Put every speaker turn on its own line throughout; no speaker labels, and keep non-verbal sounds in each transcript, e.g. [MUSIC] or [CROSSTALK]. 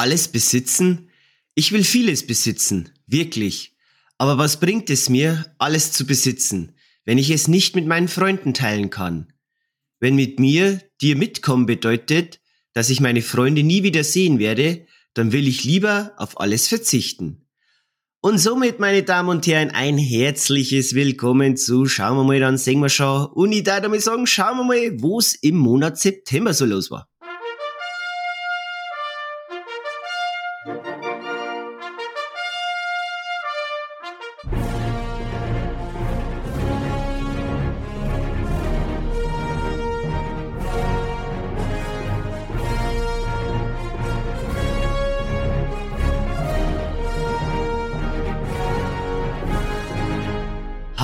Alles besitzen? Ich will vieles besitzen, wirklich. Aber was bringt es mir, alles zu besitzen, wenn ich es nicht mit meinen Freunden teilen kann? Wenn mit mir dir mitkommen bedeutet, dass ich meine Freunde nie wieder sehen werde, dann will ich lieber auf alles verzichten. Und somit, meine Damen und Herren, ein herzliches Willkommen zu Schauen wir mal, dann sehen wir schon. Und ich darf damit sagen, schauen wir mal, wo es im Monat September so los war.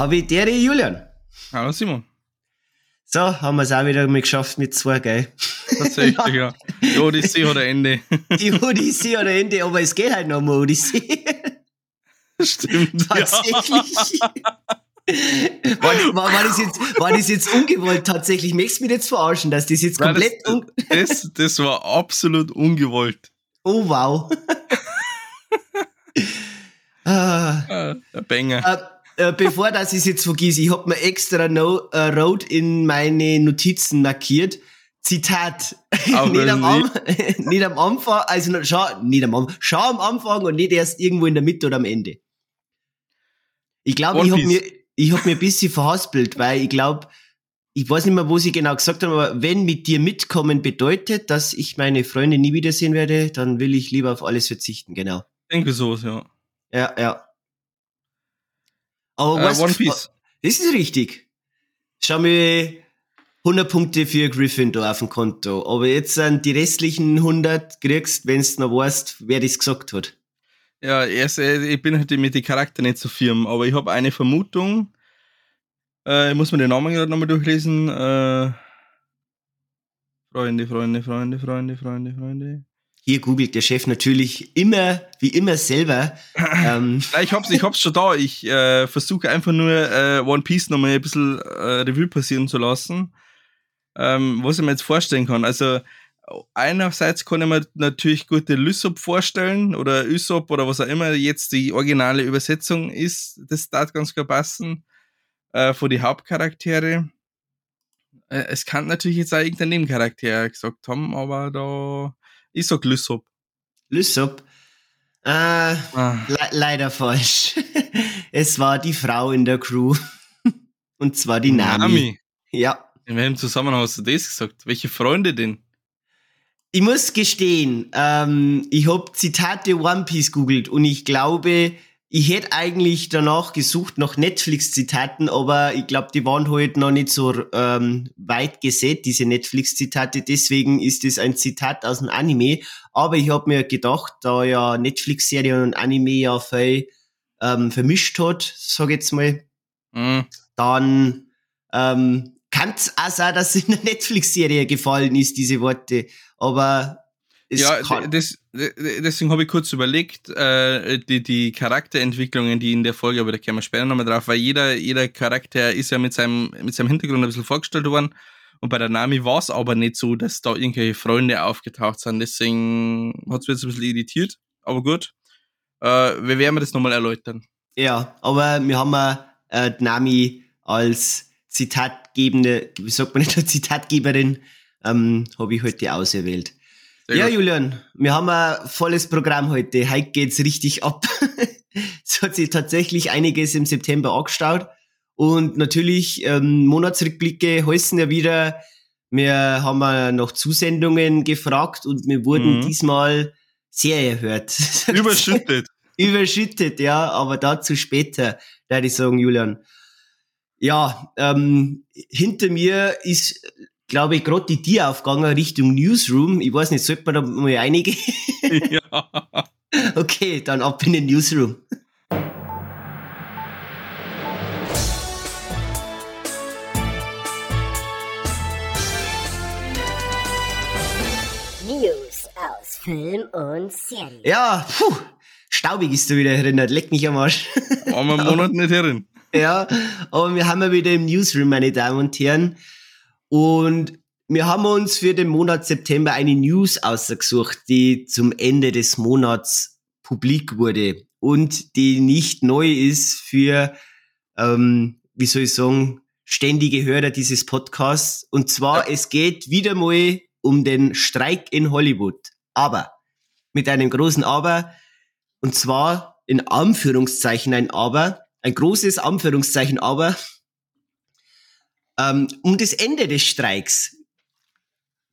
Habitäre Julian.
Hallo Simon.
So, haben wir es auch wieder mal geschafft mit zwei, gell?
Tatsächlich, ja. Die Odyssee ein Ende. [LAUGHS]
Die Odyssee ein Ende, aber es geht halt noch um Odyssee.
Stimmt.
Tatsächlich. War, war, war, das jetzt, war das jetzt ungewollt tatsächlich? Möchtest du mich jetzt verarschen, dass das jetzt
Nein,
komplett...
das,
un
das, das war absolut ungewollt.
oh, wow. [LAUGHS] ah.
Ah, der Banger.
Äh, äh, bevor das ich jetzt vergesse, ich hab mir extra no, äh, Road in meine Notizen markiert. Zitat.
Aber [LAUGHS]
nicht, am, am, [LAUGHS]
nicht.
am Anfang, also schau, nicht am Anfang, schau am Anfang und nicht erst irgendwo in der Mitte oder am Ende. Ich glaube, ich hab
Piece.
mir, ich hab mir ein bisschen verhaspelt, weil ich glaube, ich weiß nicht mehr, wo sie genau gesagt haben, aber wenn mit dir mitkommen bedeutet, dass ich meine Freunde nie wiedersehen werde, dann will ich lieber auf alles verzichten, genau.
Denke sowas, ja.
Ja, ja. Aber
Äh,
was,
One Piece.
das ist richtig. Schau mir 100 Punkte für Gryffindor auf dem Konto. Aber jetzt sind die restlichen 100 kriegst, wenn du noch weißt, wer das gesagt hat.
Ja, erst, ich bin halt mit den Charakter nicht so firm, aber ich habe eine Vermutung. Äh, ich muss mir den Namen gerade nochmal durchlesen. Äh, Freunde, Freunde, Freunde, Freunde, Freunde, Freunde.
Hier googelt der Chef natürlich immer, wie immer selber. [CLEARS THROAT] ähm,
ich hab's, ich hab's schon da. Ich äh, versuche einfach nur äh, One Piece nochmal ein bisschen äh, Revue passieren zu lassen. Ähm, was ich mir jetzt vorstellen kann. Also einerseits kann ich mir natürlich gut den Lysop vorstellen oder Ysop oder was auch immer jetzt die originale Übersetzung ist. Das darf ganz gut passen. Äh, von die Hauptcharaktere. Äh, es kann natürlich jetzt auch irgendein Nebencharakter gesagt haben, aber da ich sag Lysop.
Lysop. Äh,
Ah.
le leider falsch. [LAUGHS] es war die Frau in der Crew. [LAUGHS] Und zwar die Nami.
Nami.
Ja.
In welchem Zusammenhang hast du das gesagt? Welche Freunde denn?
Ich muss gestehen, ähm, ich hab Zitate One Piece googelt und ich glaube, ich hätte eigentlich danach gesucht nach Netflix-Zitaten, aber ich glaube, die waren halt noch nicht so ähm, weit gesät, diese Netflix-Zitate. Deswegen ist es ein Zitat aus dem Anime. Aber ich habe mir gedacht, da ja Netflix-Serie und Anime ja viel ähm, vermischt hat, sag jetzt mal,
Hm.
dann ähm, kann es auch sein, dass es [LAUGHS] in der Netflix-Serie gefallen ist, diese Worte. Aber es
ja, das, deswegen habe ich kurz überlegt, äh, die, die Charakterentwicklungen, die in der Folge, aber da kommen wir später nochmal drauf, weil jeder, jeder Charakter ist ja mit seinem, mit seinem Hintergrund ein bisschen vorgestellt worden. Und bei der Nami war es aber nicht so, dass da irgendwelche Freunde aufgetaucht sind. Deswegen hat es mich jetzt ein bisschen irritiert. Aber gut. Äh, wir werden das nochmal erläutern.
Ja, aber wir haben ja äh, die Nami als Zitatgebende, wie sagt man nicht, [LAUGHS] Zitatgeberin, ähm, habe ich heute auserwählt.
Sehr
ja,
gut.
Julian, wir haben ein volles Programm heute. Heute geht's richtig ab. [LAUGHS] es hat sich tatsächlich einiges im September angestaut. Und natürlich, ähm, Monatsrückblicke heißen ja wieder, wir haben ja nach Zusendungen gefragt und wir wurden
Mhm.
diesmal sehr erhört. [LAUGHS]
Überschüttet.
Überschüttet, ja, aber dazu später, würde ich sagen, Julian. Ja, ähm, hinter mir ist, glaube ich, gerade die Tür aufgegangen Richtung Newsroom. Ich weiß nicht, sollte man da mal einige? [LAUGHS]
ja. [LAUGHS]
okay, dann ab in den Newsroom.
News aus Film und Serie.
Ja, puh, staubig ist da wieder erinnert, leck mich am Arsch.
Waren wir einen Monat nicht [LAUGHS] herin.
ja, aber wir haben ja wieder im Newsroom, meine Damen und Herren. Und wir haben uns für den Monat September eine News ausgesucht, die zum Ende des Monats publik wurde und die nicht neu ist für, ähm, wie soll ich sagen, ständige Hörer dieses Podcasts. Und zwar, ja. es geht wieder mal um den Streik in Hollywood. Aber, mit einem großen Aber, und zwar in Anführungszeichen ein Aber, ein großes Anführungszeichen Aber, ähm, um das Ende des Streiks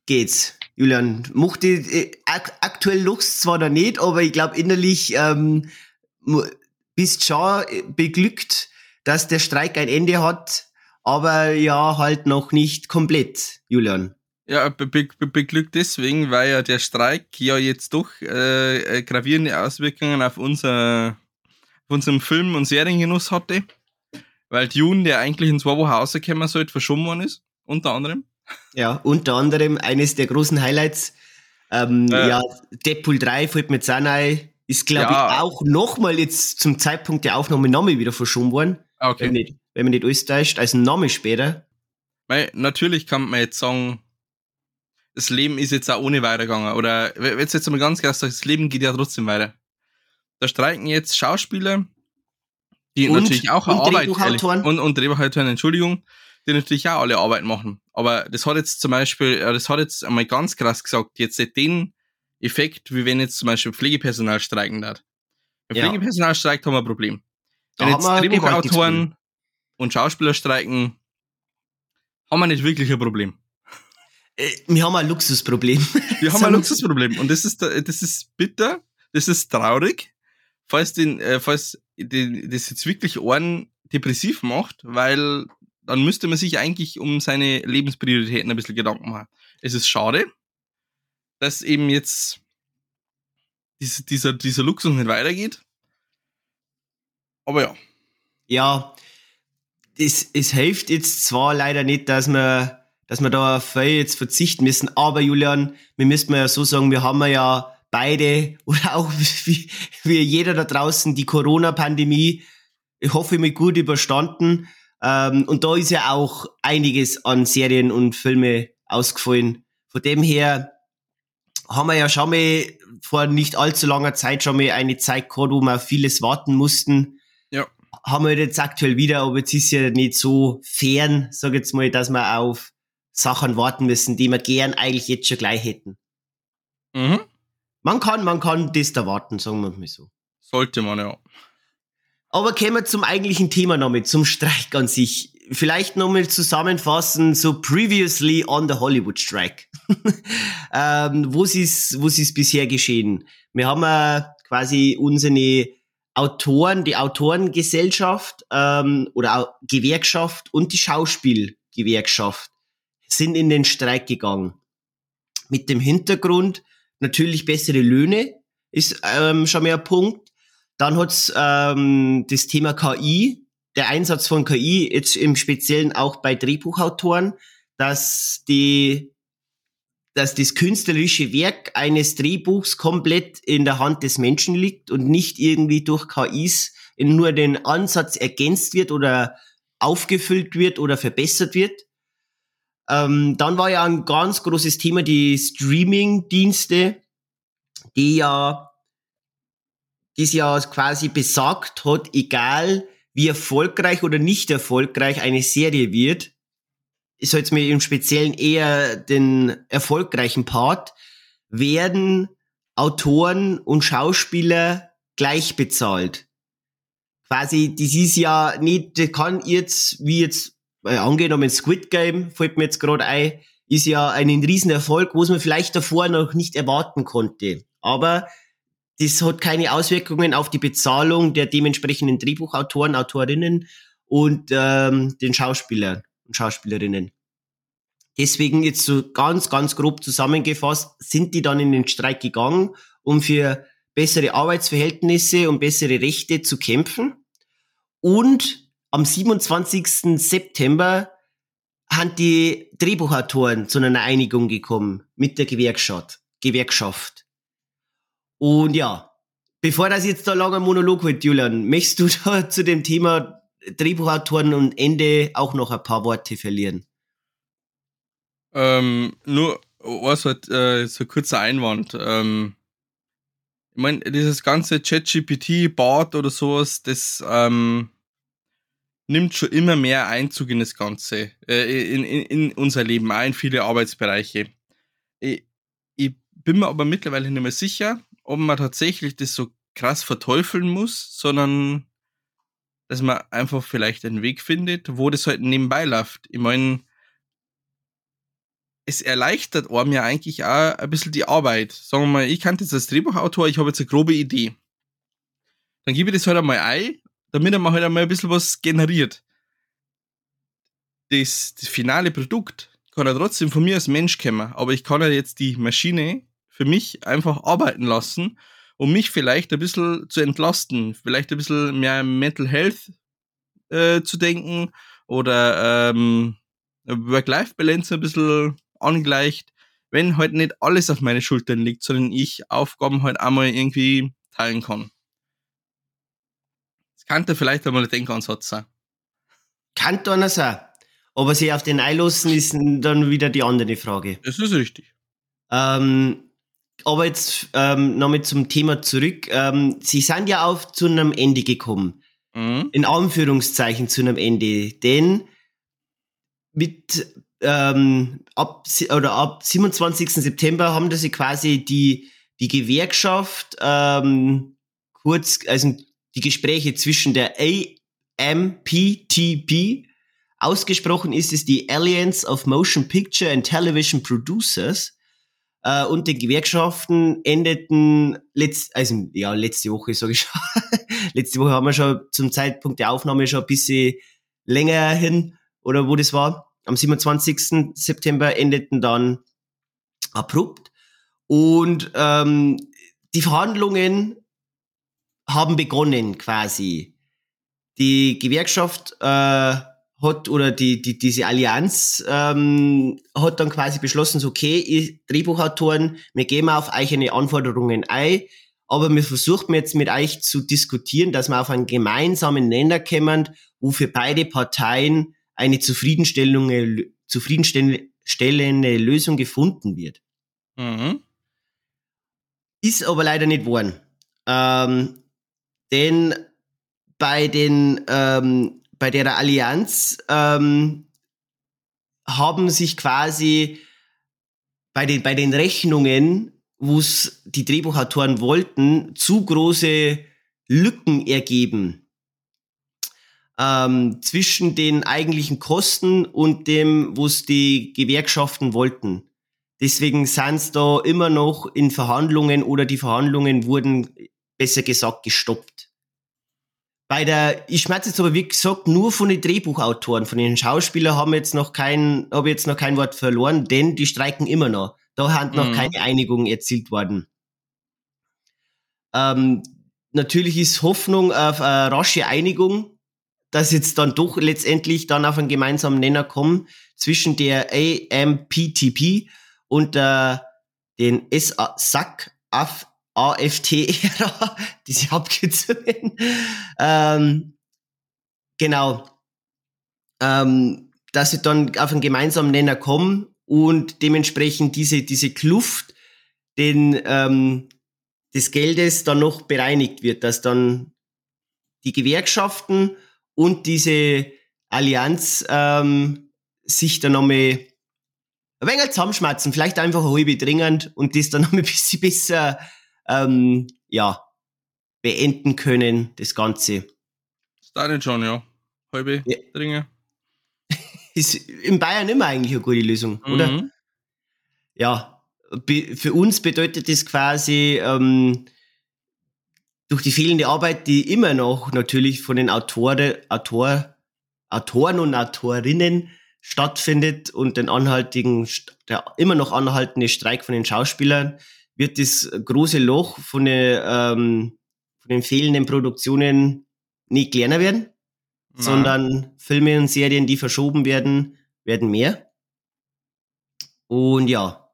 geht's. Julian, macht die, äh, aktuell Lust zwar noch nicht, aber ich glaube innerlich ähm, bist schon beglückt, dass der Streik ein Ende hat, aber ja, halt noch nicht komplett, Julian.
Ja, be be beglückt deswegen, weil ja der Streik ja jetzt doch äh, äh, gravierende Auswirkungen auf, unser, auf unseren Film- und Seriengenuss hatte. Weil Dune, der eigentlich in zwei Wochen rauskommen sollte, verschoben worden ist, unter anderem.
Ja, unter anderem eines der großen Highlights. Ähm, äh, ja, Deadpool 3 fällt mir jetzt auch ein. Ist, glaube ja. ich, auch nochmal jetzt zum Zeitpunkt der Aufnahme Name wieder verschoben worden.
Ah, okay.
Wenn, nicht, wenn man nicht alles täuscht, als Name später.
Weil natürlich kann man jetzt sagen, das Leben ist jetzt auch ohne weitergegangen. Oder wenn jetzt jetzt mal ganz klar sagt, das Leben geht ja trotzdem weiter. Da streiken jetzt Schauspieler, die und, natürlich auch und Arbeit Drehbuchautoren. Und, und Drehbuchautoren, Entschuldigung, die natürlich auch alle Arbeit machen. Aber das hat jetzt zum Beispiel, das hat jetzt einmal ganz krass gesagt, jetzt den Effekt, wie wenn jetzt zum Beispiel Pflegepersonal streiken darf. Wenn ja. Pflegepersonal streikt, haben wir ein Problem. Wenn da jetzt Drehbuchautoren und Schauspieler streiken, haben wir nicht wirklich ein Problem.
Äh, wir haben ein Luxusproblem.
Wir haben ein [LAUGHS] Luxusproblem. Und das ist, das ist bitter, das ist traurig, falls, den, äh, falls den, das jetzt wirklich einen depressiv macht, weil dann müsste man sich eigentlich um seine Lebensprioritäten ein bisschen Gedanken machen. Es ist schade, dass eben jetzt diese, dieser, dieser Luxus nicht weitergeht. Aber ja.
Ja, es, es hilft jetzt zwar leider nicht, dass wir, dass wir da auf viel jetzt verzichten müssen, aber Julian, wir müssen ja so sagen, wir haben ja beide [LAUGHS] oder auch wie, wie jeder da draußen die Corona-Pandemie, ich hoffe, mit gut überstanden. Ähm, und da ist ja auch einiges an Serien und Filme ausgefallen. Von dem her haben wir ja schon mal vor nicht allzu langer Zeit schon mal eine Zeit gehabt, wo wir vieles warten mussten.
Ja.
Haben wir jetzt aktuell wieder, aber jetzt ist ja nicht so fern, sag jetzt mal, dass wir auf Sachen warten müssen, die wir gern eigentlich jetzt schon gleich hätten. Mhm. Man kann, man kann das da warten, sagen wir mal so.
Sollte man, ja.
Aber kommen wir zum eigentlichen Thema nochmal, zum Streik an sich. Vielleicht nochmal zusammenfassen, so previously on the Hollywood Strike. [LAUGHS] ähm, wo ist wo ist bisher geschehen? Wir haben äh, quasi unsere Autoren, die Autorengesellschaft ähm, oder Gewerkschaft und die Schauspielgewerkschaft sind in den Streik gegangen. Mit dem Hintergrund natürlich bessere Löhne ist ähm, schon mehr ein Punkt. Dann hat's ähm, das Thema KI, der Einsatz von KI, jetzt im Speziellen auch bei Drehbuchautoren, dass die dass das künstlerische Werk eines Drehbuchs komplett in der Hand des Menschen liegt und nicht irgendwie durch KIs nur den Ansatz ergänzt wird oder aufgefüllt wird oder verbessert wird. Ähm, dann war ja ein ganz großes Thema die Streaming-Dienste, die ja das ja quasi besagt hat, egal wie erfolgreich oder nicht erfolgreich eine Serie wird, ist jetzt mir im Speziellen eher den erfolgreichen Part, werden Autoren und Schauspieler gleich bezahlt. Quasi, das ist ja nicht, das kann jetzt, wie jetzt, äh, angenommen Squid Game, fällt mir jetzt gerade ein, ist ja ein Riesenerfolg, was man vielleicht davor noch nicht erwarten konnte. Aber das hat keine Auswirkungen auf die Bezahlung der dementsprechenden Drehbuchautoren, Autorinnen und ähm, den Schauspielern und Schauspielerinnen. Deswegen jetzt so ganz, ganz grob zusammengefasst, sind die dann in den Streik gegangen, um für bessere Arbeitsverhältnisse und bessere Rechte zu kämpfen. Und am 27. September haben die Drehbuchautoren zu einer Einigung gekommen mit der Gewerkschaft. Gewerkschaft. Und ja, bevor das jetzt da langer Monolog wird, Julian, möchtest du [LAUGHS] da zu dem Thema Drehbuchautoren und Ende auch noch ein paar Worte verlieren?
Ähm, nur also, äh, so ein kurzer Einwand. Ähm, ich meine, dieses ganze ChatGPT, Bart oder sowas, das ähm, nimmt schon immer mehr Einzug in das Ganze, äh, in, in, in unser Leben, in viele Arbeitsbereiche. Ich, ich bin mir aber mittlerweile nicht mehr sicher, ob man tatsächlich das so krass verteufeln muss, sondern dass man einfach vielleicht einen Weg findet, wo das halt nebenbei läuft. Ich meine, es erleichtert einem ja eigentlich auch ein bisschen die Arbeit. Sagen wir mal, ich kann jetzt als Drehbuchautor, ich habe jetzt eine grobe Idee. Dann gebe ich das halt einmal ein, damit er mal halt einmal ein bisschen was generiert. Das, das finale Produkt kann er trotzdem von mir als Mensch kommen, aber ich kann ja jetzt die Maschine für mich einfach arbeiten lassen, um mich vielleicht ein bisschen zu entlasten, vielleicht ein bisschen mehr Mental Health äh, zu denken oder ähm, Work-Life-Balance ein bisschen angleicht, wenn halt nicht alles auf meine Schultern liegt, sondern ich Aufgaben halt einmal irgendwie teilen kann. Das könnte vielleicht einmal ein Denkansatz sein.
Kann einer sein. Aber sie auf den einlassen ist dann wieder die andere Frage.
Das ist richtig.
Ähm, aber jetzt ähm, nochmal zum Thema zurück. Ähm, sie sind ja auch zu einem Ende gekommen. Mhm. In Anführungszeichen zu einem Ende. Denn mit ähm, ab, oder ab 27. September haben sie quasi die, die Gewerkschaft ähm, kurz, also die Gespräche zwischen der AMPTP ausgesprochen ist es die Alliance of Motion Picture and Television Producers äh, und den Gewerkschaften endeten letzt, also ja letzte Woche sage ich schon, [LAUGHS] letzte Woche haben wir schon zum Zeitpunkt der Aufnahme schon ein bisschen länger hin oder wo das war am 27. September endeten dann abrupt. Und ähm, die Verhandlungen haben begonnen quasi. Die Gewerkschaft äh, hat oder die, die diese Allianz ähm, hat dann quasi beschlossen, so, okay, Drehbuchautoren, wir gehen auf euch eine Anforderungen ein, aber wir versuchen jetzt mit euch zu diskutieren, dass wir auf einen gemeinsamen Nenner kommen, wo für beide Parteien eine zufriedenstellende, zufriedenstellende Lösung gefunden wird. Mhm. Ist aber leider nicht worden. Ähm, denn bei den ähm, bei der Allianz ähm, haben sich quasi bei den bei den Rechnungen, wo es die Drehbuchautoren wollten, zu große Lücken ergeben ähm, zwischen den eigentlichen Kosten und dem, was die Gewerkschaften wollten. Deswegen sind es da immer noch in Verhandlungen oder die Verhandlungen wurden, besser gesagt, gestoppt. Bei der, ich schmerze jetzt aber wie gesagt nur von den Drehbuchautoren, von den Schauspielern haben jetzt noch kein, habe jetzt noch kein Wort verloren, denn die streiken immer noch. Da hat noch mhm. keine Einigung erzielt worden. Ähm, natürlich ist Hoffnung auf eine rasche Einigung, dass jetzt dann doch letztendlich dann auf einen gemeinsamen Nenner kommen zwischen der AMPTP und äh, den SAC AFTR, [LAUGHS] diese Abkürzungen. ähm, genau. Ähm, dass sie dann auf einen gemeinsamen Nenner kommen und dementsprechend diese, diese Kluft den, ähm, des Geldes dann noch bereinigt wird, dass dann die Gewerkschaften und diese Allianz ähm, sich dann nochmal ein wenig zusammenschmerzen, vielleicht einfach halb dringend und das dann nochmal ein bisschen besser ähm, ja, beenden können, das Ganze.
Das da nicht schon, ja. Halbe ja. dringend. [LAUGHS]
Ist in Bayern immer eigentlich eine gute Lösung, mhm. oder? Ja, für uns bedeutet das quasi, ähm, durch die fehlende Arbeit, die immer noch natürlich von den Autoren, Autor, Autoren und Autorinnen stattfindet und den anhaltigen, der immer noch anhaltende Streik von den Schauspielern, wird das große Loch von, den, ähm, von den fehlenden Produktionen nicht kleiner werden, Nein. sondern Filme und Serien, die verschoben werden, werden mehr. Und ja,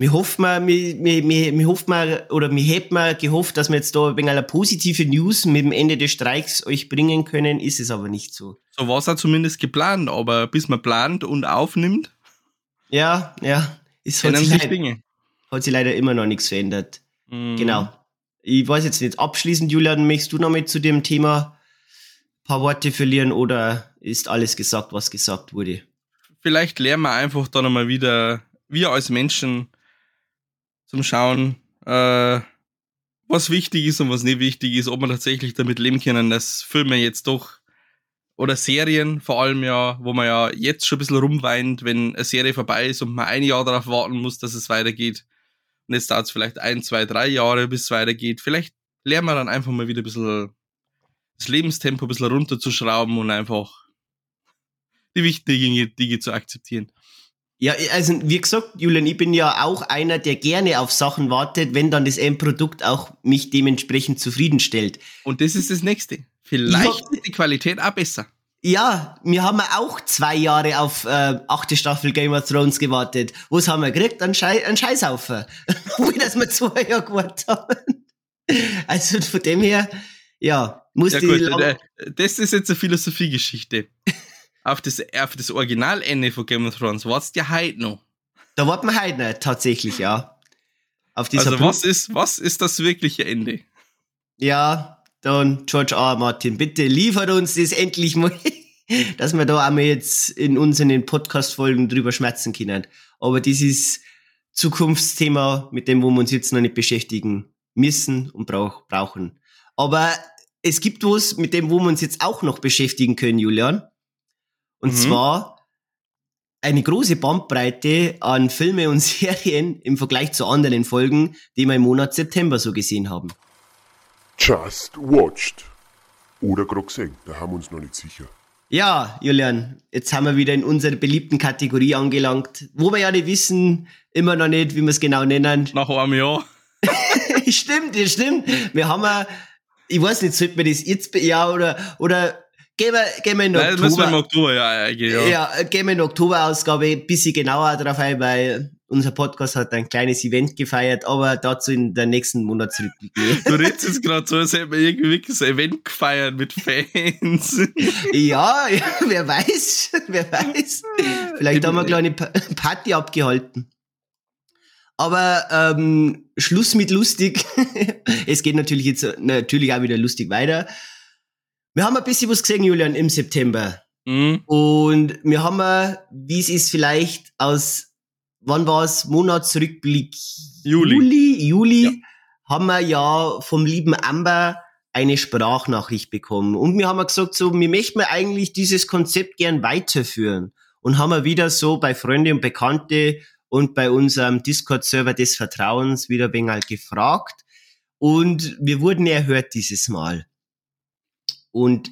mir hofft man, mir, mir, mir, mir hofft man, oder mir hätte man gehofft, dass wir jetzt da ein wenig eine positive News mit dem Ende des Streiks euch bringen können, ist es aber nicht so.
So war es ja zumindest geplant, aber bis man plant und aufnimmt,
Ja, ja. Es hat
Ändern
sich,
Dinge.
Hat sich leider immer noch nichts verändert.
Mhm.
Genau. Ich weiß jetzt nicht, abschließend, Julian, möchtest du noch mit zu dem Thema ein paar Worte verlieren oder ist alles gesagt, was gesagt wurde?
Vielleicht lernen wir einfach dann einmal wieder, wir als Menschen, zum Schauen, äh, was wichtig ist und was nicht wichtig ist, ob wir tatsächlich damit leben können, dass Filme jetzt doch oder Serien vor allem ja, wo man ja jetzt schon ein bisschen rumweint, wenn eine Serie vorbei ist und man ein Jahr darauf warten muss, dass es weitergeht. Und jetzt dauert es vielleicht ein, zwei, drei Jahre, bis es weitergeht. Vielleicht lernen wir dann einfach mal wieder ein bisschen das Lebenstempo ein bisschen runterzuschrauben und einfach die wichtigen Dinge zu akzeptieren.
Ja, also wie gesagt, Julian, ich bin ja auch einer, der gerne auf Sachen wartet, wenn dann das Endprodukt auch mich dementsprechend zufriedenstellt.
Und das ist das Nächste. Vielleicht
hab-
wird die Qualität auch besser.
Ja, wir haben auch zwei Jahre auf äh, achte Staffel Game of Thrones gewartet. Was haben wir gekriegt? Ein, Schei ein Scheißhaufen. [LAUGHS] Obwohl, dass wir zwei Jahre gewartet haben. Also von dem her, ja, musste
Ja
ich
gut, äh, das ist jetzt eine Philosophiegeschichte. auf, das, auf das Originalende von Game of Thrones wartest ja heute noch.
Da warten wir heute noch, tatsächlich, ja. Auf dieser
Also was ist, was ist das wirkliche Ende?
Ja, dann George R. R. Martin, bitte liefert uns das endlich mal, [LAUGHS] dass wir da einmal jetzt in unseren Podcast-Folgen drüber schmerzen können. Aber das ist Zukunftsthema, mit dem wo wir uns jetzt noch nicht beschäftigen müssen und brauch, brauchen. Aber es gibt was, mit dem wo wir uns jetzt auch noch beschäftigen können, Julian. Und
Mhm.
zwar eine große Bandbreite an Filme und [LAUGHS] Serien im Vergleich zu anderen Folgen, die wir im Monat September so gesehen haben.
Just watched. Oder gerade gesehen, da haben wir uns noch nicht sicher.
Ja, Julian, jetzt haben wir wieder in unserer beliebten Kategorie angelangt, wo wir ja nicht wissen, immer noch nicht, wie wir es genau nennen.
Nach einem Jahr. [LAUGHS]
stimmt, ja, stimmt. Wir haben ja, ich weiß nicht, sollten wir das jetzt, ja, oder, oder gehen wir, gehen wir in
Nein, das müssen wir im
Oktober.
Oktober ja eigentlich. Ja.
Ja, gehen wir in Oktoberausgabe ein bisschen genauer drauf ein, weil unser Podcast hat ein kleines Event gefeiert, aber dazu in der nächsten Monatsrückblick.
Du redest jetzt gerade so, als hätten wir irgendwie wirklich ein Event gefeiert mit Fans.
ja, ja, wer weiß, wer weiß. Vielleicht haben wir eine kleine Pa- Party abgehalten. Aber ähm, Schluss mit lustig. [LAUGHS] es geht natürlich jetzt natürlich auch wieder lustig weiter. Wir haben ein bisschen was gesehen, Julian, im September.
Mhm.
Und wir haben, wie es ist, vielleicht aus, wann war es, Monatsrückblick?
Juli.
Juli, Juli haben wir ja vom lieben Amber eine Sprachnachricht bekommen. Und wir haben gesagt, so, wir möchten eigentlich dieses Konzept gern weiterführen. Und haben wir wieder so bei Freunde und Bekannte und bei unserem Discord-Server des Vertrauens wieder ein halt gefragt. Und wir wurden erhört dieses Mal. Und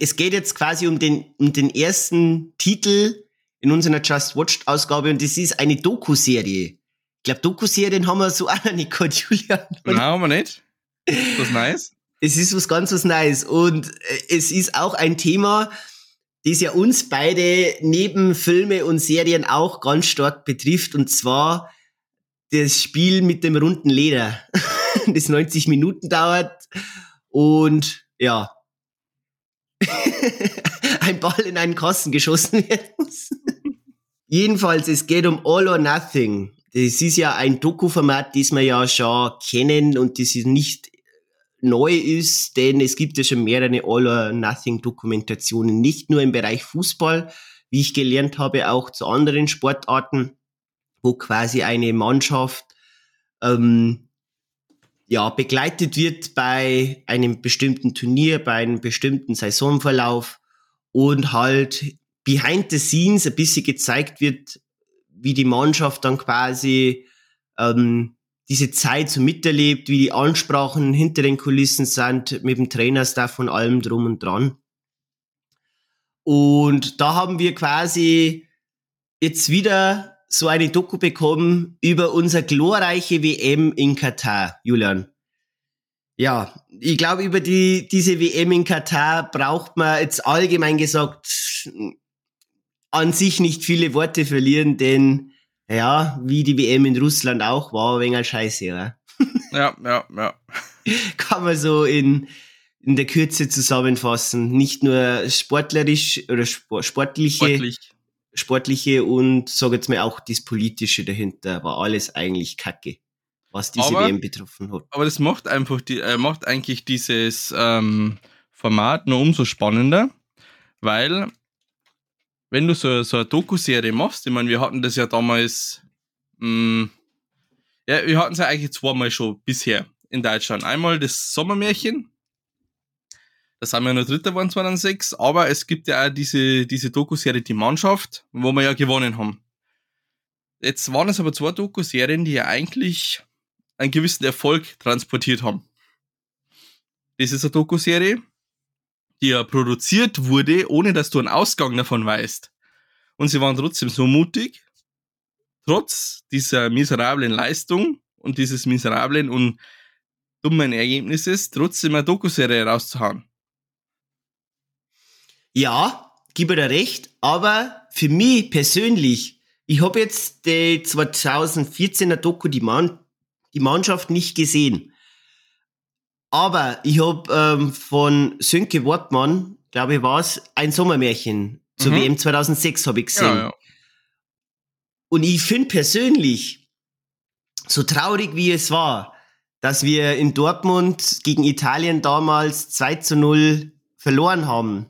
es geht jetzt quasi um den, um den ersten Titel in unserer Just Watched Ausgabe und das ist eine Doku-Serie. Ich glaube, Doku-Serien haben wir so [LAUGHS] auch noch nicht gehabt, Julian.
Nein, haben wir nicht. Ist das nice?
es ist was ganz was Neues. Und äh, es ist auch ein Thema, das ja uns beide neben Filme und Serien auch ganz stark betrifft. Und zwar das Spiel mit dem runden Leder, [LAUGHS] das 90 Minuten dauert. Und ja, [LAUGHS] ein Ball in einen Kasten geschossen werden muss. [LAUGHS] Jedenfalls, es geht um All or Nothing. Das ist ja ein Doku-Format, das wir ja schon kennen und das ist nicht neu ist, denn es gibt ja schon mehrere All or Nothing Dokumentationen, nicht nur im Bereich Fußball, wie ich gelernt habe, auch zu anderen Sportarten, wo quasi eine Mannschaft ähm, ja, begleitet wird bei einem bestimmten Turnier, bei einem bestimmten Saisonverlauf und halt behind the scenes ein bisschen gezeigt wird, wie die Mannschaft dann quasi ähm, diese Zeit so miterlebt, wie die Ansprachen hinter den Kulissen sind, mit dem Trainerstaff und allem drum und dran. Und da haben wir quasi jetzt wieder so eine Doku bekommen über unser glorreiche WM in Katar, Julian. Ja, ich glaube, über die, diese WM in Katar braucht man jetzt allgemein gesagt an sich nicht viele Worte verlieren, denn ja, wie die WM in Russland auch, war ein wenig scheiße, ja. [LAUGHS]
Ja, ja, ja.
Kann man so in, in der Kürze zusammenfassen. Nicht nur sportlerisch oder spor- sportliche
Sportlich.
Sportliche und sage jetzt mal auch das Politische dahinter war alles eigentlich Kacke, was diese
Aber-
WM betroffen hat.
Aber das macht einfach die, äh, macht eigentlich dieses ähm, Format nur umso spannender, weil wenn du so, so eine Doku-Serie machst, ich meine, wir hatten das ja damals, mh, ja, wir hatten es ja eigentlich zweimal schon bisher in Deutschland. Einmal das Sommermärchen, da sind wir nur Dritter geworden 2006, aber es gibt ja auch diese, diese Doku-Serie Die Mannschaft, wo wir ja gewonnen haben. Jetzt waren es aber zwei Doku-Serien, die ja eigentlich einen gewissen Erfolg transportiert haben. Das ist eine Doku-Serie, die ja produziert wurde, ohne dass du einen Ausgang davon weißt. Und sie waren trotzdem so mutig, trotz dieser miserablen Leistung und dieses miserablen und dummen Ergebnisses, trotzdem eine Doku-Serie rauszuhauen.
Ja, gib dir recht, aber für mich persönlich, ich habe jetzt die 2014er Doku die, Mann, die Mannschaft nicht gesehen. Aber ich habe ähm, von Sönke Wortmann, glaube ich, war es, ein Sommermärchen zur
Mhm.
WM 2006 habe ich gesehen.
Ja, ja.
Und ich finde persönlich, so traurig wie es war, dass wir in Dortmund gegen Italien damals 2 zu 0 verloren haben.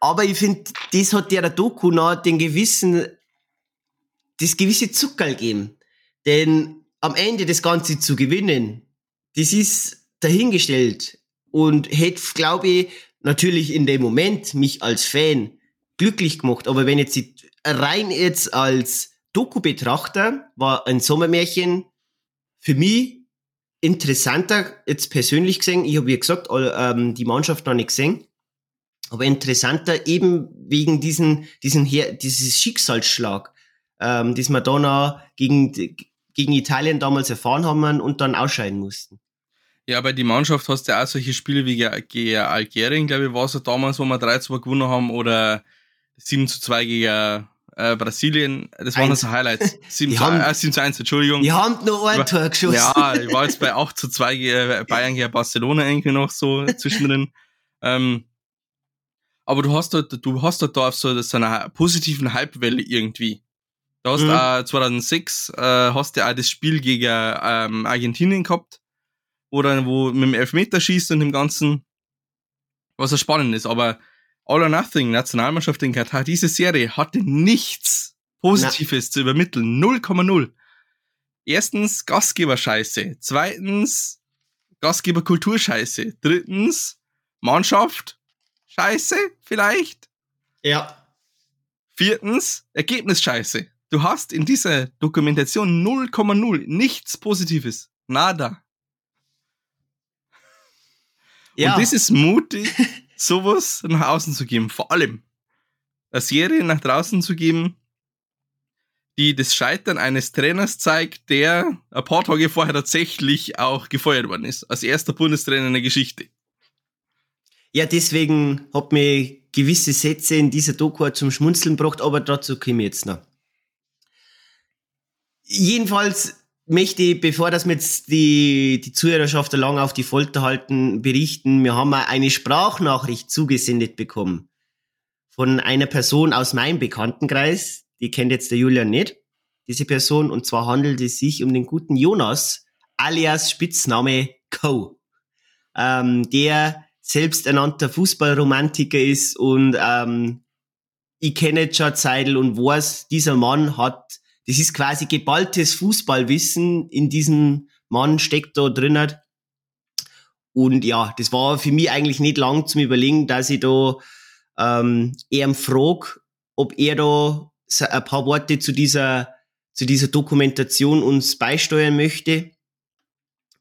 Aber ich finde, das hat der Doku noch den gewissen, das gewisse Zuckerl gegeben. Denn am Ende das Ganze zu gewinnen, das ist dahingestellt. Und hätte, glaube ich, natürlich in dem Moment mich als Fan glücklich gemacht. Aber wenn jetzt rein jetzt als Doku-Betrachter war ein Sommermärchen für mich interessanter, jetzt persönlich gesehen. Ich habe wie gesagt, ähm, die Mannschaft noch nicht gesehen. Aber interessanter eben wegen diesen, diesen dieses Schicksalsschlag, ähm, das wir da noch gegen, gegen Italien damals erfahren haben und dann ausscheiden mussten.
Ja, bei die Mannschaft hast du ja auch solche Spiele wie ge- gegen Algerien, glaube ich, war es ja damals, wo wir 3-2 gewonnen haben, oder 7-2 gegen äh, Brasilien. Das waren
Eins.
also Highlights. [LAUGHS] 7
Die
zu,
haben-
äh, 7 zu 1, Entschuldigung.
Die haben noch ein Tor geschossen.
Ja, ich war jetzt bei 8 zu 2 gegen Bayern gegen Barcelona irgendwie noch so zwischendrin. [LAUGHS] ähm, aber du hast dort, du hast dort da auf so, so einer positiven Hypewelle irgendwie. Du hast
Mhm.
auch 2006 äh, hast du auch das Spiel gegen ähm, Argentinien gehabt, wo dann, wo mit dem Elfmeterschießen und dem Ganzen, was ja spannend ist, aber All or Nothing, Nationalmannschaft in Katar, diese Serie hatte nichts Positives zu übermitteln. 0,0. Erstens Gastgeber-Scheiße. Zweitens Gastgeber-Kultur-Scheiße. Drittens Mannschaft Scheiße vielleicht.
ja.
Viertens Ergebnis-Scheiße. Du hast in dieser Dokumentation 0,0 nichts Positives. Nada.
ja.
Und das ist mutig, [LAUGHS] sowas nach außen zu geben. Vor allem eine Serie nach draußen zu geben, die das Scheitern eines Trainers zeigt, der ein paar Tage vorher tatsächlich auch gefeuert worden ist. Als erster Bundestrainer in der Geschichte.
Ja, deswegen hat mir gewisse Sätze in dieser Doku zum Schmunzeln gebracht, aber dazu komme ich jetzt noch. Jedenfalls möchte ich, bevor das wir jetzt die, die Zuhörerschaft lang auf die Folter halten, berichten, wir haben eine Sprachnachricht zugesendet bekommen von einer Person aus meinem Bekanntenkreis, die kennt jetzt der Julian nicht, diese Person, und zwar handelt es sich um den guten Jonas, alias Spitzname Co. Ähm, der selbsternannter Fußballromantiker ist und ähm, ich kenne jetzt schon Zeitl und weiß, dieser Mann hat, das ist quasi geballtes Fußballwissen in diesem Mann steckt da drinnen. Und ja, das war für mich eigentlich nicht lang zum Überlegen, dass ich da ähm, eher frag, ob er da ein paar Worte zu dieser, zu dieser Dokumentation uns beisteuern möchte.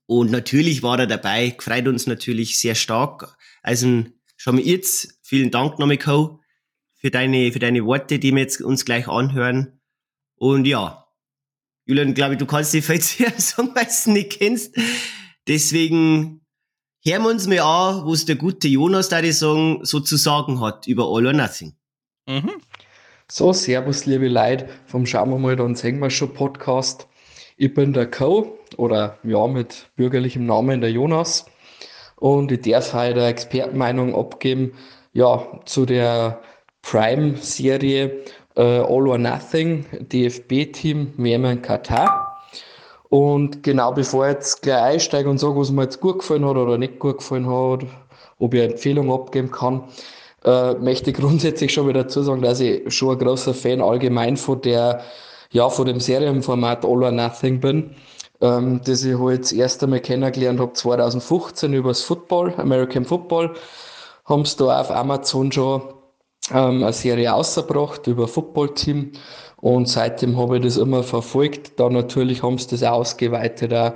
Und natürlich war er dabei, freut uns natürlich sehr stark. Also schon mal jetzt vielen Dank nochmal, Co, für deine, für deine Worte, die wir jetzt uns gleich anhören. Und ja, Julian, glaube ich, du kannst die du [LAUGHS] es nicht kennst. Deswegen hören wir uns mal an, was der gute Jonas, da ich sagen, so zu sagen hat über All or Nothing.
Mhm.
So, servus liebe Leute vom Schauen wir mal, dann sehen wir schon Podcast. Ich bin der Co. oder ja, mit bürgerlichem Namen der Jonas. Und ich darf heute eine Expertenmeinung abgeben, ja, zu der Prime-Serie äh, All or Nothing, DFB-Team, WM in Katar. Und genau bevor ich jetzt gleich einsteige und sage, was mir jetzt gut gefallen hat oder nicht gut gefallen hat, ob ich eine Empfehlung abgeben kann, äh, möchte ich grundsätzlich schon wieder dazu sagen, dass ich schon ein großer Fan allgemein von der, ja, von dem Serienformat All or Nothing bin, ähm, das ich halt das erste Mal kennengelernt habe 2015 übers Football, American Football, haben sie da auf Amazon schon ähm, eine Serie ausgebracht über Football-Team und seitdem habe ich das immer verfolgt. Dann natürlich haben sie das ausgeweitet auch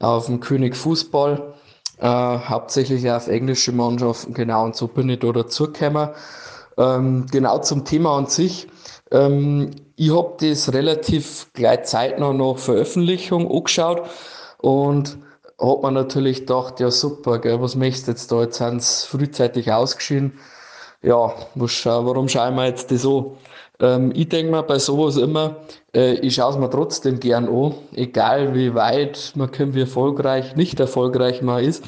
auf den König Fußball äh, hauptsächlich auf englische Mannschaften, genau, und so bin ich da dazugekommen. Ähm, genau zum Thema an sich. Ähm, ich habe das relativ gleich zeitnah nach Veröffentlichung angeschaut und hat man natürlich gedacht, ja super, gell, was möchtest du jetzt? Jetzt sind sie frühzeitig ausgeschieden. Ja, was, warum schauen wir jetzt das an? Ähm, ich denke mir bei sowas immer, äh, ich schaue es mir trotzdem gern an, egal wie weit man kommt, wie erfolgreich, nicht erfolgreich man ist.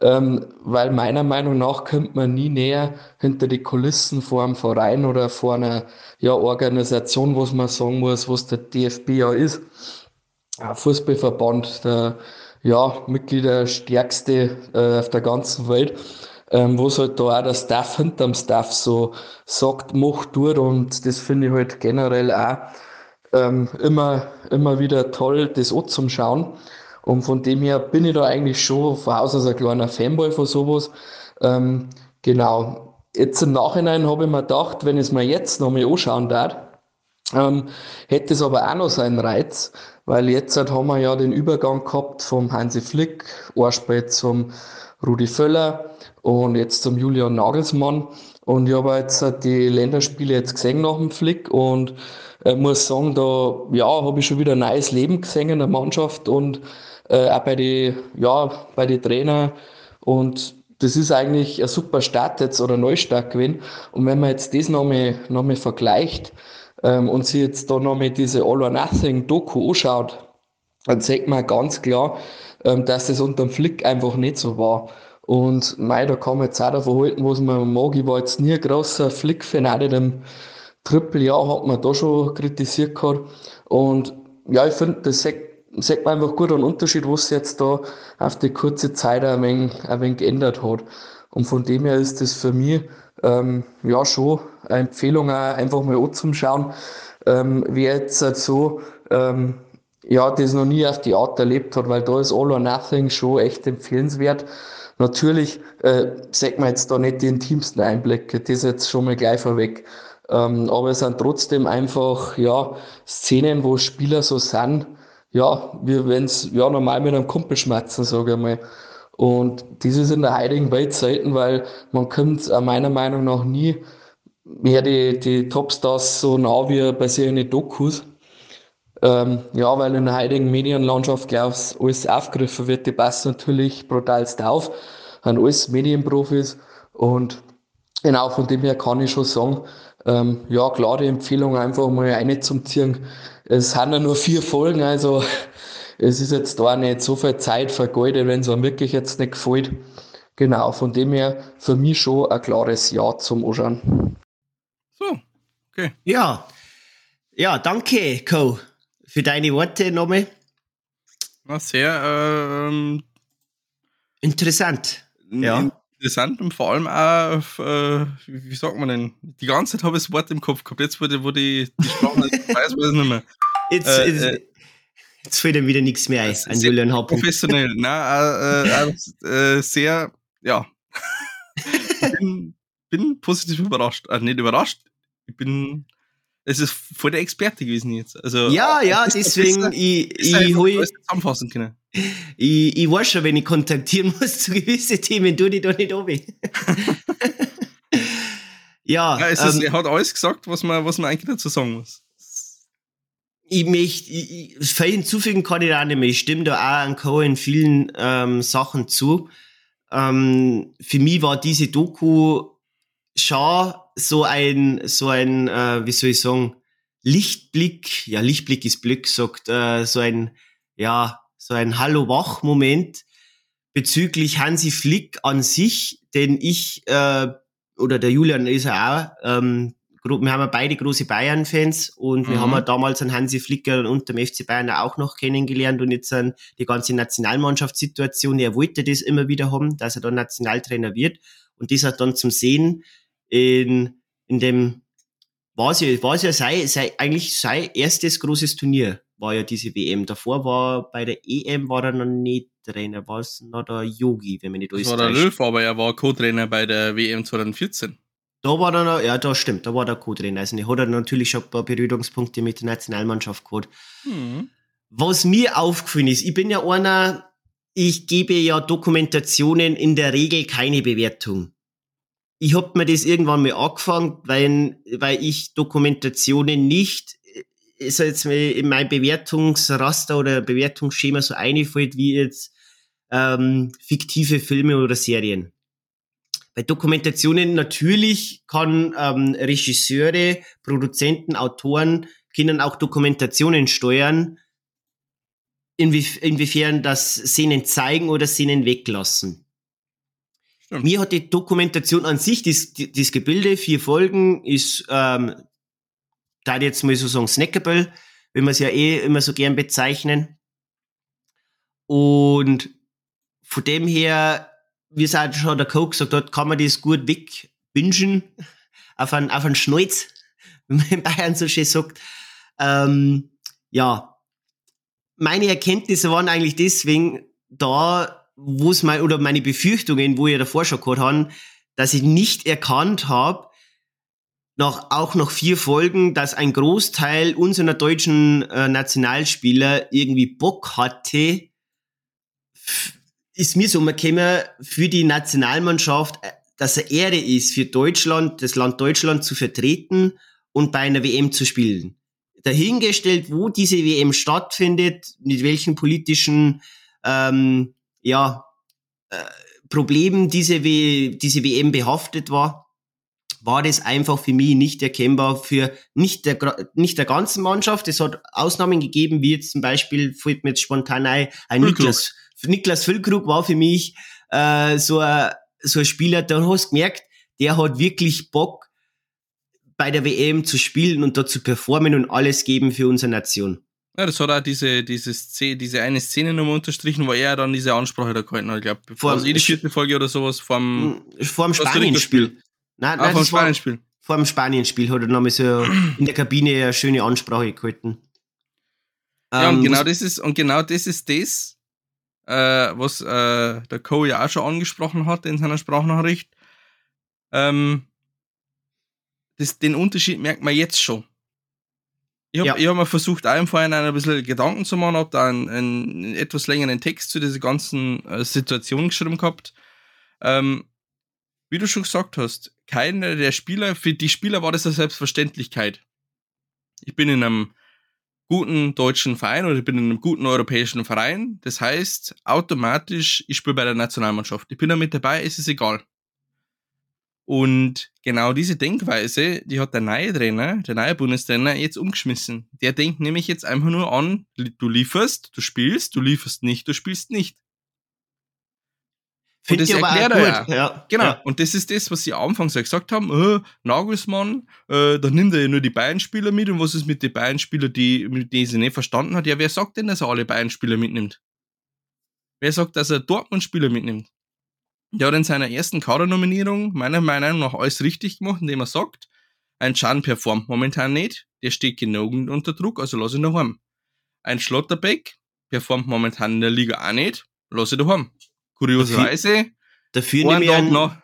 Ähm, weil meiner Meinung nach kommt man nie näher hinter die Kulissen vor einem Verein oder vor einer ja, Organisation, was man sagen muss, was der DFB ja ist. Ein Fußballverband, der ja, Mitgliederstärkste äh, auf der ganzen Welt ähm, wo es halt da auch der Staff hinterm Staff so sagt, macht, tut und das finde ich halt generell auch ähm, immer, immer wieder toll, das anzuschauen. Und von dem her bin ich da eigentlich schon von Haus aus ein kleiner Fanboy von sowas. Ähm, genau. Jetzt im Nachhinein habe ich mir gedacht, wenn ich es mir jetzt nochmal anschauen darf, ähm, hätte es aber auch noch seinen Reiz, weil jetzt halt haben wir ja den Übergang gehabt vom Hansi Flick, Arspät zum Rudi Völler, und jetzt zum Julian Nagelsmann. Und ich habe jetzt die Länderspiele jetzt gesehen nach dem Flick und äh, muss sagen, da ja, habe ich schon wieder ein neues Leben gesehen in der Mannschaft und äh, auch bei den ja, bei. Und das ist eigentlich ein super Start jetzt oder Neustart gewesen. Und wenn man jetzt das nochmal noch vergleicht ähm, und sich jetzt da nochmal diese All or Nothing Doku anschaut, dann sieht man ganz klar, ähm, dass das unter dem Flick einfach nicht so war. Und mei, da kann man jetzt auch davon halten, was man mag. Ich war jetzt nie ein großer Flick-Fan, auch in dem Trippeljahr hat man da schon kritisiert gehabt. Und ja, ich finde, das sieht man einfach gut einen Unterschied, was sich jetzt da auf die kurze Zeit ein wenig, ein wenig geändert hat. Und von dem her ist das für mich ähm, ja schon eine Empfehlung, auch einfach mal anzuschauen. Ähm, wer jetzt halt so ähm, ja, das noch nie auf die Art erlebt hat, weil da ist All or Nothing schon echt empfehlenswert. Natürlich äh, sagt man jetzt da nicht die intimsten Einblicke, das jetzt schon mal gleich vorweg. Ähm, aber es sind trotzdem einfach ja, Szenen, wo Spieler so sind, ja, wie wenn es ja, normal mit einem Kumpel schmerzen, sage ich mal. Und das ist in der heutigen Welt selten, weil man kommt meiner Meinung nach nie mehr die, die Topstars so nah wie bei solchen Dokus. Ähm, ja, weil in der heutigen Medienlandschaft, glaube ich, alles aufgegriffen wird. Die passen natürlich brutalst auf, haben alles Medienprofis und genau von dem her kann ich schon sagen, ähm, ja, klare Empfehlung, einfach mal eine zum Ziehen. Es sind ja nur vier Folgen, also es ist jetzt da nicht so viel Zeit vergeudet, wenn es einem wirklich jetzt nicht gefällt. Genau, von dem her für mich schon ein klares Ja zum Anschauen.
So, okay.
Ja, ja, danke, Co für deine Worte nochmal.
Na, sehr ähm,
interessant. Ja.
Interessant und vor allem auch, äh, wie sagt man denn, die ganze Zeit habe ich das Wort im Kopf gehabt. Jetzt wurde, wo die, die Sprache weiß, weiß ich nicht mehr.
Jetzt, äh, jetzt, äh, jetzt fällt ihm wieder nichts mehr ein an Julian Haupt.
Professionell, na, äh, äh, [LAUGHS] sehr, ja. bin, bin positiv überrascht. Nicht überrascht, ich bin es ist voll der Experte gewesen jetzt. Also,
ja, ja, deswegen, ich, ich, hol,
zusammenfassen können.
Ich, ich weiß schon, wenn ich kontaktieren [LAUGHS] muss zu gewissen Themen, tue ich da nicht oben. [LAUGHS] ja.
ja ist, ähm, er hat alles gesagt, was man, was man eigentlich dazu sagen muss.
Ich möchte, ich, viel hinzufügen kann ich da nicht mehr. Ich stimme da auch an Co. in vielen ähm, Sachen zu. Ähm, für mich war diese Doku schon so ein, so ein, äh, wie soll ich sagen, Lichtblick, ja, Lichtblick ist Glück, sagt, äh, so ein, ja, so ein Hallo-Wach-Moment bezüglich Hansi Flick an sich, den ich äh, oder der Julian ist ja auch, ähm, wir haben ja beide große Bayern-Fans und wir
Mhm.
haben ja damals einen Hansi Flicker unter dem FC Bayern auch noch kennengelernt und jetzt an die ganze Nationalmannschaftssituation. Er wollte das immer wieder haben, dass er dann Nationaltrainer wird und das hat dann zum Sehen in, in dem, war es ja, war es ja sei, sei, eigentlich sein erstes großes Turnier, war ja diese WM. Davor war bei der EM war er noch nicht Trainer, war es noch der Yogi, wenn man nicht
Das
alles
war der. Löw, aber er war Co-Trainer bei der WM 2014.
Da war er noch, ja, da stimmt, da war der Co-Trainer. Also, er hat er natürlich schon ein paar Berührungspunkte mit der Nationalmannschaft gehabt.
Mhm.
Was mir aufgefallen ist, ich bin ja einer, ich gebe ja Dokumentationen in der Regel keine Bewertung. Ich hab mir das irgendwann mal angefangen, weil, weil ich Dokumentationen nicht, ist jetzt mal in mein Bewertungsraster oder Bewertungsschema so einfällt wie jetzt ähm, fiktive Filme oder Serien. Bei Dokumentationen natürlich kann ähm, Regisseure, Produzenten, Autoren können auch Dokumentationen steuern, inwie inwiefern das Szenen zeigen oder Szenen weglassen.
Stimmt.
Mir hat die Dokumentation an sich, das, das Gebilde, vier Folgen, ist, ähm, da jetzt mal so sagen, snackable, wenn wir es ja eh immer so gern bezeichnen. Und von dem her, wie es auch schon der Coke gesagt hat, kann man das gut wegbingen, [LAUGHS] auf einen, auf einen Schnäuz, [LAUGHS] wie man in Bayern so schön sagt. Ähm, ja, meine Erkenntnisse waren eigentlich deswegen da, wo es mal, oder meine Befürchtungen, wo ich davor schon gehabt haben, dass ich nicht erkannt habe, nach, auch nach vier Folgen, dass ein Großteil unserer deutschen äh, Nationalspieler irgendwie Bock hatte, ist mir so gekommen, für die Nationalmannschaft, äh, dass er Ehre ist, für Deutschland, das Land Deutschland zu vertreten und bei einer WM zu spielen. Dahingestellt, wo diese WM stattfindet, mit welchen politischen ähm, ja, äh, Problemen diese, w diese WM behaftet war, war das einfach für mich nicht erkennbar für nicht der, nicht der ganzen Mannschaft. Es hat Ausnahmen gegeben, wie jetzt zum Beispiel, fällt mir jetzt spontan ein, ein. Niklas, Niklas Füllkrug war für mich äh, so, ein, so ein Spieler, da hast du gemerkt, der hat wirklich Bock, bei der WM zu spielen und da zu performen und alles geben für unsere Nation.
Ja, das hat auch diese, diese, Szene, diese eine Szene nochmal unterstrichen, wo er dann diese Ansprache da gehalten hat. Ich glaube,
Vor-
vor jede vierte Folge oder sowas vom
Vor dem
Costa
Spanienspiel. Nein,
Ah,
nein, das war
Spanienspiel.
vor dem Spanienspiel hat er nochmal so in der Kabine eine schöne Ansprache gehalten.
Ja, und
Ähm,
genau
was-
das ist, und genau das ist das, äh, was äh, der Co ja auch schon angesprochen hat in seiner Sprachnachricht. Ähm, das, den Unterschied merkt man jetzt schon. Ich habe
Ja.
hab mir versucht, auch im Vorhinein ein bisschen Gedanken zu machen, habe da einen, einen etwas längeren Text zu dieser ganzen äh, Situation geschrieben gehabt. Ähm, wie du schon gesagt hast, keiner der Spieler, für die Spieler war das eine Selbstverständlichkeit. Ich bin in einem guten deutschen Verein oder ich bin in einem guten europäischen Verein. Das heißt, automatisch, ich spiele bei der Nationalmannschaft. Ich bin da mit dabei, ist es egal. Und genau diese Denkweise, die hat der neue Trainer, der neue Bundestrainer jetzt umgeschmissen. Der denkt nämlich jetzt einfach nur an, du lieferst, du spielst, du lieferst nicht, du spielst nicht.
Find
das
ich aber auch
erklärt er
gut. Ja.
Genau,
Ja.
und das ist das, was sie anfangs ja gesagt haben, äh, Nagelsmann, äh, da nimmt er ja nur die Bayern-Spieler mit und was ist mit den Bayern-Spielern, die, mit denen sie nicht verstanden hat? Ja, wer sagt denn, dass er alle Bayern-Spieler mitnimmt? Wer sagt, dass er Dortmund-Spieler mitnimmt? Der hat in seiner ersten Kadernominierung meiner Meinung nach alles richtig gemacht, indem er sagt, ein Can performt momentan nicht, der steht genug unter Druck, also lass ihn daheim. Ein Schlotterbeck performt momentan in der Liga auch nicht, lass ihn daheim. Kurioserweise,
Dafür
einen
nehme ich einen,
nach,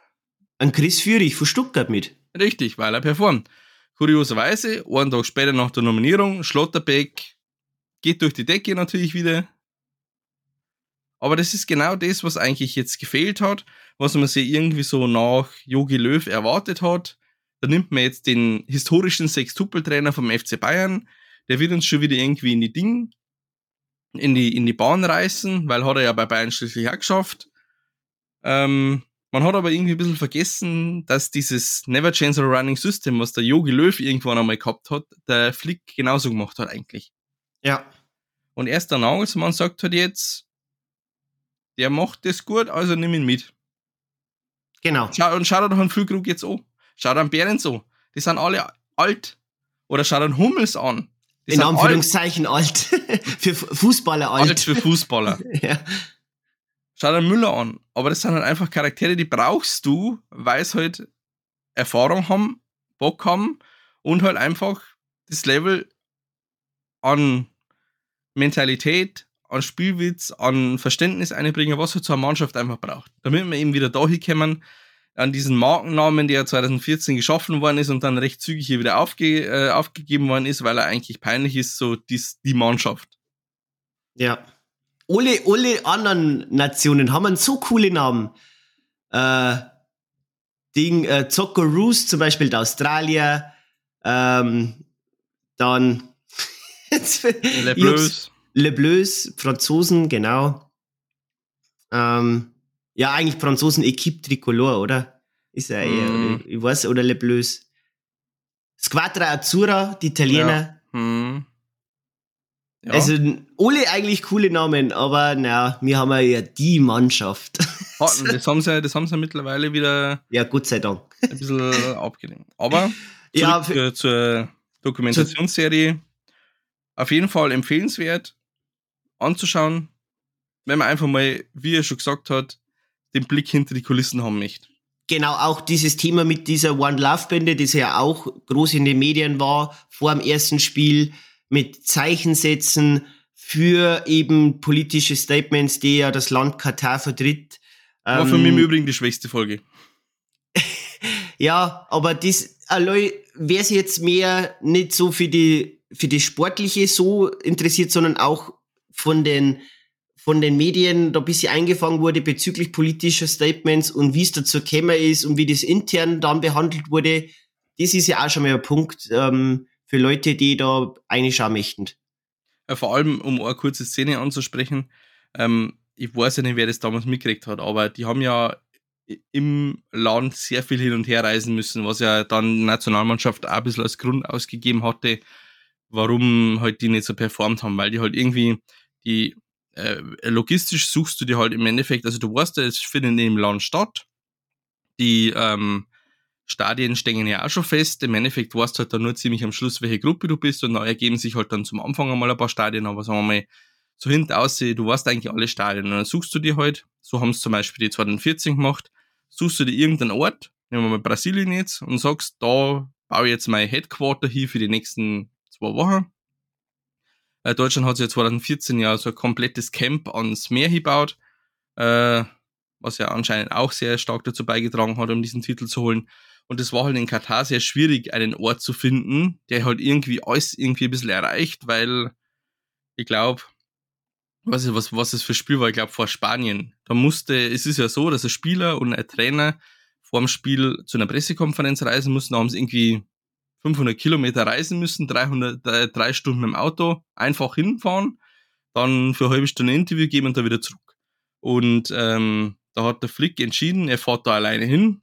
einen Chris Führig von Stuttgart mit.
Richtig, weil er performt. Kurioserweise, einen Tag später nach der Nominierung, Schlotterbeck geht durch die Decke natürlich wieder. Aber das ist genau das, was eigentlich jetzt gefehlt hat, was man sich irgendwie so nach Jogi Löw erwartet hat. Da nimmt man jetzt den historischen Sextupeltrainer vom FC Bayern, der wird uns schon wieder irgendwie in die Ding, in die, in die Bahn reißen, weil hat er ja bei Bayern schließlich auch geschafft. Ähm, man hat aber irgendwie ein bisschen vergessen, dass dieses Never Change a Running System, was der Yogi Löw irgendwann einmal gehabt hat, der Flick genauso gemacht hat eigentlich.
Ja.
Und erst der Nagelsmann sagt halt jetzt, der macht das gut, also nimm ihn mit.
Genau.
Schau, und schau dir doch einen Füllkrug jetzt an. Schau dann Behrens an. Die sind alle alt. Oder schau dann Hummels an. Die
In Anführungszeichen alt. [LAUGHS] für Fußballer
alt.
alt.
alt für Fußballer. [LAUGHS]
ja.
Schau dir Müller an. Aber das sind halt einfach Charaktere, die brauchst du, weil sie halt Erfahrung haben, Bock haben und halt einfach das Level an Mentalität, an Spielwitz, an Verständnis einbringen, was halt so eine Mannschaft einfach braucht. Damit wir eben wieder dahin kommen, an diesen Markennamen, der 2014 geschaffen worden ist und dann recht zügig hier wieder aufge, äh, aufgegeben worden ist, weil er eigentlich peinlich ist, so dies, die Mannschaft.
Ja. Alle, alle anderen Nationen haben so coole Namen. Äh, Ding, äh, Zockeroos zum Beispiel der Australier, ähm, dann [LAUGHS]
Le Bleus.
Le Bleus, Franzosen, genau. Ähm, ja, eigentlich Franzosen Equipe Tricolore, oder? Ist er eher, oder, ich weiß, oder Le Bleus. Squadra Azzurra, die Italiener.
Hm. Ja.
Also alle eigentlich coole Namen, aber na, wir haben ja die Mannschaft.
Das haben sie, das haben sie mittlerweile wieder
ja, Gott sei Dank.
ein bisschen abgelenkt. Aber
Ja,
zur, zur Dokumentationsserie. Auf jeden Fall empfehlenswert anzuschauen, wenn man einfach mal, wie er schon gesagt hat, den Blick hinter die Kulissen haben möchte.
Genau, auch dieses Thema mit dieser One Love Bände, das ja auch groß in den Medien war, vor dem ersten Spiel, mit Zeichensätzen für eben politische Statements, die ja das Land Katar vertritt.
War für
Ähm,
mich im Übrigen die schwächste Folge. [LAUGHS]
Ja, aber das, allein, wer sich jetzt mehr nicht so für die, für die Sportliche so interessiert, sondern auch von den, von den Medien da ein bisschen eingefangen wurde bezüglich politischer Statements und wie es dazu gekommen ist und wie das intern dann behandelt wurde, das ist ja auch schon mal ein Punkt ähm, für Leute, die da reinschauen möchten.
Ja, vor allem, um eine kurze Szene anzusprechen, ähm, ich weiß ja nicht, wer das damals mitgekriegt hat, aber die haben ja im Land sehr viel hin und her reisen müssen, was ja dann die Nationalmannschaft auch ein bisschen als Grund ausgegeben hatte, warum halt die nicht so performt haben, weil die halt irgendwie die äh, logistisch suchst du dir halt im Endeffekt, also du weißt ja, es findet im Land statt. Die ähm, Stadien stehen ja auch schon fest. Im Endeffekt weißt du halt dann nur ziemlich am Schluss, welche Gruppe du bist und da ergeben sich halt dann zum Anfang einmal ein paar Stadien, aber sagen wir mal, so hinten aussehen, du weißt eigentlich alle Stadien und dann suchst du dir halt, so haben es zum Beispiel die 2014 gemacht, suchst du dir irgendeinen Ort, nehmen wir mal Brasilien jetzt und sagst, da baue ich jetzt mein Headquarter hier für die nächsten zwei Wochen. Äh, Deutschland hat sich ja 2014 ja so ein komplettes Camp ans Meer gebaut, äh, was ja anscheinend auch sehr stark dazu beigetragen hat, um diesen Titel zu holen. Und es war halt in Katar sehr schwierig, einen Ort zu finden, der halt irgendwie alles irgendwie ein bisschen erreicht, weil ich glaube, weiß ich, was, was das für Spiel war, ich glaube vor Spanien. Da musste, es ist ja so, dass ein Spieler und ein Trainer vor dem Spiel zu einer Pressekonferenz reisen mussten, da haben sie irgendwie 500 Kilometer reisen müssen, 300, äh, drei Stunden dem Auto, einfach hinfahren, dann für eine halbe Stunde ein Interview geben und dann wieder zurück. Und ähm, da hat der Flick entschieden, er fährt da alleine hin,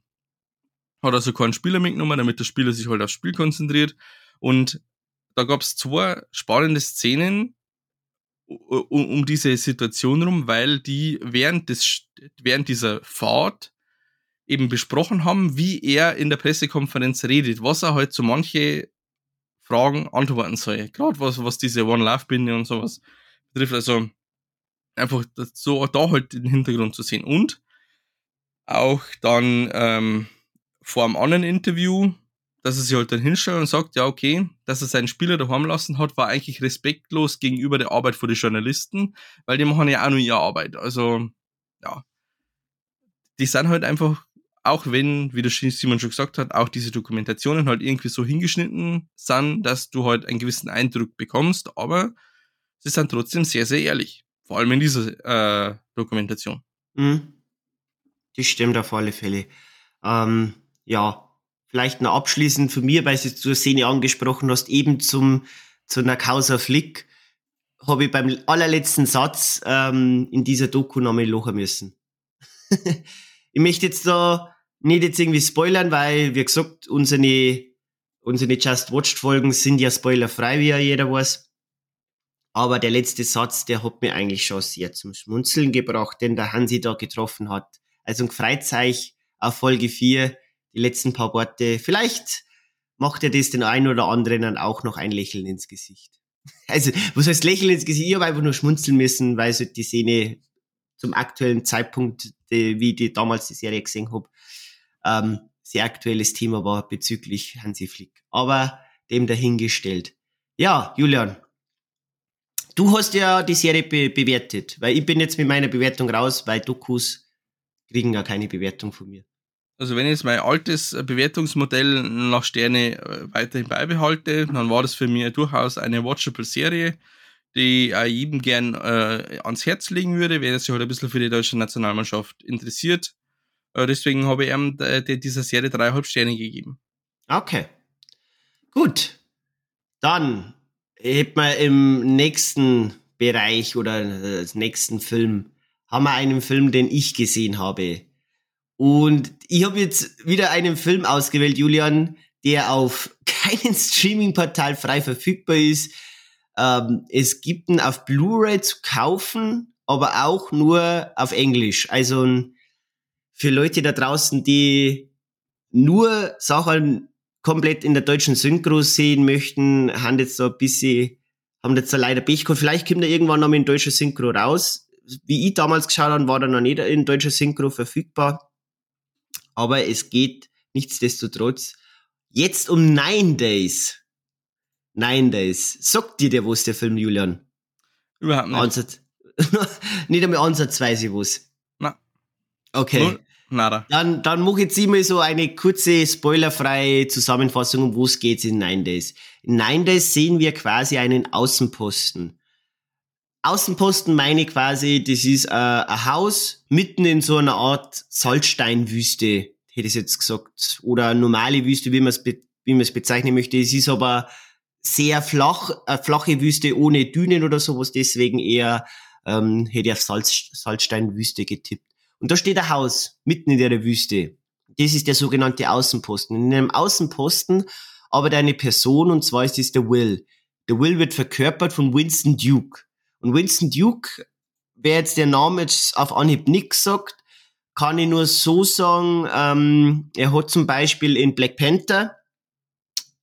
hat also keinen Spieler mitgenommen, damit der Spieler sich halt aufs Spiel konzentriert. Und da gab es zwei spannende Szenen um, um diese Situation rum, weil die während, des, während dieser Fahrt eben besprochen haben, wie er in der Pressekonferenz redet, was er halt zu manche Fragen antworten soll. Gerade was, was diese One-Love-Binde und sowas betrifft. Also einfach so da halt den Hintergrund zu sehen. Und auch dann ähm, vor einem anderen Interview, dass er sich halt dann hinstellt und sagt, ja, okay, dass er seinen Spieler daheim lassen hat, war eigentlich respektlos gegenüber der Arbeit von den Journalisten, weil die machen ja auch nur ihre Arbeit. Also, ja. Die sind halt einfach, auch wenn, wie der Simon schon gesagt hat, auch diese Dokumentationen halt irgendwie so hingeschnitten sind, dass du halt einen gewissen Eindruck bekommst, aber sie sind trotzdem sehr, sehr ehrlich. Vor allem in dieser äh, Dokumentation.
Mhm. Das stimmt auf alle Fälle. Ähm, ja, vielleicht noch abschließend von mir, weil du zur Szene angesprochen hast, eben zum, zu einer Causa Flick, habe ich beim allerletzten Satz ähm, in dieser Doku nochmal lachen müssen. [LAUGHS] ich möchte jetzt da nicht jetzt irgendwie spoilern, weil, wie gesagt, unsere, unsere Just Watched Folgen sind ja spoilerfrei, wie ja jeder weiß. Aber der letzte Satz, der hat mir eigentlich schon sehr zum Schmunzeln gebracht, den der Hansi da getroffen hat. Also ein Freizeit auf Folge 4, die letzten paar Worte. Vielleicht macht er das den einen oder anderen dann auch noch ein Lächeln ins Gesicht. [LAUGHS] Also, was heißt Lächeln ins Gesicht? Ich habe einfach nur schmunzeln müssen, weil so die Szene zum aktuellen Zeitpunkt, die, wie ich damals die Serie gesehen habe, ähm, sehr aktuelles Thema war bezüglich Hansi Flick. Aber dem dahingestellt. Ja, Julian, du hast ja die Serie be bewertet, weil ich bin jetzt mit meiner Bewertung raus, weil Dokus kriegen ja keine Bewertung von mir.
Also wenn ich jetzt mein altes Bewertungsmodell nach Sterne äh, weiterhin beibehalte, dann war das für mich durchaus eine watchable Serie, die ich jedem gern äh, ans Herz legen würde, wer sich halt ein bisschen für die deutsche Nationalmannschaft interessiert. Äh, deswegen habe ich ihm äh, dieser Serie dreieinhalb Sterne gegeben.
Okay. Gut. Dann hätten wir im nächsten Bereich oder äh, nächsten Film haben wir einen Film, den ich gesehen habe. Und ich habe jetzt wieder einen Film ausgewählt, Julian, der auf [LAUGHS] keinem Streaming-Portal frei verfügbar ist. Ähm, es gibt ihn auf Blu-ray zu kaufen, aber auch nur auf Englisch. Also für Leute da draußen, die nur Sachen komplett in der deutschen Synchro sehen möchten, haben jetzt so ein bisschen, haben jetzt da leider Pech gehabt. Vielleicht kommt er irgendwann noch mit in deutscher Synchro raus. Wie ich damals geschaut habe, war er noch nicht in deutscher Synchro verfügbar aber es geht nichtsdestotrotz jetzt um Nine Days. Nine Days. Sagt dir der was, der Film, Julian?
Überhaupt nicht.
Ansatz. [LAUGHS] nicht einmal ansatzweise was.
Na.
Okay. Null.
Nada.
Dann, dann mache ich jetzt immer so eine kurze, spoilerfreie Zusammenfassung, um was geht's in Nine Days. In Nine Days sehen wir quasi einen Außenposten. Außenposten meine quasi, das ist äh, ein Haus mitten in so einer Art Salzsteinwüste, hätte ich jetzt gesagt, oder normale Wüste, wie man es wie man es bezeichnen möchte. Es ist aber sehr flach, eine flache Wüste ohne Dünen oder sowas, deswegen eher ähm, hätte ich auf Salz, Salzsteinwüste getippt. Und da steht ein Haus mitten in der Wüste. Das ist der sogenannte Außenposten. In einem Außenposten arbeitet eine Person und zwar ist es der Will. Der Will wird verkörpert von Winston Duke. Und Winston Duke, wer jetzt der Name jetzt auf Anhieb nichts sagt, kann ich nur so sagen, ähm, er hat zum Beispiel in Black Panther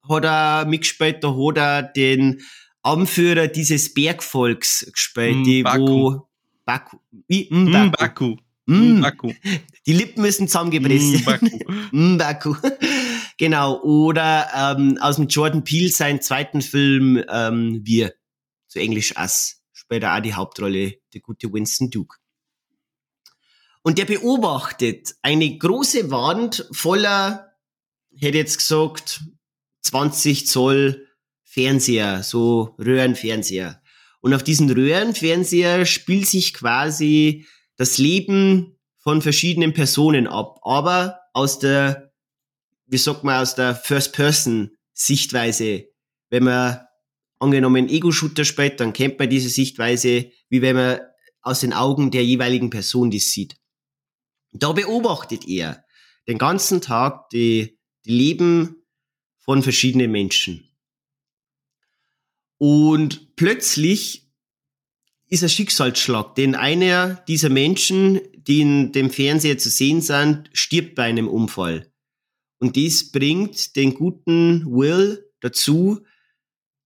hat er mitgespielt, da hat er den Anführer dieses Bergvolks gespielt, die
Mbaku.
wo Baku, wie,
Mbaku.
Mm.
Mbaku.
Die Lippen müssen zusammengepresst.
Mbaku. [LAUGHS]
Mbaku. genau. Oder ähm, aus dem Jordan Peele seinen zweiten Film ähm, Wir, zu Englisch Us später auch die Hauptrolle, der gute Winston Duke. Und der beobachtet eine große Wand voller, hätte jetzt gesagt, 20 Zoll Fernseher, so Röhrenfernseher. Und auf diesen Röhrenfernseher spielt sich quasi das Leben von verschiedenen Personen ab, aber aus der, wie sagt man, aus der First-Person-Sichtweise. Wenn man angenommen Ego-Shooter spielt, dann kennt man diese Sichtweise, wie wenn man aus den Augen der jeweiligen Person das sieht. Da beobachtet er den ganzen Tag die, die Leben von verschiedenen Menschen. Und plötzlich ist ein Schicksalsschlag, denn einer dieser Menschen, die in dem Fernseher zu sehen sind, stirbt bei einem Unfall. Und dies bringt den guten Will dazu,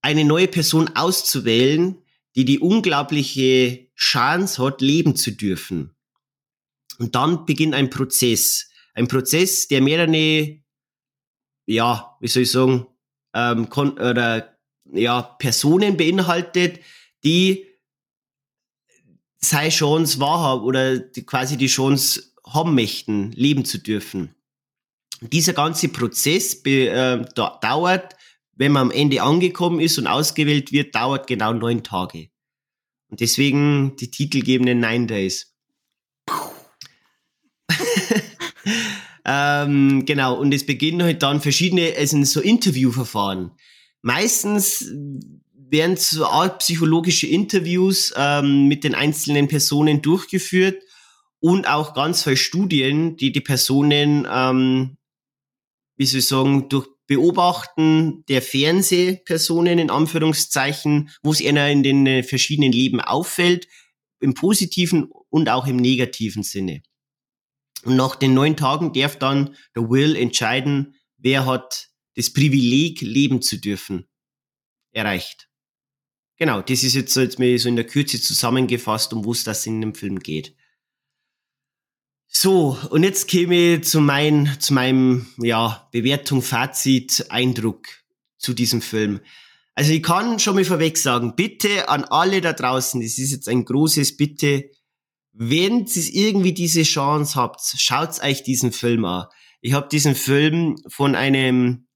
eine neue Person auszuwählen, die die unglaubliche Chance hat, leben zu dürfen. Und dann beginnt ein Prozess. Ein Prozess, der mehrere, ja, wie soll ich sagen, ähm, oder, ja, Personen beinhaltet, die seine Chance wahrhaben oder die quasi die Chance haben möchten, leben zu dürfen. dieser ganze Prozess äh, da, dauert wenn man am Ende angekommen ist und ausgewählt wird, dauert genau neun Tage. Und deswegen die titelgebenden Nine Days. [LAUGHS] ähm, genau, und es beginnen halt dann verschiedene, es sind so Interviewverfahren. Meistens werden so Art psychologische Interviews ähm, mit den einzelnen Personen durchgeführt und auch ganz viele Studien, die die Personen, ähm, wie soll ich sagen, durch Beobachten der Fernsehpersonen in Anführungszeichen, wo es einer in den verschiedenen Leben auffällt, im positiven und auch im negativen Sinne. Und nach den neun Tagen darf dann der Will entscheiden, wer hat das Privileg, leben zu dürfen, erreicht. Genau, das ist jetzt jetzt mir so in der Kürze zusammengefasst, um was das in dem Film geht. So, und jetzt käme ich zu, mein, zu meinem ja, Bewertung, Fazit, Eindruck zu diesem Film. Also ich kann schon mal vorweg sagen, bitte an alle da draußen, das ist jetzt ein großes Bitte, wenn ihr irgendwie diese Chance habt, schaut euch diesen Film an. Ich habe diesen Film von einem,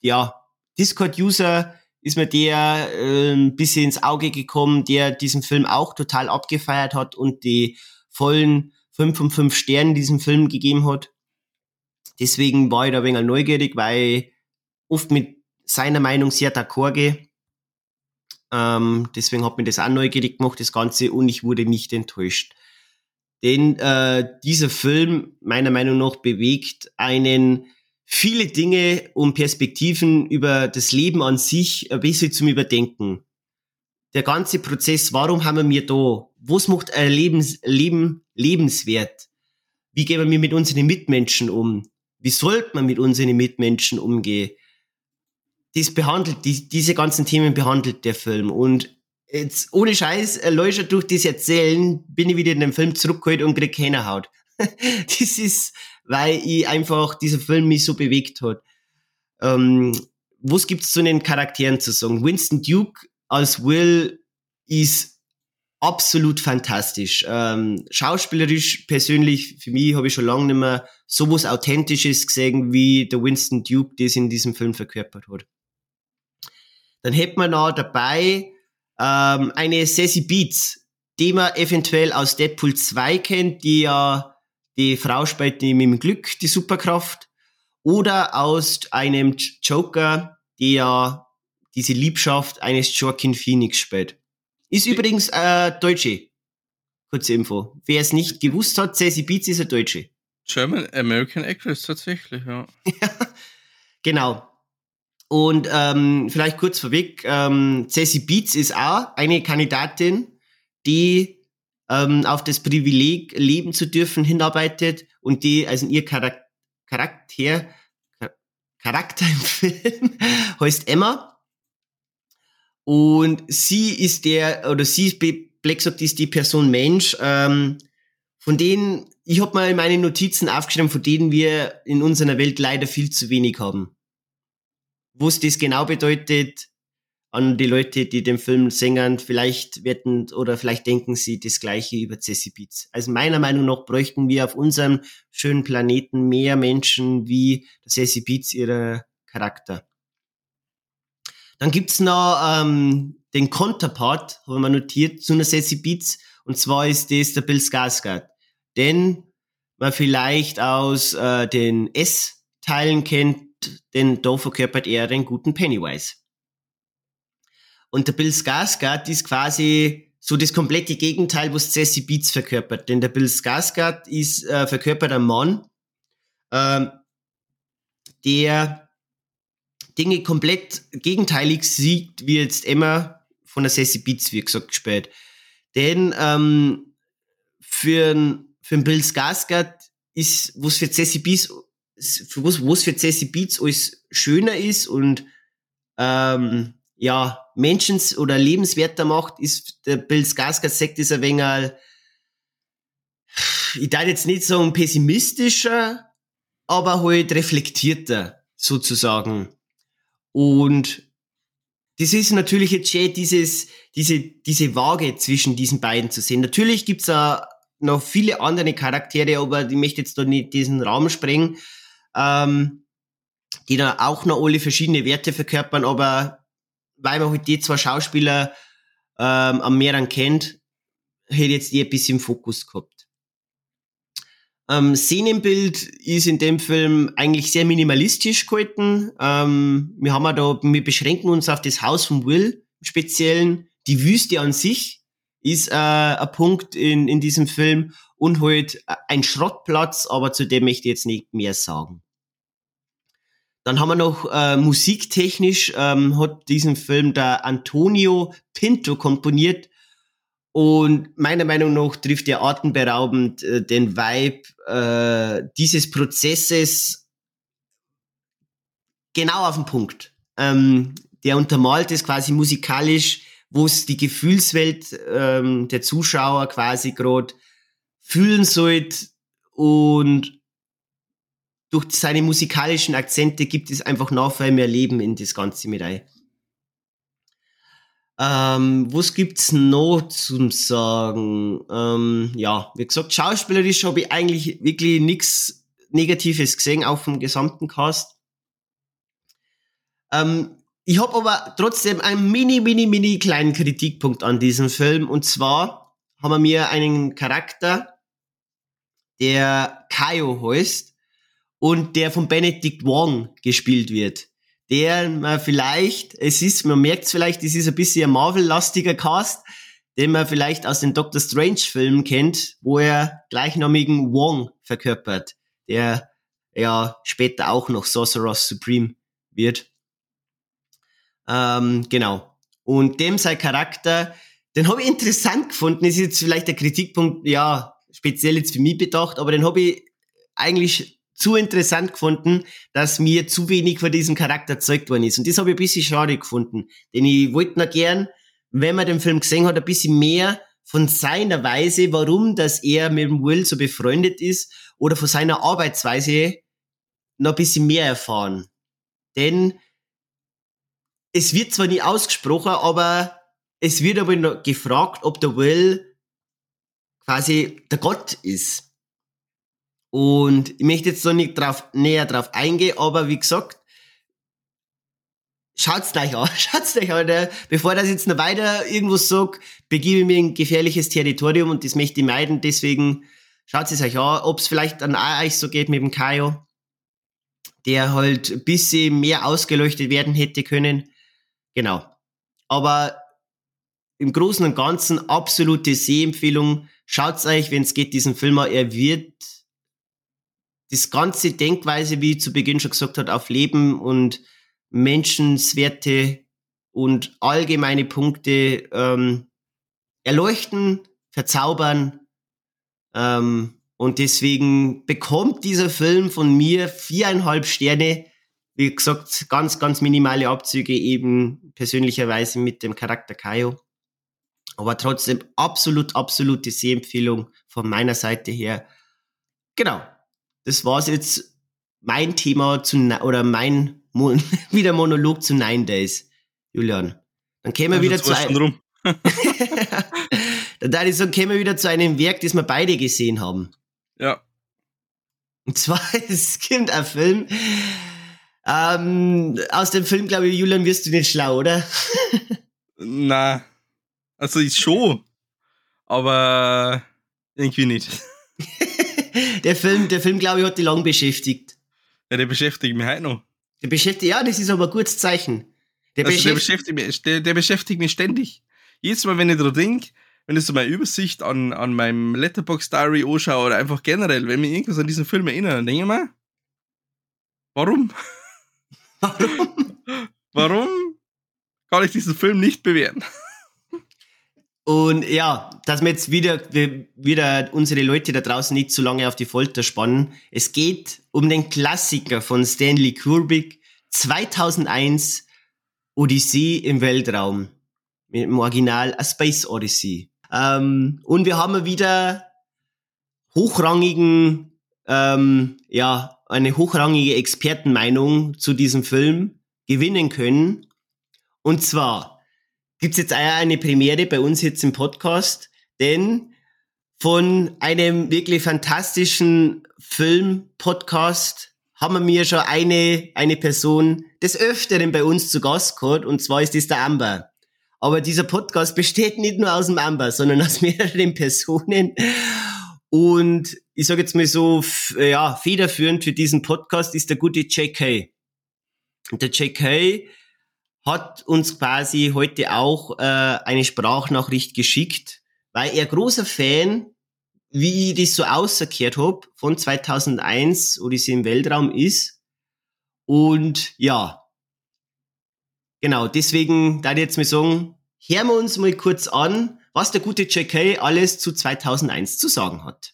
ja, Discord-User ist mir der äh, ein bisschen ins Auge gekommen, der diesen Film auch total abgefeiert hat und die vollen 5 von 5 Sternen diesem Film gegeben hat. Deswegen war ich da ein wenig neugierig, weil ich oft mit seiner Meinung sehr d'accord gehe. Ähm, deswegen hat mir das auch neugierig gemacht, das Ganze, und ich wurde nicht enttäuscht. Denn äh, dieser Film, meiner Meinung nach, bewegt einen viele Dinge und Perspektiven über das Leben an sich ein bisschen zum Überdenken. Der ganze Prozess, warum haben wir mir da? Was macht ein Lebens, Leben lebenswert? Wie gehen wir mit unseren Mitmenschen um? Wie sollte man mit unseren Mitmenschen umgehen? Das behandelt, die, diese ganzen Themen behandelt der Film. Und jetzt, ohne Scheiß, äh, Leute, durch das Erzählen bin ich wieder in den Film zurückgeholt und krieg keine Haut. [LAUGHS] das ist, weil ich einfach, dieser Film mich so bewegt hat. Ähm, was gibt's zu den Charakteren zu sagen? Winston Duke als Will ist absolut fantastisch. Ähm, schauspielerisch persönlich, für mich habe ich schon lange nicht mehr sowas Authentisches gesehen, wie der Winston Duke das in diesem Film verkörpert hat. Dann hätte man noch dabei ähm, eine Sassy Beats, die man eventuell aus Deadpool 2 kennt, die ja die Frau spielt mit dem Glück die Superkraft. Oder aus einem Joker, der ja diese Liebschaft eines Joaquin Phoenix spielt. Ist übrigens äh, Deutsche. Kurze Info. Wer es nicht gewusst hat, Sassy Beats ist eine Deutsche.
German American Actress, tatsächlich, ja. [LAUGHS]
genau. Und ähm, vielleicht kurz vorweg, ähm, Sassy Beats ist auch eine Kandidatin, die ähm, auf das Privileg, leben zu dürfen, hinarbeitet und die, also ihr Charakter, Charakter, Charakter im Film [LAUGHS] heißt Emma und sie ist der, oder sie ist, Black sagt, ist die Person Mensch, ähm, von denen, ich habe mal meine Notizen aufgeschrieben, von denen wir in unserer Welt leider viel zu wenig haben. Was das genau bedeutet, an die Leute, die den Film singen, vielleicht wetten oder vielleicht denken sie das Gleiche über Ceci Beats. Also meiner Meinung nach bräuchten wir auf unserem schönen Planeten mehr Menschen wie Ceci Beats ihrer Charakter. Dann gibt's noch ähm, den Konterpart, haben wir notiert, zu einer Sassy Beats. Und zwar ist das der Bill Skarsgård. Den man vielleicht aus äh, den S-Teilen kennt, denn da verkörpert er den guten Pennywise. Und der Bill Skarsgård ist quasi so das komplette Gegenteil, was Sassy Beats verkörpert. Denn der Bill Skarsgård ist äh, verkörpert ein Mann, ähm, der Dinge komplett gegenteilig sieht, wie jetzt Emma von der Sassy Beats, wie gesagt, gespielt. Denn ähm, für, für Bill Skarsgård ist, was für Sassy Beats, was, was für Sassy Beats alles schöner ist und ähm, ja, Menschens- oder lebenswerter macht, ist der Bill Skarsgård sagt, ist ein wenig, ich darf jetzt nicht sagen pessimistischer, aber halt reflektierter, sozusagen. Und das ist natürlich jetzt schön, dieses, diese, diese Waage zwischen diesen beiden zu sehen. Natürlich gibt's da noch viele andere Charaktere, aber ich möchte jetzt da nicht diesen Raum sprengen, ähm, die da auch noch alle verschiedene Werte verkörpern, aber weil man halt die zwei Schauspieler ähm, am mehreren kennt, hätte jetzt die ein bisschen Fokus gehabt. Ähm, Szenenbild ist in dem Film eigentlich sehr minimalistisch gehalten. Ähm, wir haben da, wir beschränken uns auf das Haus von Will im Speziellen. Die Wüste an sich ist äh, ein Punkt in, in diesem Film und halt ein Schrottplatz, aber zu dem möchte ich jetzt nicht mehr sagen. Dann haben wir noch äh, musiktechnisch, ähm, hat diesen Film der Antonio Pinto komponiert Und meiner Meinung nach trifft er atemberaubend äh, den Vibe äh, dieses Prozesses genau auf den Punkt. Ähm, der untermalt es quasi musikalisch, wo es die Gefühlswelt ähm, der Zuschauer quasi gerade fühlen sollte und durch seine musikalischen Akzente gibt es einfach noch viel mehr Leben in das Ganze mit ein. Ähm, was gibt's noch zum Sagen? Ähm, ja, wie gesagt, schauspielerisch habe ich eigentlich wirklich nichts Negatives gesehen auf dem gesamten Cast. Ähm, ich habe aber trotzdem einen mini, mini, mini kleinen Kritikpunkt an diesem Film. Und zwar haben wir einen Charakter, der Kaio heißt und der von Benedict Wong gespielt wird der man vielleicht, es ist, man merkt es vielleicht, es ist ein bisschen ein Marvel-lastiger Cast, den man vielleicht aus den Doctor Strange-Filmen kennt, wo er gleichnamigen Wong verkörpert, der ja später auch noch Sorcerer Supreme wird. Ähm, genau. Und dem sein Charakter, den habe ich interessant gefunden, ist jetzt vielleicht der Kritikpunkt, ja, speziell jetzt für mich bedacht, aber den habe ich eigentlich zu interessant gefunden, dass mir zu wenig von diesem Charakter gezeigt worden ist. Und das habe ich ein bisschen schade gefunden. Denn ich wollte noch gern, wenn man den Film gesehen hat, ein bisschen mehr von seiner Weise, warum dass er mit dem Will so befreundet ist, oder von seiner Arbeitsweise noch ein bisschen mehr erfahren. Denn es wird zwar nie ausgesprochen, aber es wird aber noch gefragt, ob der Will quasi der Gott ist. Und ich möchte jetzt noch nicht drauf, näher drauf eingehen, aber wie gesagt, schaut's gleich an, [LAUGHS] schaut's gleich an. Der, bevor das jetzt noch weiter irgendwo sag, begebe ich mir in gefährliches Territorium und das möchte ich meiden, deswegen schaut es euch an, ob es vielleicht an euch so geht mit dem Kaio, der halt ein bisschen mehr ausgeleuchtet werden hätte können. Genau. Aber im Großen und Ganzen absolute Sehempfehlung. Schaut's euch, wenn es geht, diesen Film an. Er wird das ganze Denkweise, wie ich zu Beginn schon gesagt hat, auf Leben und Menschenswerte und allgemeine Punkte ähm, erleuchten, verzaubern. Ähm, und deswegen bekommt dieser Film von mir viereinhalb Sterne. Wie gesagt, ganz, ganz minimale Abzüge eben persönlicherweise mit dem Charakter Kaio. Aber trotzdem absolut, absolute Sehempfehlung von meiner Seite her. Genau das war's jetzt mein Thema zu, oder mein Mon [LAUGHS] wieder Monolog zu Nine Days, Julian. Dann kämen wir wieder zu einem, [LAUGHS] [LAUGHS] dann darf ich sagen, kämen wir wieder zu einem Werk, das wir beide gesehen haben.
Ja.
Und zwar, es gibt ein Film, ähm, aus dem Film, glaube ich, Julian, wirst du nicht schlau, oder? [LAUGHS]
Na, also ist schon, aber irgendwie nicht. [LAUGHS]
der Film, der Film, glaube ich, hat die lang beschäftigt.
Ja, der beschäftigt mich heute noch.
Der beschäftigt, ja, das ist aber ein gutes Zeichen.
Der, also beschäftigt, der, beschäftigt mich, der, der, beschäftigt mich ständig. Jedes Mal, wenn ich da denke, wenn ich so meine Übersicht an, an meinem Letterbox Diary anschaue oder einfach generell, wenn mich irgendwas an diesen Film erinnert, dann denke ich mir, warum? [LAUGHS]
Warum?
kann ich diesen Film nicht bewerten?
Und ja, dass wir jetzt wieder, wieder unsere Leute da draußen nicht zu lange auf die Folter spannen. Es geht um den Klassiker von Stanley Kubrick 2001 Odyssee im Weltraum. Dem Original A Space Odyssey. Ähm, und wir haben wieder hochrangigen, ähm, ja, eine hochrangige Expertenmeinung zu diesem Film gewinnen können. Und zwar gibt's jetzt auch eine Premiere bei uns jetzt im Podcast, denn von einem wirklich fantastischen Film-Podcast haben wir mir schon eine, eine Person des Öfteren bei uns zu Gast gehabt, und zwar ist das der Amber. Aber dieser Podcast besteht nicht nur aus dem Amber, sondern aus [LAUGHS] mehreren Personen. Und ich sage jetzt mal so, ja, federführend für diesen Podcast ist der gute JK. Und der JK hat uns quasi heute auch äh, eine Sprachnachricht geschickt, weil er großer Fan, wie ich das so ausgekehrt hab, von 2001 Odyssee im Weltraum ist. Und ja, genau, deswegen da ich jetzt mal sagen, hören wir uns mal kurz an, was der gute JK alles zu 2001 zu sagen hat.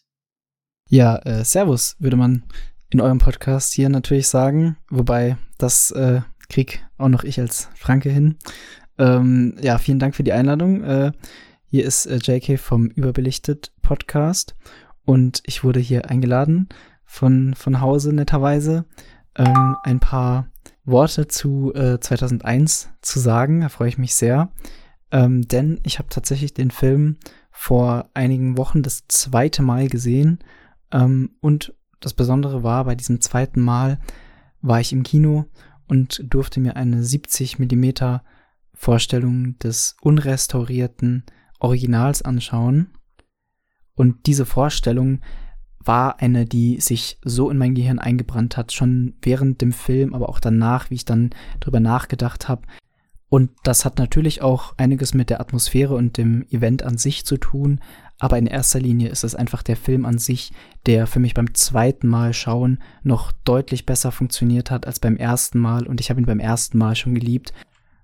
Ja, äh, Servus, würde man in eurem Podcast hier natürlich sagen. Wobei, das äh, krieg auch noch ich als Franke hin. Ähm, ja, vielen Dank für die Einladung. Äh, hier ist äh, JK vom Überbelichtet Podcast und ich wurde hier eingeladen von, von Hause netterweise, ähm, ein paar Worte zu äh, 2001 zu sagen. Da freue ich mich sehr. Ähm, denn ich habe tatsächlich den Film vor einigen Wochen das zweite Mal gesehen. Ähm, und das Besondere war, bei diesem zweiten Mal war ich im Kino und durfte mir eine 70 Millimeter Vorstellung des unrestaurierten Originals anschauen. Und diese Vorstellung war eine, die sich so in mein Gehirn eingebrannt hat, schon während dem Film, aber auch danach, wie ich dann drüber nachgedacht habe. Und das hat natürlich auch einiges mit der Atmosphäre und dem Event an sich zu tun, aber in erster Linie ist es einfach der Film an sich, der für mich beim zweiten Mal schauen noch deutlich besser funktioniert hat als beim ersten Mal und ich habe ihn beim ersten Mal schon geliebt.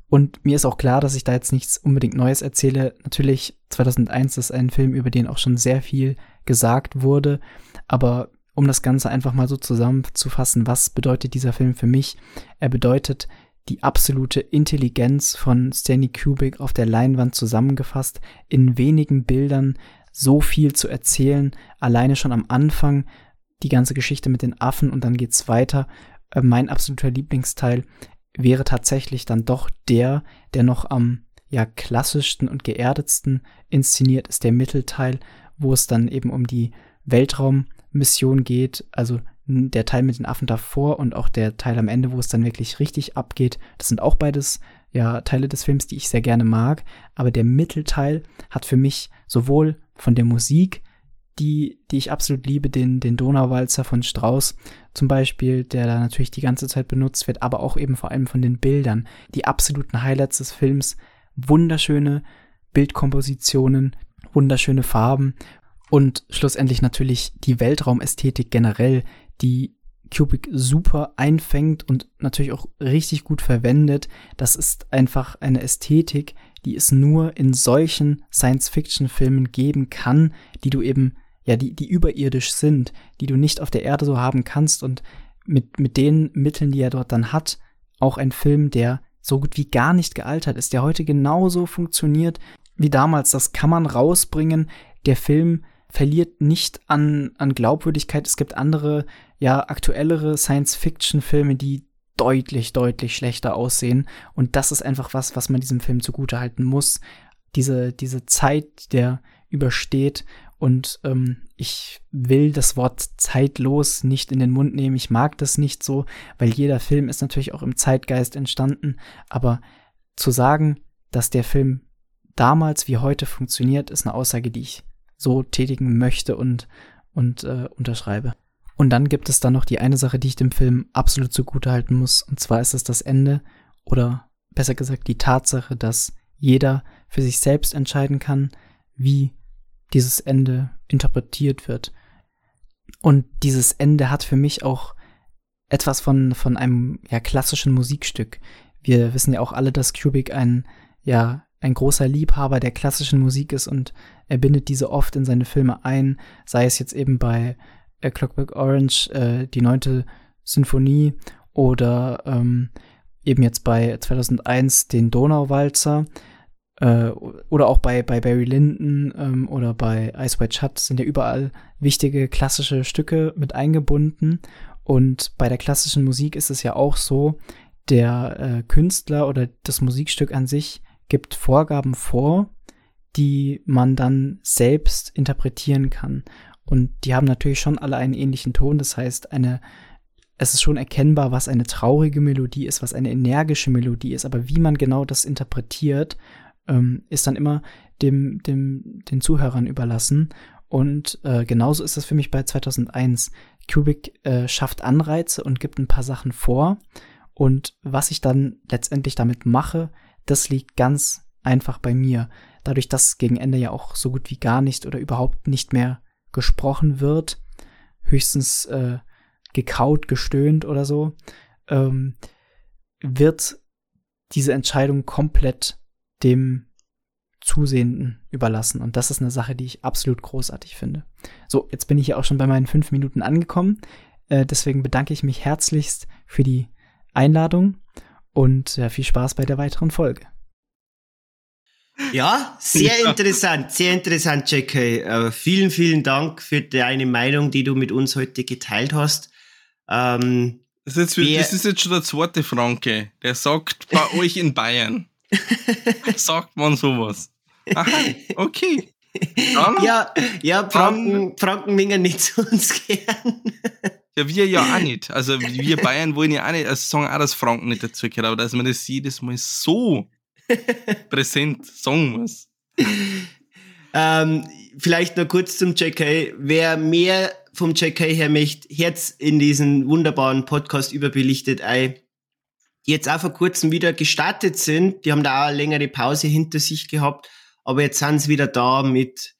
Und mir ist auch klar, dass ich da jetzt nichts unbedingt Neues erzähle. Natürlich, 2001 ist ein Film, über den auch schon sehr viel gesagt wurde. Aber um das Ganze einfach mal so zusammenzufassen, was bedeutet dieser Film für mich? Er bedeutet die absolute Intelligenz von Stanley Kubrick auf der Leinwand zusammengefasst, in wenigen Bildern so viel zu erzählen, alleine schon am Anfang die ganze Geschichte mit den Affen und dann geht's weiter. Äh, mein absoluter Lieblingsteil wäre tatsächlich dann doch der, der noch am ja klassischsten und geerdetsten inszeniert ist, der Mittelteil, wo es dann eben um die Weltraummission geht, also der Teil mit den Affen davor und auch der Teil am Ende, wo es dann wirklich richtig abgeht. Das sind auch beides ja Teile des Films, die ich sehr gerne mag, aber der Mittelteil hat für mich sowohl von der Musik die, die ich absolut liebe, den, den Donauwalzer von Strauss zum Beispiel, der da natürlich die ganze Zeit benutzt wird, aber auch eben vor allem von den Bildern. Die absoluten Highlights des Films, wunderschöne Bildkompositionen, wunderschöne Farben und schlussendlich natürlich die Weltraumästhetik generell, die Kubrick super einfängt und natürlich auch richtig gut verwendet. Das ist einfach eine Ästhetik, die es nur in solchen Science-Fiction-Filmen geben kann, die du eben ja, die, die überirdisch sind, die du nicht auf der Erde so haben kannst und mit, mit den Mitteln, die er dort dann hat, auch ein Film, der so gut wie gar nicht gealtert ist, der heute genauso funktioniert wie damals. Das kann man rausbringen. Der Film verliert nicht an, an Glaubwürdigkeit. Es gibt andere, ja, aktuellere Science-Fiction-Filme, die deutlich, deutlich schlechter aussehen. Und das ist einfach was, was man diesem Film zugutehalten muss. Diese, diese Zeit, der übersteht und ähm, ich will das Wort zeitlos nicht in den Mund nehmen. Ich mag das nicht so, weil jeder Film ist natürlich auch im Zeitgeist entstanden. Aber zu sagen, dass der Film damals wie heute funktioniert, ist eine Aussage, die ich so tätigen möchte und, und äh, unterschreibe. Und dann gibt es dann noch die eine Sache, die ich dem Film absolut zugute halten muss. Und zwar ist es das Ende oder besser gesagt die Tatsache, dass jeder für sich selbst entscheiden kann, wie dieses Ende interpretiert wird. Und dieses Ende hat für mich auch etwas von, von einem ja, klassischen Musikstück. Wir wissen ja auch alle, dass Kubrick ein, ja, ein großer Liebhaber der klassischen Musik ist und er bindet diese oft in seine Filme ein, sei es jetzt eben bei A Clockwork Orange, äh, die neunte Sinfonie oder ähm, eben jetzt bei 2001 den Donauwalzer äh, oder auch bei, bei Barry Lyndon ähm, oder bei Ice White Shut sind ja überall wichtige klassische Stücke mit eingebunden. Und bei der klassischen Musik ist es ja auch so, der äh, Künstler oder das Musikstück an sich gibt Vorgaben vor, die man dann selbst interpretieren kann. Und die haben natürlich schon alle einen ähnlichen Ton. Das heißt, eine, es ist schon erkennbar, was eine traurige Melodie ist, was eine energische Melodie ist. Aber wie man genau das interpretiert ähm, ist dann immer dem, dem, den Zuhörern überlassen. Und äh, genauso ist das für mich bei 2001. Kubrick äh, schafft Anreize und gibt ein paar Sachen vor. Und was ich dann letztendlich damit mache, das liegt ganz einfach bei mir. Dadurch, dass gegen Ende ja auch so gut wie gar nicht oder überhaupt nicht mehr gesprochen wird, höchstens äh, gekaut, gestöhnt oder so, ähm, wird diese Entscheidung komplett dem Zusehenden überlassen. Und das ist eine Sache, die ich absolut großartig finde. So, jetzt bin ich ja auch schon bei meinen fünf Minuten angekommen. Äh, deswegen bedanke ich mich herzlichst für die Einladung und äh, viel Spaß bei der weiteren Folge.
Ja, sehr interessant, sehr interessant, JK. Äh, vielen, vielen Dank für deine Meinung, die du mit uns heute geteilt hast. Ähm,
das, ist jetzt, das ist jetzt schon der zweite Franke, der sagt bei [LAUGHS] euch in Bayern. sagt man sowas. Aha, okay.
Dann, ja, ja, Franken, Franken mingen nicht zu uns gern.
Ja, wir ja auch nicht. Also wir Bayern wollen ja auch nicht, also sagen auch, dass Franken nicht dazu gehört, aber dass man das jedes Mal so [LAUGHS] präsent sagen muss.
Ähm, vielleicht noch kurz zum JK. Wer mehr vom JK her möchte, Herz in diesen wunderbaren Podcast überbelichtet, ei, die jetzt auch vor kurzem wieder gestartet sind. Die haben da auch eine längere Pause hinter sich gehabt, aber jetzt sind sie wieder da mit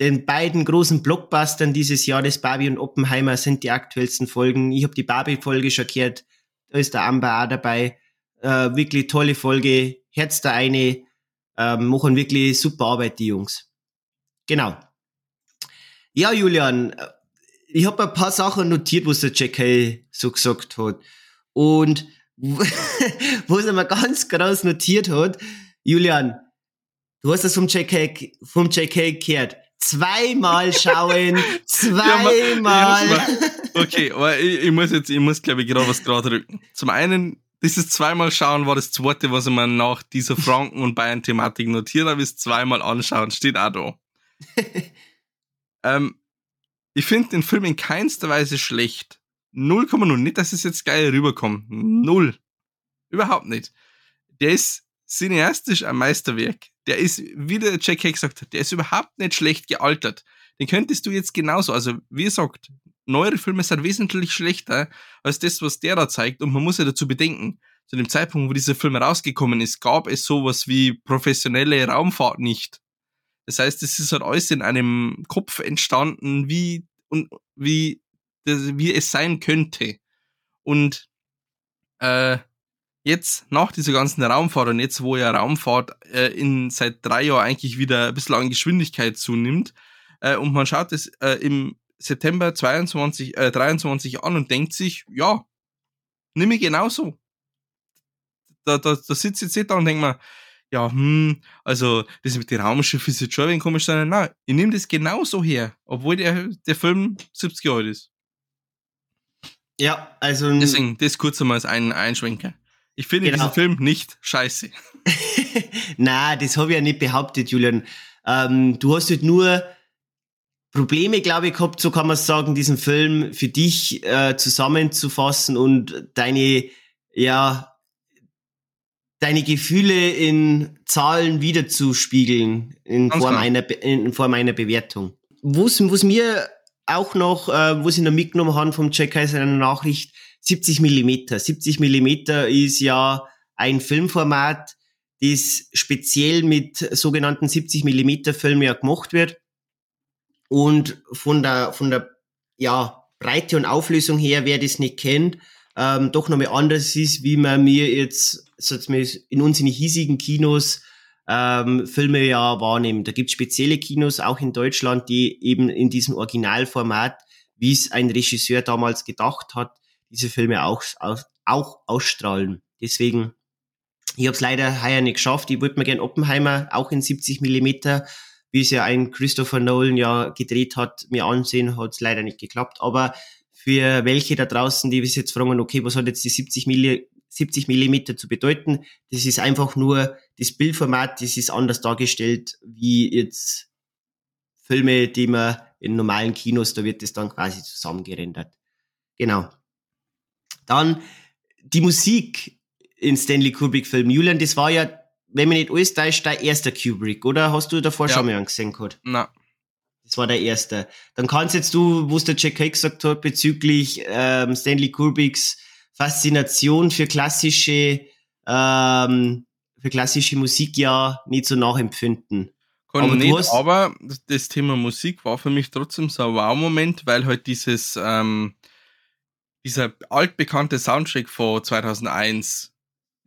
den beiden großen Blockbustern dieses Jahres, Barbie und Oppenheimer, sind die aktuellsten Folgen. Ich habe die Barbie-Folge schon gehört, da ist der Amber auch dabei. Äh, wirklich tolle Folge, Herz der eine, äh, machen wirklich super Arbeit, die Jungs. Genau. Ja, Julian, ich habe ein paar Sachen notiert, was der JK so gesagt hat. Und [LAUGHS] was er mir ganz groß notiert hat, Julian, du hast das vom JK, vom JK gehört. Zweimal schauen, [LAUGHS] zweimal. Ja,
okay, aber ich, ich, muss jetzt, ich muss glaube ich gerade was gerade drücken. Zum einen, dieses zweimal schauen war das zweite, was ich mir nach dieser Franken- und Bayern-Thematik notiert habe, ist zweimal anschauen, steht auch da. [LAUGHS] ähm, ich finde den Film in keinster Weise schlecht. 0,0. Nicht, dass es jetzt geil rüberkommt. Null. Überhaupt nicht. Der ist cineastisch ein Meisterwerk. Der ist, wie der Jack Hay gesagt hat, der ist überhaupt nicht schlecht gealtert. Den könntest du jetzt genauso, also wie gesagt, neuere Filme sind wesentlich schlechter als das, was der da zeigt. Und man muss ja dazu bedenken, zu dem Zeitpunkt, wo dieser Film rausgekommen ist, gab es sowas wie professionelle Raumfahrt nicht. Das heißt, es ist halt alles in einem Kopf entstanden, wie, und, wie, das, wie es sein könnte. Und äh, jetzt nach dieser ganzen Raumfahrt und jetzt, wo ja Raumfahrt äh, in seit drei Jahren eigentlich wieder ein bisschen an Geschwindigkeit zunimmt, äh, und man schaut es äh, im September 22, äh, 23 an und denkt sich, ja, nimm ich genauso. Da, da, da sitzt jetzt da und denkt man, ja, hm, also das mit den Raumschiffen ist jetzt schon ein wenig komisch, sondern nein, ich nehme das genauso her, obwohl der, der Film 70 Jahre alt ist.
Ja, also.
Deswegen, das kurz einmal als ein Einschwenker. Ich finde genau. diesen Film nicht scheiße. [LAUGHS]
Na, das habe ich ja nicht behauptet, Julian. Ähm, du hast halt nur Probleme, glaube ich, gehabt, so kann man sagen, diesen Film für dich äh, zusammenzufassen und deine, ja, deine Gefühle in Zahlen wiederzuspiegeln in Form, einer, in Form einer Bewertung. Was, was mir auch noch, äh, was ich noch mitgenommen habe vom Jack Kaiser in einer Nachricht, 70 Millimeter. 70 Millimeter ist ja ein Filmformat, das speziell mit sogenannten 70 Millimeter Filmen ja gemacht wird und von der, von der, ja, Breite und Auflösung her, wer das nicht kennt, ähm, doch nochmal anders ist, wie man mir jetzt, in unseren hiesigen Kinos ähm, Filme ja wahrnehmen. Da gibt es spezielle Kinos, auch in Deutschland, die eben in diesem Originalformat, wie es ein Regisseur damals gedacht hat, diese Filme auch, auch, auch ausstrahlen. Deswegen, ich habe es leider heuer nicht geschafft. Ich würde mir gern Oppenheimer auch in 70 Millimeter, wie es ja ein Christopher Nolan ja gedreht hat, mir ansehen, hat es leider nicht geklappt. Aber für welche da draußen, die bis jetzt fragen, okay, was hat jetzt die 70 Milli 70 Millimeter zu bedeuten. Das ist einfach nur das Bildformat, das ist anders dargestellt wie jetzt Filme, die man in normalen Kinos, da wird das dann quasi zusammengerendert. Genau. Dann die Musik in Stanley Kubrick Film. Julian, das war ja, wenn man nicht alles täuscht, dein erster Kubrick, oder? Hast du davor ja. schon mal angesehen gehabt?
Nein.
Das war der erste. Dann kannst jetzt du, was der Jack Hay gesagt hat, bezüglich ähm, Stanley Kubricks Faszination für klassische, ähm, für klassische Musik ja nicht so nachempfinden.
Kann aber nicht, aber das Thema Musik war für mich trotzdem so ein Wow-Moment, weil halt dieses, ähm, dieser altbekannte Soundtrack von 2001,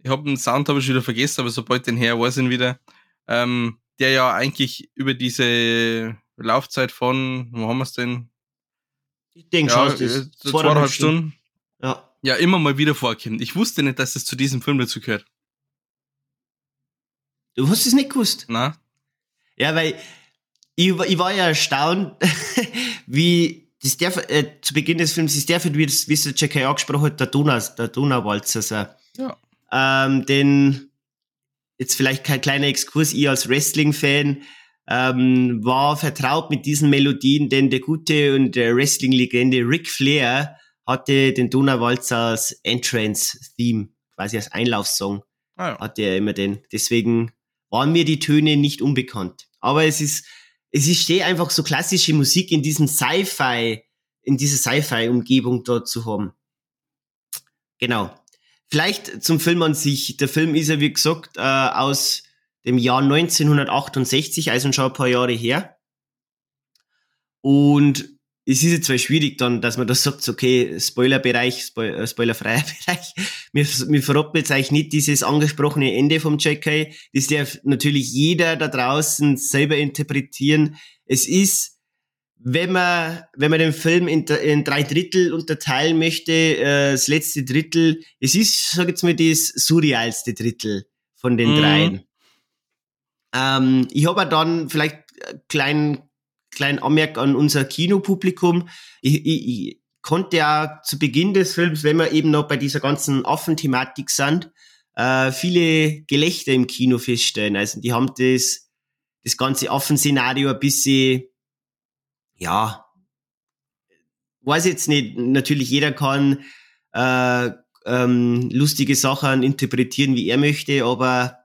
ich habe den Sound aber schon wieder vergessen, aber sobald den her weiß ich ihn wieder, ähm, der ja eigentlich über diese Laufzeit von, wo haben wir es denn?
Ich denke
Ja,
schon, das
so zweieinhalb Stunden.
Ja.
Ja, immer mal wieder vorkommt. Ich wusste nicht, dass es zu diesem Film dazu gehört.
Du hast es nicht gewusst.
Na?
Ja, weil ich, war- ich war ja erstaunt, [LAUGHS] wie das darf, äh, zu Beginn des Films ist der, wie das, wie es der J.K. angesprochen hat, der, Donau, der Donauwalzer. So.
Ja.
Ähm, denn jetzt vielleicht kein kleiner Exkurs, ich als Wrestling-Fan ähm, war vertraut mit diesen Melodien, denn der gute und der Wrestling-Legende Ric Flair hatte den Donauwalzer als Entrance-Theme, quasi als Einlaufsong
Ah, ja.
hatte er immer den. Deswegen waren mir die Töne nicht unbekannt. Aber es ist, es ist steh einfach so klassische Musik in diesem Sci-Fi, in dieser Sci-Fi-Umgebung dort zu haben. Genau. Vielleicht zum Film an sich. Der Film ist ja, wie gesagt, äh, aus dem Jahr 1968, also schon ein paar Jahre her. Und es ist jetzt zwar schwierig dann, dass man da sagt, okay, Spoilerbereich, Spoil äh, spoilerfreier [LAUGHS] Bereich. Mir, mir verraten jetzt eigentlich nicht dieses angesprochene Ende vom JK. Das darf natürlich jeder da draußen selber interpretieren. Es ist, wenn man, wenn man den Film in, in drei Drittel unterteilen möchte, äh, das letzte Drittel, es ist, sag jetzt mal, das surrealste Drittel von den
Mhm.
dreien. Ähm, ich habe dann vielleicht äh, klein, kleinen Anmerk an unser Kinopublikum. Ich, ich, ich konnte ja zu Beginn des Films, wenn wir eben noch bei dieser ganzen Affenthematik sind, äh, viele Gelächter im Kino feststellen. Also die haben das, das ganze Affenszenario ein bisschen, ja, weiß jetzt nicht, natürlich jeder kann äh, ähm, lustige Sachen interpretieren, wie er möchte, aber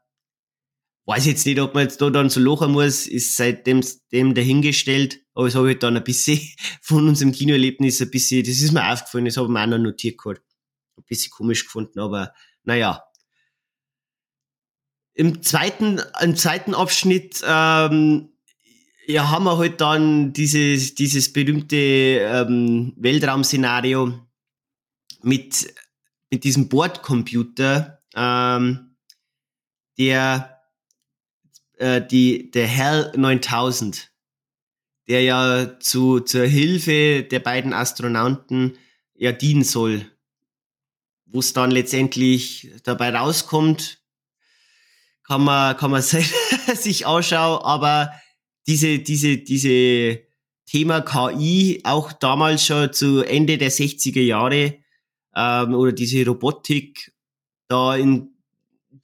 weiß jetzt nicht, ob man jetzt da dann so lachen muss, ist seitdem dem dahingestellt. Aber das habe ich halt dann ein bisschen [LAUGHS] von unserem Kinoerlebnis ein bisschen, das ist mir aufgefallen, das habe ich mir auch noch notiert gehabt. Ein bisschen komisch gefunden, aber naja. Im zweiten, im zweiten Abschnitt ähm, ja, haben wir halt dann dieses, dieses berühmte ähm, Weltraumszenario mit, mit diesem Bordcomputer, ähm, der äh, die, der HAL 9000, der ja zu, zur Hilfe der beiden Astronauten ja dienen soll. Wo es dann letztendlich dabei rauskommt, kann man, kann man [LAUGHS] sich anschauen, aber diese, diese, diese Thema KI auch damals schon zu Ende der 60er Jahre ähm, oder diese Robotik da in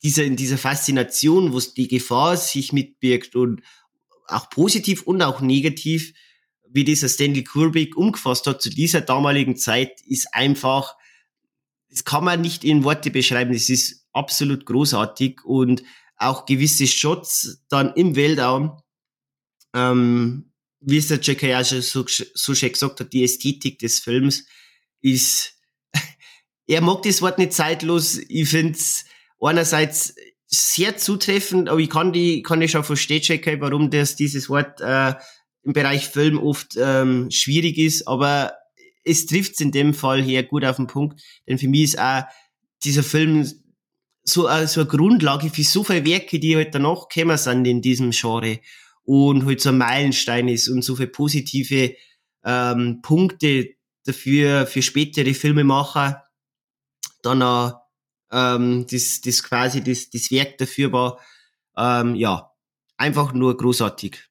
dieser, in dieser Faszination, wo die Gefahr sich mitbirgt und auch positiv und auch negativ, wie dieser Stanley Kubrick umgefasst hat zu dieser damaligen Zeit, ist einfach, das kann man nicht in Worte beschreiben, es ist absolut großartig und auch gewisse Shots dann im Weltraum, ähm, wie es der J.K. auch schon so, so schön gesagt hat, die Ästhetik des Films ist, [LAUGHS] er mag das Wort nicht zeitlos, ich find's einerseits sehr zutreffend, aber ich kann die, kann ich schon verstehen, J.K., warum das, dieses Wort äh, im Bereich Film oft ähm, schwierig ist, aber es trifft's in dem Fall her gut auf den Punkt, denn für mich ist auch dieser Film so, äh, so eine Grundlage für so viele Werke, die halt danach gekommen sind in diesem Genre und halt so ein Meilenstein ist und so viele positive ähm, Punkte dafür für spätere Filmemacher dann auch ähm, das, das quasi das, das Werk dafür war, ähm, ja, einfach nur großartig.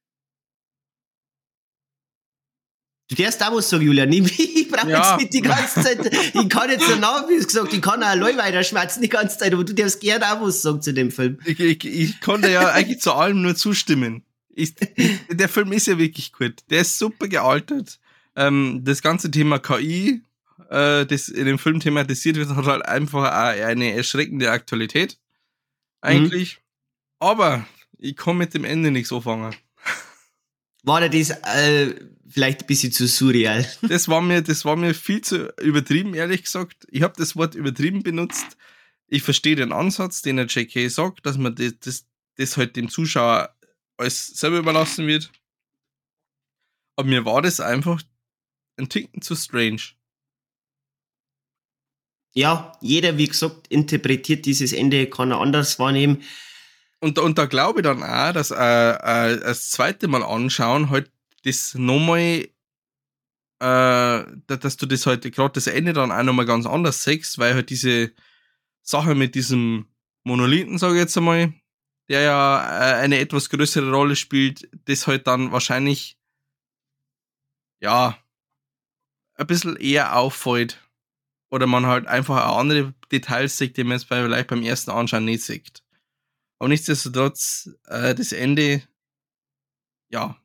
Du darfst auch was sagen, Julian. Ich, [LAUGHS] ich brauche
Ja.
jetzt nicht die ganze Zeit, ich kann jetzt danach, wie gesagt, ich kann auch allein weiter schmerzen die ganze Zeit, aber du darfst gerne auch was sagen zu dem Film.
Ich, ich, ich konnte ja eigentlich zu allem nur zustimmen. Ich, der Film ist ja wirklich gut. Der ist super gealtert. Ähm, das ganze Thema KI, äh, das in dem Film thematisiert wird, hat halt einfach eine erschreckende Aktualität. Eigentlich. Aber ich kann mit dem Ende nichts anfangen.
War das äh, vielleicht ein bisschen zu surreal? [LAUGHS]
Das war mir, das war mir viel zu übertrieben, ehrlich gesagt. Ich habe das Wort übertrieben benutzt. Ich verstehe den Ansatz, den der JK sagt, dass man das, das, das halt dem Zuschauer alles selber überlassen wird. Aber mir war das einfach ein Ticken zu strange.
Ja, jeder, wie gesagt, interpretiert dieses Ende, kann er anders wahrnehmen.
und, und da glaube ich dann auch, dass äh, äh, das zweite Mal anschauen halt das nochmal, äh, dass du das halt gerade das Ende dann auch nochmal ganz anders siehst, weil halt diese Sache mit diesem Monolithen, sage ich jetzt einmal, der ja äh, eine etwas größere Rolle spielt, das halt dann wahrscheinlich ja ein bisschen eher auffällt. Oder man halt einfach auch andere Details sieht, die man jetzt vielleicht beim ersten Anschauen nicht sieht. Aber nichtsdestotrotz, äh, das Ende, ja,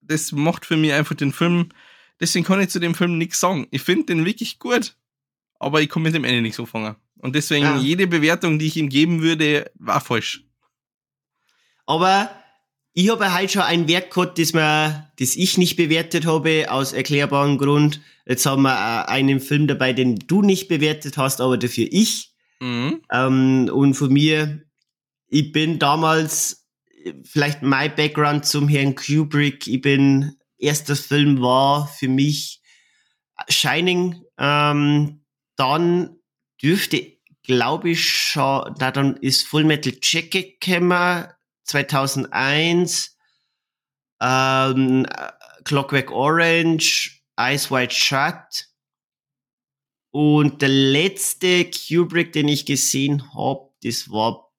das macht für mich einfach den Film, deswegen kann ich zu dem Film nichts sagen. Ich finde den wirklich gut, aber ich komme mit dem Ende nicht so fangen. Und deswegen,
Ah.
jede Bewertung, die ich ihm geben würde, war falsch.
Aber ich habe halt schon ein Werk gehabt, das, mir, das ich nicht bewertet habe, aus erklärbaren Grund. Jetzt haben wir äh, einen Film dabei, den du nicht bewertet hast, aber dafür ich.
Mhm.
Ähm, und von mir, ich bin damals, äh, vielleicht mein Background zum Herrn Kubrick, ich bin, erster Film war für mich Shining, ähm, dann dürfte, glaube ich, schon, da dann ist Full Metal Jacket gekommen, 2001, ähm, Clockwork Orange, Eyes Wide Shut, und der letzte Kubrick, den ich gesehen habe, das war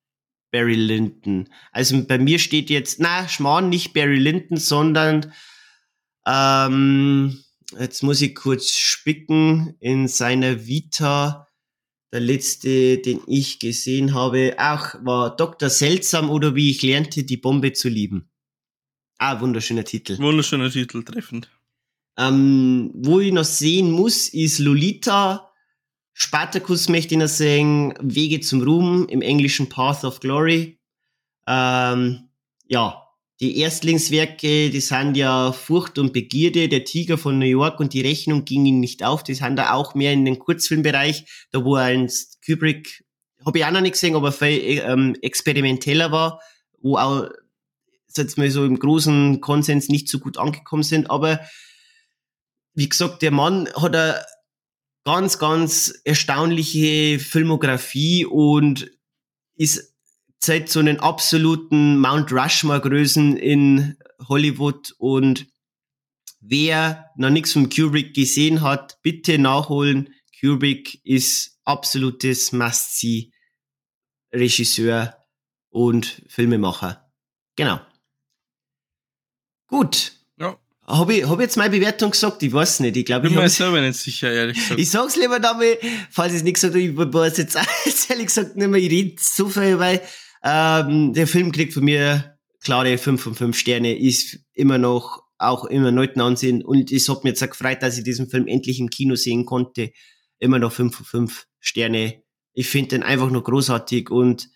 Barry Lyndon. Also bei mir steht jetzt, na, Schmarrn, nicht Barry Lyndon, sondern ähm, jetzt muss ich kurz spicken in seiner Vita. Der letzte, den ich gesehen habe, auch war Dr. Seltsam oder wie ich lernte, die Bombe zu lieben. Ah, wunderschöner Titel.
Wunderschöner Titel, treffend.
Ähm, wo ich noch sehen muss, ist Lolita. Spartacus möchte ich noch sehen. Wege zum Ruhm im englischen Path of Glory. Ähm, ja, die Erstlingswerke, die sind ja Furcht und Begierde, der Tiger von New York und die Rechnung ging ihnen nicht auf. Die sind da auch mehr in den Kurzfilmbereich, da wo ein Kubrick, habe ich auch noch nicht gesehen, aber viel ähm, experimenteller war, wo auch jetzt mal so im großen Konsens nicht so gut angekommen sind, aber wie gesagt, der Mann hat eine ganz, ganz erstaunliche Filmografie und ist seit so einen absoluten Mount Rushmore-Größen in Hollywood und wer noch nichts von Kubrick gesehen hat, bitte nachholen. Kubrick ist absolutes Must-See-Regisseur und Filmemacher. Genau. Gut.
Ja.
Habe ich, hab ich jetzt meine Bewertung gesagt? Ich weiß nicht. Ich glaube,
Bin
ich
mir
habe
selber nicht sicher, ehrlich gesagt. [LAUGHS]
ich sag's lieber damit, falls ich es nicht gesagt habe, ich weiß jetzt, jetzt [LAUGHS] ehrlich gesagt nicht mehr, ich rede so viel, weil ähm, der Film kriegt von mir klare 5 von 5 Sterne, ist immer noch auch immer neuten Ansehen und es hat mir jetzt auch gefreut, dass ich diesen Film endlich im Kino sehen konnte. Immer noch 5 von 5 Sterne. Ich finde den einfach nur großartig und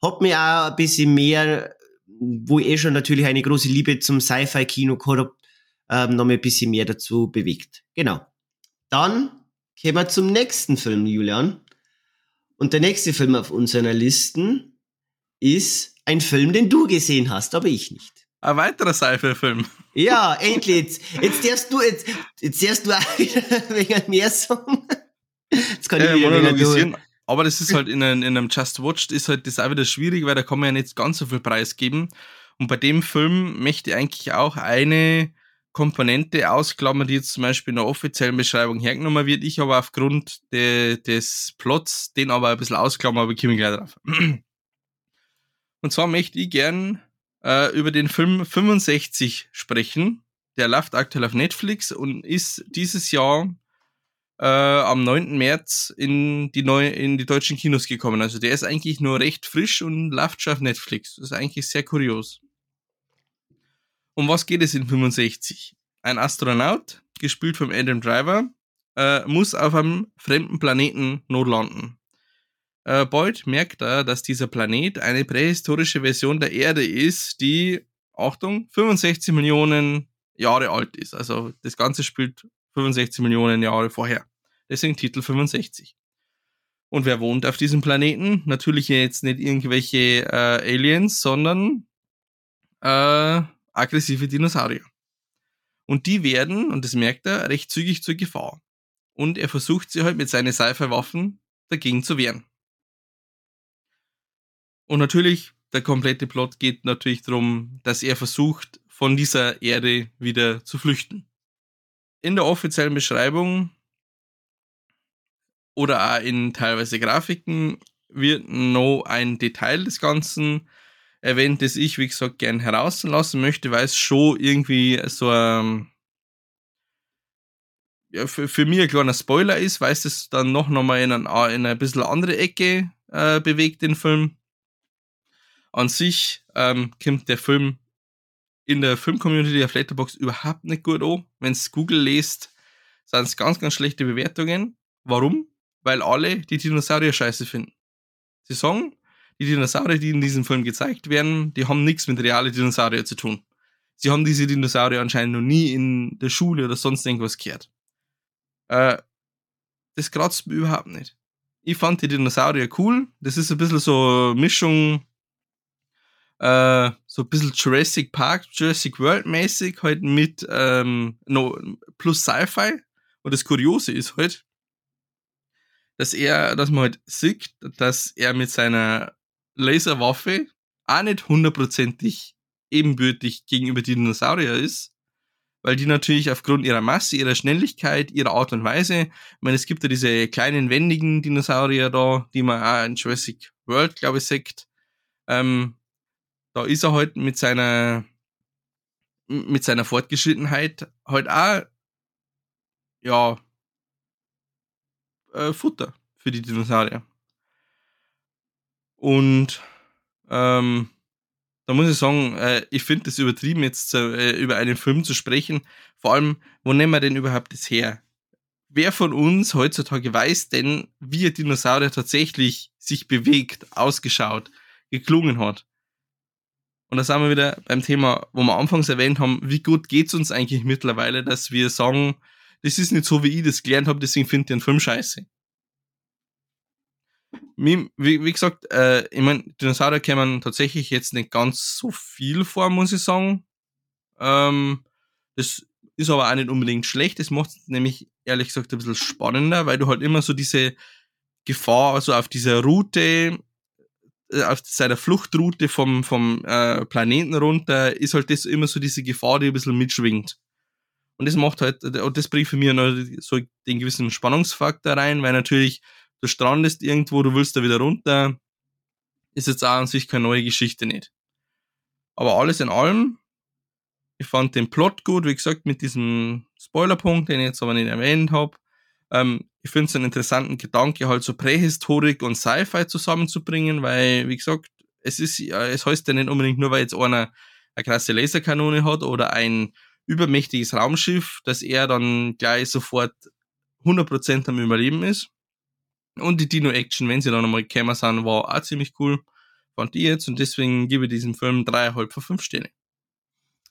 hat mir auch ein bisschen mehr, wo ich eh schon natürlich eine große Liebe zum Sci-Fi-Kino gehabt habe, ähm, noch mal ein bisschen mehr dazu bewegt. Genau. Dann kommen wir zum nächsten Film, Julian. Und der nächste Film auf unserer Listen ist ein Film, den du gesehen hast, aber ich nicht.
Ein weiterer Sci-Fi-Film.
Ja, endlich. Jetzt, jetzt darfst du, jetzt, jetzt darfst du auch wieder [LAUGHS] wegen mehr sagen. Jetzt kann ich wieder weniger
monologisieren. Aber das ist halt in einem, in einem Just Watched ist halt das auch wieder schwierig, weil da kann man ja nicht ganz so viel Preis geben. Und bei dem Film möchte ich eigentlich auch eine Komponente ausklammern, die jetzt zum Beispiel in der offiziellen Beschreibung hergenommen wird. Ich aber aufgrund de, des Plots den aber ein bisschen ausklammern, aber ich komme gleich drauf. Und zwar möchte ich gern äh, über den Film 65 sprechen. Der läuft aktuell auf Netflix und ist dieses Jahr äh, am 9. März in die, neue, in die deutschen Kinos gekommen. Also der ist eigentlich nur recht frisch und läuft schon auf Netflix. Das ist eigentlich sehr kurios. Um was geht es in 65? Ein Astronaut, gespielt vom Adam Driver, äh, muss auf einem fremden Planeten notlanden. Äh, bald merkt er, dass dieser Planet eine prähistorische Version der Erde ist, die, Achtung, 65 Millionen Jahre alt ist. Also das Ganze spielt 65 Millionen Jahre vorher. Deswegen Titel 65. Und wer wohnt auf diesem Planeten? Natürlich jetzt nicht irgendwelche äh, Aliens, sondern äh, aggressive Dinosaurier. Und die werden, und das merkt er, recht zügig zur Gefahr. Und er versucht sie halt mit seinen Sci-Fi-Waffen dagegen zu wehren. Und natürlich, der komplette Plot geht natürlich darum, dass er versucht, von dieser Erde wieder zu flüchten. In der offiziellen Beschreibung oder auch in teilweise Grafiken wird noch ein Detail des Ganzen erwähnt, das ich, wie gesagt, gern herauslassen möchte, weil es schon irgendwie so ein, ja, für, für mich ein kleiner Spoiler ist, weil es das dann noch, noch mal in, ein, in eine bisschen andere Ecke äh, bewegt, den Film. An sich ähm, kommt der Film in der Film-Community der Letterboxd überhaupt nicht gut an. Wenn es Google lest, sind es ganz, ganz schlechte Bewertungen. Warum? Weil alle die Dinosaurier scheiße finden. Sie sagen, die Dinosaurier, die in diesem Film gezeigt werden, die haben nichts mit realen Dinosaurier zu tun. Sie haben diese Dinosaurier anscheinend noch nie in der Schule oder sonst irgendwas gehört. Äh, das kratzt mir überhaupt nicht. Ich fand die Dinosaurier cool. Das ist ein bisschen so eine Mischung, äh, so ein bisschen Jurassic Park, Jurassic World mäßig, halt mit ähm, no, plus Sci-Fi. Und das Kuriose ist halt, dass er, dass man halt sieht, dass er mit seiner Laserwaffe auch nicht hundertprozentig ebenbürtig gegenüber die Dinosaurier ist, weil die natürlich aufgrund ihrer Masse, ihrer Schnelligkeit, ihrer Art und Weise, ich meine, es gibt ja diese kleinen wendigen Dinosaurier da, die man auch in Jurassic World, glaube ich, sagt, ähm, da ist er halt mit seiner mit seiner Fortgeschrittenheit halt auch ja äh, Futter für die Dinosaurier. Und ähm, da muss ich sagen, äh, ich finde es übertrieben, jetzt äh, über einen Film zu sprechen. Vor allem, wo nehmen wir denn überhaupt das her? Wer von uns heutzutage weiß denn, wie ein Dinosaurier tatsächlich sich bewegt, ausgeschaut, geklungen hat? Und da sind wir wieder beim Thema, wo wir anfangs erwähnt haben, wie gut geht es uns eigentlich mittlerweile, dass wir sagen, das ist nicht so, wie ich das gelernt habe, deswegen finde ich den Film scheiße. Wie, wie gesagt, äh, ich meine, Dinosaurier kämen tatsächlich jetzt nicht ganz so viel vor, muss ich sagen. Ähm, das ist aber auch nicht unbedingt schlecht. Das macht es nämlich, ehrlich gesagt, ein bisschen spannender, weil du halt immer so diese Gefahr, also auf dieser Route, auf seiner Fluchtroute vom, vom äh, Planeten runter, ist halt das immer so diese Gefahr, die ein bisschen mitschwingt. Und das macht halt, und das bringt für mich noch so den gewissen Spannungsfaktor rein, weil natürlich du strandest irgendwo, du willst da wieder runter, ist jetzt auch an sich keine neue Geschichte nicht. Aber alles in allem, ich fand den Plot gut, wie gesagt, mit diesem Spoilerpunkt, den ich jetzt aber nicht erwähnt habe. Ähm, ich finde es einen interessanten Gedanke, halt so Prähistorik und Sci-Fi zusammenzubringen, weil, wie gesagt, es ist, es heißt ja nicht unbedingt nur, weil jetzt einer eine krasse Laserkanone hat oder ein übermächtiges Raumschiff, dass er dann gleich sofort 100% am Überleben ist. Und die Dino-Action, wenn sie dann nochmal gekommen sind, war auch ziemlich cool. Fand ich jetzt und deswegen gebe ich diesem Film dreieinhalb von fünf Sterne.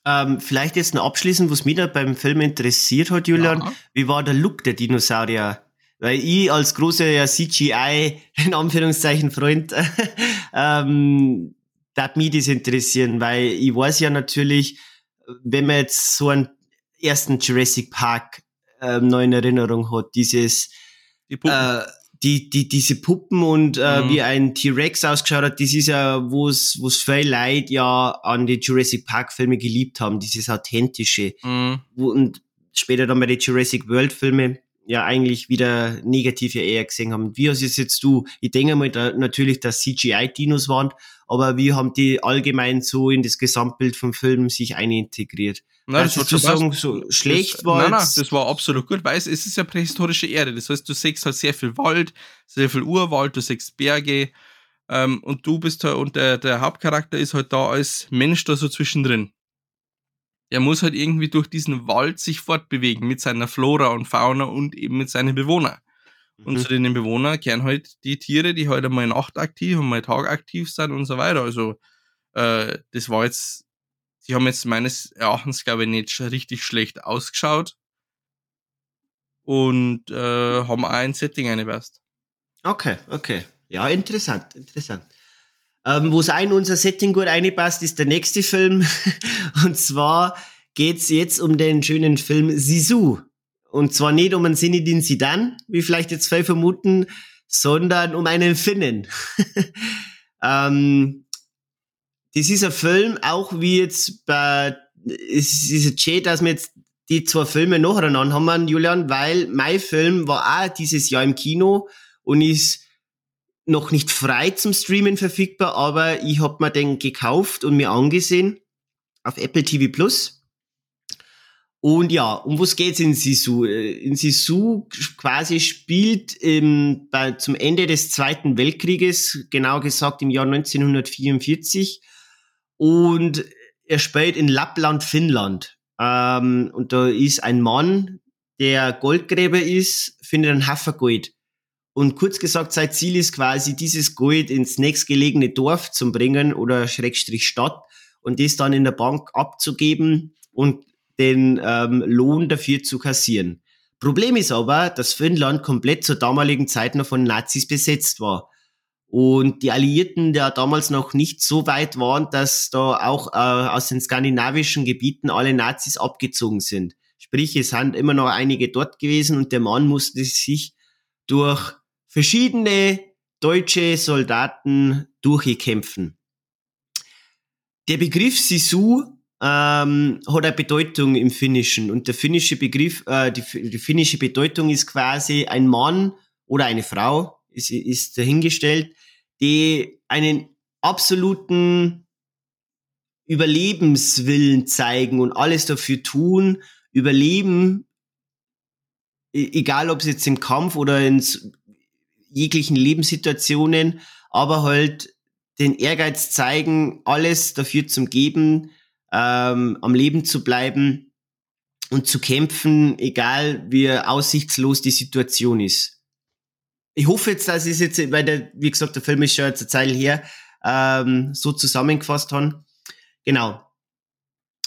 Ähm, vielleicht jetzt noch abschließend, was mich da beim Film interessiert hat, Julian. Ja. Wie war der Look der Dinosaurier? Weil ich als großer ja, CGI, [LAUGHS] in Anführungszeichen, Freund, [LAUGHS] ähm, darf mich das interessieren, weil ich weiß ja natürlich, wenn man jetzt so einen ersten Jurassic Park ähm, noch in Erinnerung hat, dieses, die äh, die, die, diese Puppen und äh, mhm. wie ein T-Rex ausgeschaut hat, das ist ja, wo es wo es viele Leute ja an die Jurassic Park Filme geliebt haben, dieses authentische. Mhm. Und später dann bei den Jurassic World Filme ja eigentlich wieder negativ ja eher gesehen haben. Wie hast es jetzt du? Ich denke mal da, natürlich, dass CGI-Dinos waren, aber wie haben die allgemein so in das Gesamtbild vom Film sich einintegriert? Nein, das, das sagen, so schlecht
das,
war.
Nein, nein, das war absolut gut, weil es, es ist ja prähistorische Erde. Das heißt, du siehst halt sehr viel Wald, sehr viel Urwald, du siehst Berge, ähm, und du bist halt, und der, der Hauptcharakter ist halt da als Mensch da so zwischendrin. Er muss halt irgendwie durch diesen Wald sich fortbewegen mit seiner Flora und Fauna und eben mit seinen Bewohnern. Und mhm. zu den Bewohnern kehren halt die Tiere, die halt einmal nachtaktiv und mal tagaktiv sind und so weiter. Also, äh, das war jetzt Sie haben jetzt meines Erachtens, glaube ich, nicht richtig schlecht ausgeschaut und äh, haben auch ein Setting eingepasst.
Okay, okay. Ja, interessant, interessant. Ähm, Wo es ein unser Setting gut einpasst, ist der nächste Film. [LAUGHS] und zwar geht's jetzt um den schönen Film Sisu. Und zwar nicht um einen Sinidin Sidan, wie vielleicht jetzt viele vermuten, sondern um einen Finnen. [LAUGHS] Ähm, das ist ein Film, auch wie jetzt bei, es ist jetzt schön, dass wir jetzt die zwei Filme nacheinander haben, Julian, weil mein Film war auch dieses Jahr im Kino und ist noch nicht frei zum Streamen verfügbar, aber ich hab mir den gekauft und mir angesehen auf Apple TV Plus. Und ja, um was geht's in Sisu? In Sisu quasi spielt ähm, bei, zum Ende des Zweiten Weltkrieges, genau gesagt im Jahr 1944. Und er spielt in Lappland, Finnland. Ähm, und da ist ein Mann, der Goldgräber ist, findet einen Haufen Gold. Und kurz gesagt, sein Ziel ist quasi, dieses Gold ins nächstgelegene Dorf zu bringen oder Schrägstrich Stadt und das dann in der Bank abzugeben und den ähm, Lohn dafür zu kassieren. Problem ist aber, dass Finnland komplett zur damaligen Zeit noch von Nazis besetzt war. Und die Alliierten ja damals noch nicht so weit waren, dass da auch äh, aus den skandinavischen Gebieten alle Nazis abgezogen sind. Sprich, es sind immer noch einige dort gewesen und der Mann musste sich durch verschiedene deutsche Soldaten durchkämpfen. Der Begriff Sisu ähm, hat eine Bedeutung im Finnischen und der finnische Begriff, äh, die, die finnische Bedeutung ist quasi ein Mann oder eine Frau, ist, ist dahingestellt, die einen absoluten Überlebenswillen zeigen und alles dafür tun, überleben, e-, egal ob es jetzt im Kampf oder in jeglichen Lebenssituationen, aber halt den Ehrgeiz zeigen, alles dafür zu geben, ähm, am Leben zu bleiben und zu kämpfen, egal wie aussichtslos die Situation ist. Ich hoffe jetzt, dass ich es jetzt, weil der, wie gesagt, der Film ist schon jetzt eine Zeit her, ähm, so zusammengefasst haben. Genau.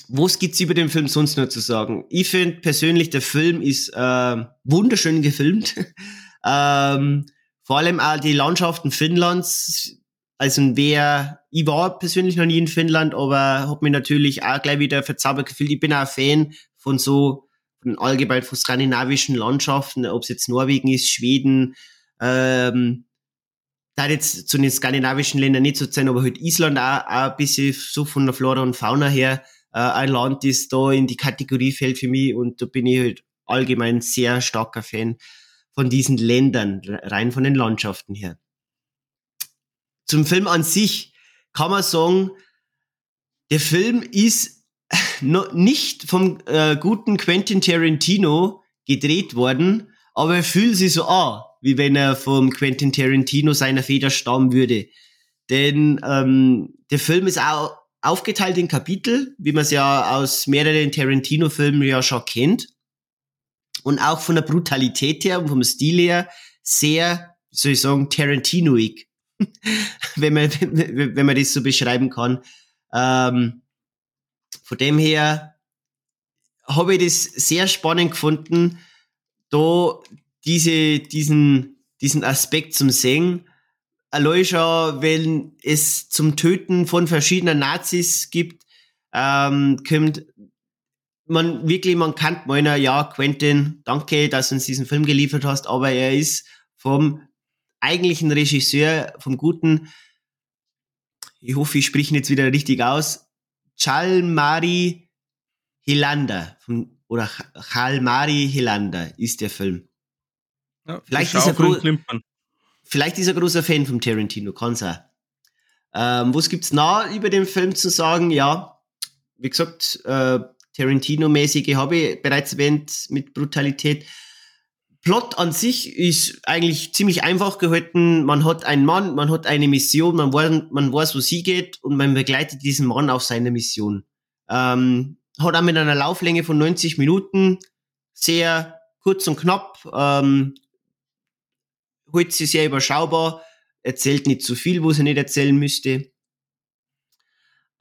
Was gibt's über den Film sonst noch zu sagen? Ich finde persönlich, der Film ist äh, wunderschön gefilmt. [LAUGHS] ähm, vor allem auch die Landschaften Finnlands also wer, ich war persönlich noch nie in Finnland, aber habe mich natürlich auch gleich wieder verzaubert gefühlt. Ich bin auch Fan von so, von allgemein von skandinavischen Landschaften, ob es jetzt Norwegen ist, Schweden, ähm, da jetzt zu den skandinavischen Ländern nicht so sein, aber halt Island auch, auch ein bisschen so von der Flora und Fauna her äh, ein Land, das da in die Kategorie fällt für mich und da bin ich halt allgemein sehr starker Fan von diesen Ländern, rein von den Landschaften her. Zum Film an sich kann man sagen, der Film ist [LAUGHS] noch nicht vom äh, guten Quentin Tarantino gedreht worden, aber er fühlt sich so an, wie wenn er vom Quentin Tarantino seiner Feder stammen würde. Denn ähm, der Film ist auch aufgeteilt in Kapitel, wie man es ja aus mehreren Tarantino-Filmen ja schon kennt. Und auch von der Brutalität her und vom Stil her sehr, wie soll ich sagen, Tarantinoig. [LAUGHS] wenn, man, [LAUGHS] wenn man das so beschreiben kann. Ähm, von dem her habe ich das sehr spannend gefunden, da diese, diesen, diesen Aspekt zum Singen. Allein schon, wenn es zum Töten von verschiedenen Nazis gibt, ähm, kommt man wirklich, man kann meiner, ja, Quentin, danke, dass du uns diesen Film geliefert hast, aber er ist vom eigentlichen Regisseur, vom guten, ich hoffe, ich spreche ihn jetzt wieder richtig aus, Chalmari Hilanda vom, oder Chalmari Hilanda ist der Film. Ja, vielleicht, ist er vielleicht ist er großer Fan vom Tarantino, kann sein. Ähm, was gibt's noch über den Film zu sagen? Ja, wie gesagt, äh, Tarantino-mäßige habe ich bereits erwähnt mit Brutalität. Plot an sich ist eigentlich ziemlich einfach gehalten. Man hat einen Mann, man hat eine Mission, man weiß, man weiß, wo sie geht und man begleitet diesen Mann auf seiner Mission. Ähm, hat auch mit einer Lauflänge von 90 Minuten, sehr kurz und knapp, ähm, holt sie sehr überschaubar, erzählt nicht zu viel, wo sie nicht erzählen müsste.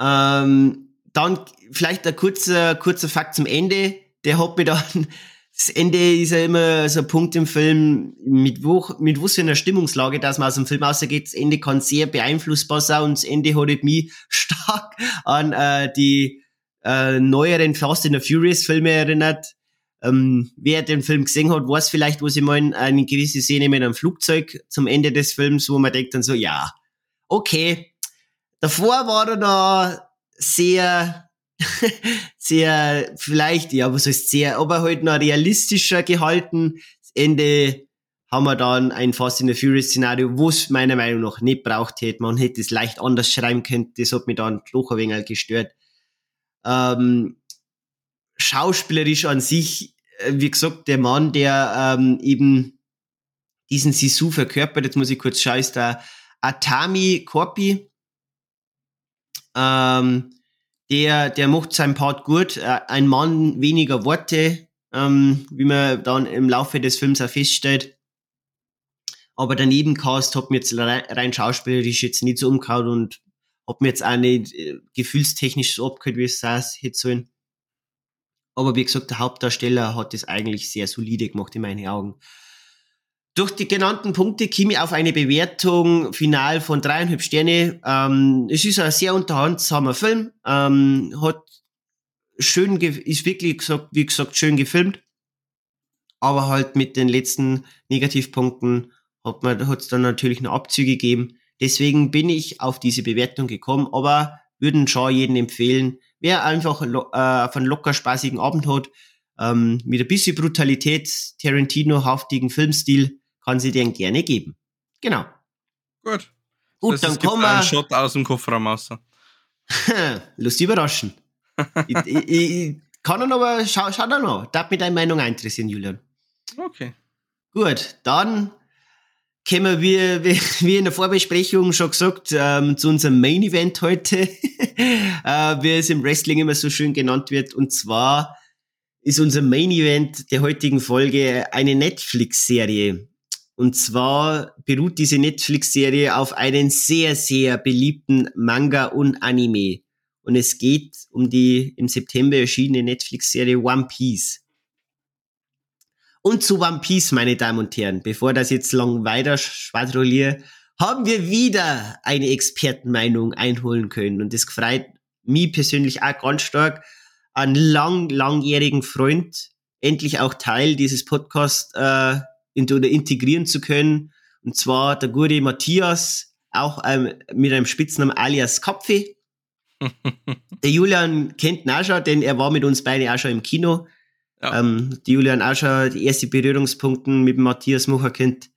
Ähm, dann vielleicht ein kurzer, kurzer Fakt zum Ende. Der hat mir dann [LAUGHS] das Ende ist ja immer so ein Punkt im Film, mit, wo, mit was für einer Stimmungslage, dass man aus dem Film rausgeht. Das Ende kann sehr beeinflussbar sein und das Ende hat mich [LAUGHS] stark an äh, die äh, neueren Fast and the Furious Filme erinnert. Ähm, wer den Film gesehen hat, weiß vielleicht, wo sie mal eine gewisse Szene mit einem Flugzeug zum Ende des Films, wo man denkt dann so, ja, okay. Davor war er da sehr, [LAUGHS] sehr, vielleicht, ja, was heißt sehr, aber halt noch realistischer gehalten. Das Ende haben wir dann ein Fast in the Furious Szenario, wo es meiner Meinung nach nicht braucht hätte. Man hätte es leicht anders schreiben können. Das hat mich dann doch ein wenig gestört. Ähm, schauspielerisch an sich, äh, wie gesagt, der Mann, der ähm, eben diesen Sisu verkörpert, jetzt muss ich kurz schauen, ist der Atami Korpi. Ähm, der, der macht seinen Part gut. Äh, ein Mann weniger Worte, ähm, wie man dann im Laufe des Films auch feststellt. Aber der Nebencast hat mir jetzt rein schauspielerisch jetzt nicht so umgehauen und hat mir jetzt auch nicht äh, gefühlstechnisch so abgehört, wie es das hätte sollen. Aber wie gesagt, der Hauptdarsteller hat das eigentlich sehr solide gemacht in meinen Augen. Durch die genannten Punkte komme ich auf eine Bewertung final von dreieinhalb Sterne. Ähm, es ist ein sehr unterhaltsamer Film. Ähm, hat schön, ist wirklich gesagt, wie gesagt, schön gefilmt. Aber halt mit den letzten Negativpunkten hat man, hat es dann natürlich noch Abzüge gegeben. Deswegen bin ich auf diese Bewertung gekommen, aber würden schon jeden empfehlen, wer einfach äh, von locker spaßigen Abend hat, ähm, mit ein bisschen Brutalität, Tarantino-haftigen Filmstil, kann sie den gerne geben. Genau.
Gut.
Gut,
das
dann kommen wir.
einen Shot aus dem Kofferraum raus. [LAUGHS]
Lust überraschen. ich, [LAUGHS] ich, ich, kann er aber, schau, schau da noch. Darf mich deine Meinung interessieren, Julian.
Okay.
Gut, dann kommen wir, [LAUGHS] wie, wie in der Vorbesprechung schon gesagt, ähm, zu unserem Main Event heute, äh, wie es im Wrestling immer so schön genannt wird. Und zwar ist unser Main Event der heutigen Folge eine Netflix-Serie. Und zwar beruht diese Netflix-Serie auf einen sehr, sehr beliebten Manga und Anime. Und es geht um die im September erschienene Netflix-Serie One Piece. Und zu One Piece, meine Damen und Herren, bevor das jetzt lang weiter schwadrolliere, haben wir wieder eine Expertenmeinung einholen können. Und das freut mich persönlich auch ganz stark, einen lang, langjährigen Freund endlich auch Teil dieses Podcasts äh, oder integrieren zu können. Und zwar der gute Matthias, auch ähm, mit einem Spitznamen alias Kopfi. [LAUGHS] der Julian kennt ihn auch schon, denn er war mit uns beide auch schon im Kino. Ja. Ähm, die Julian auch schon die ersten Berührungspunkte mit Matthias Mocher kennt.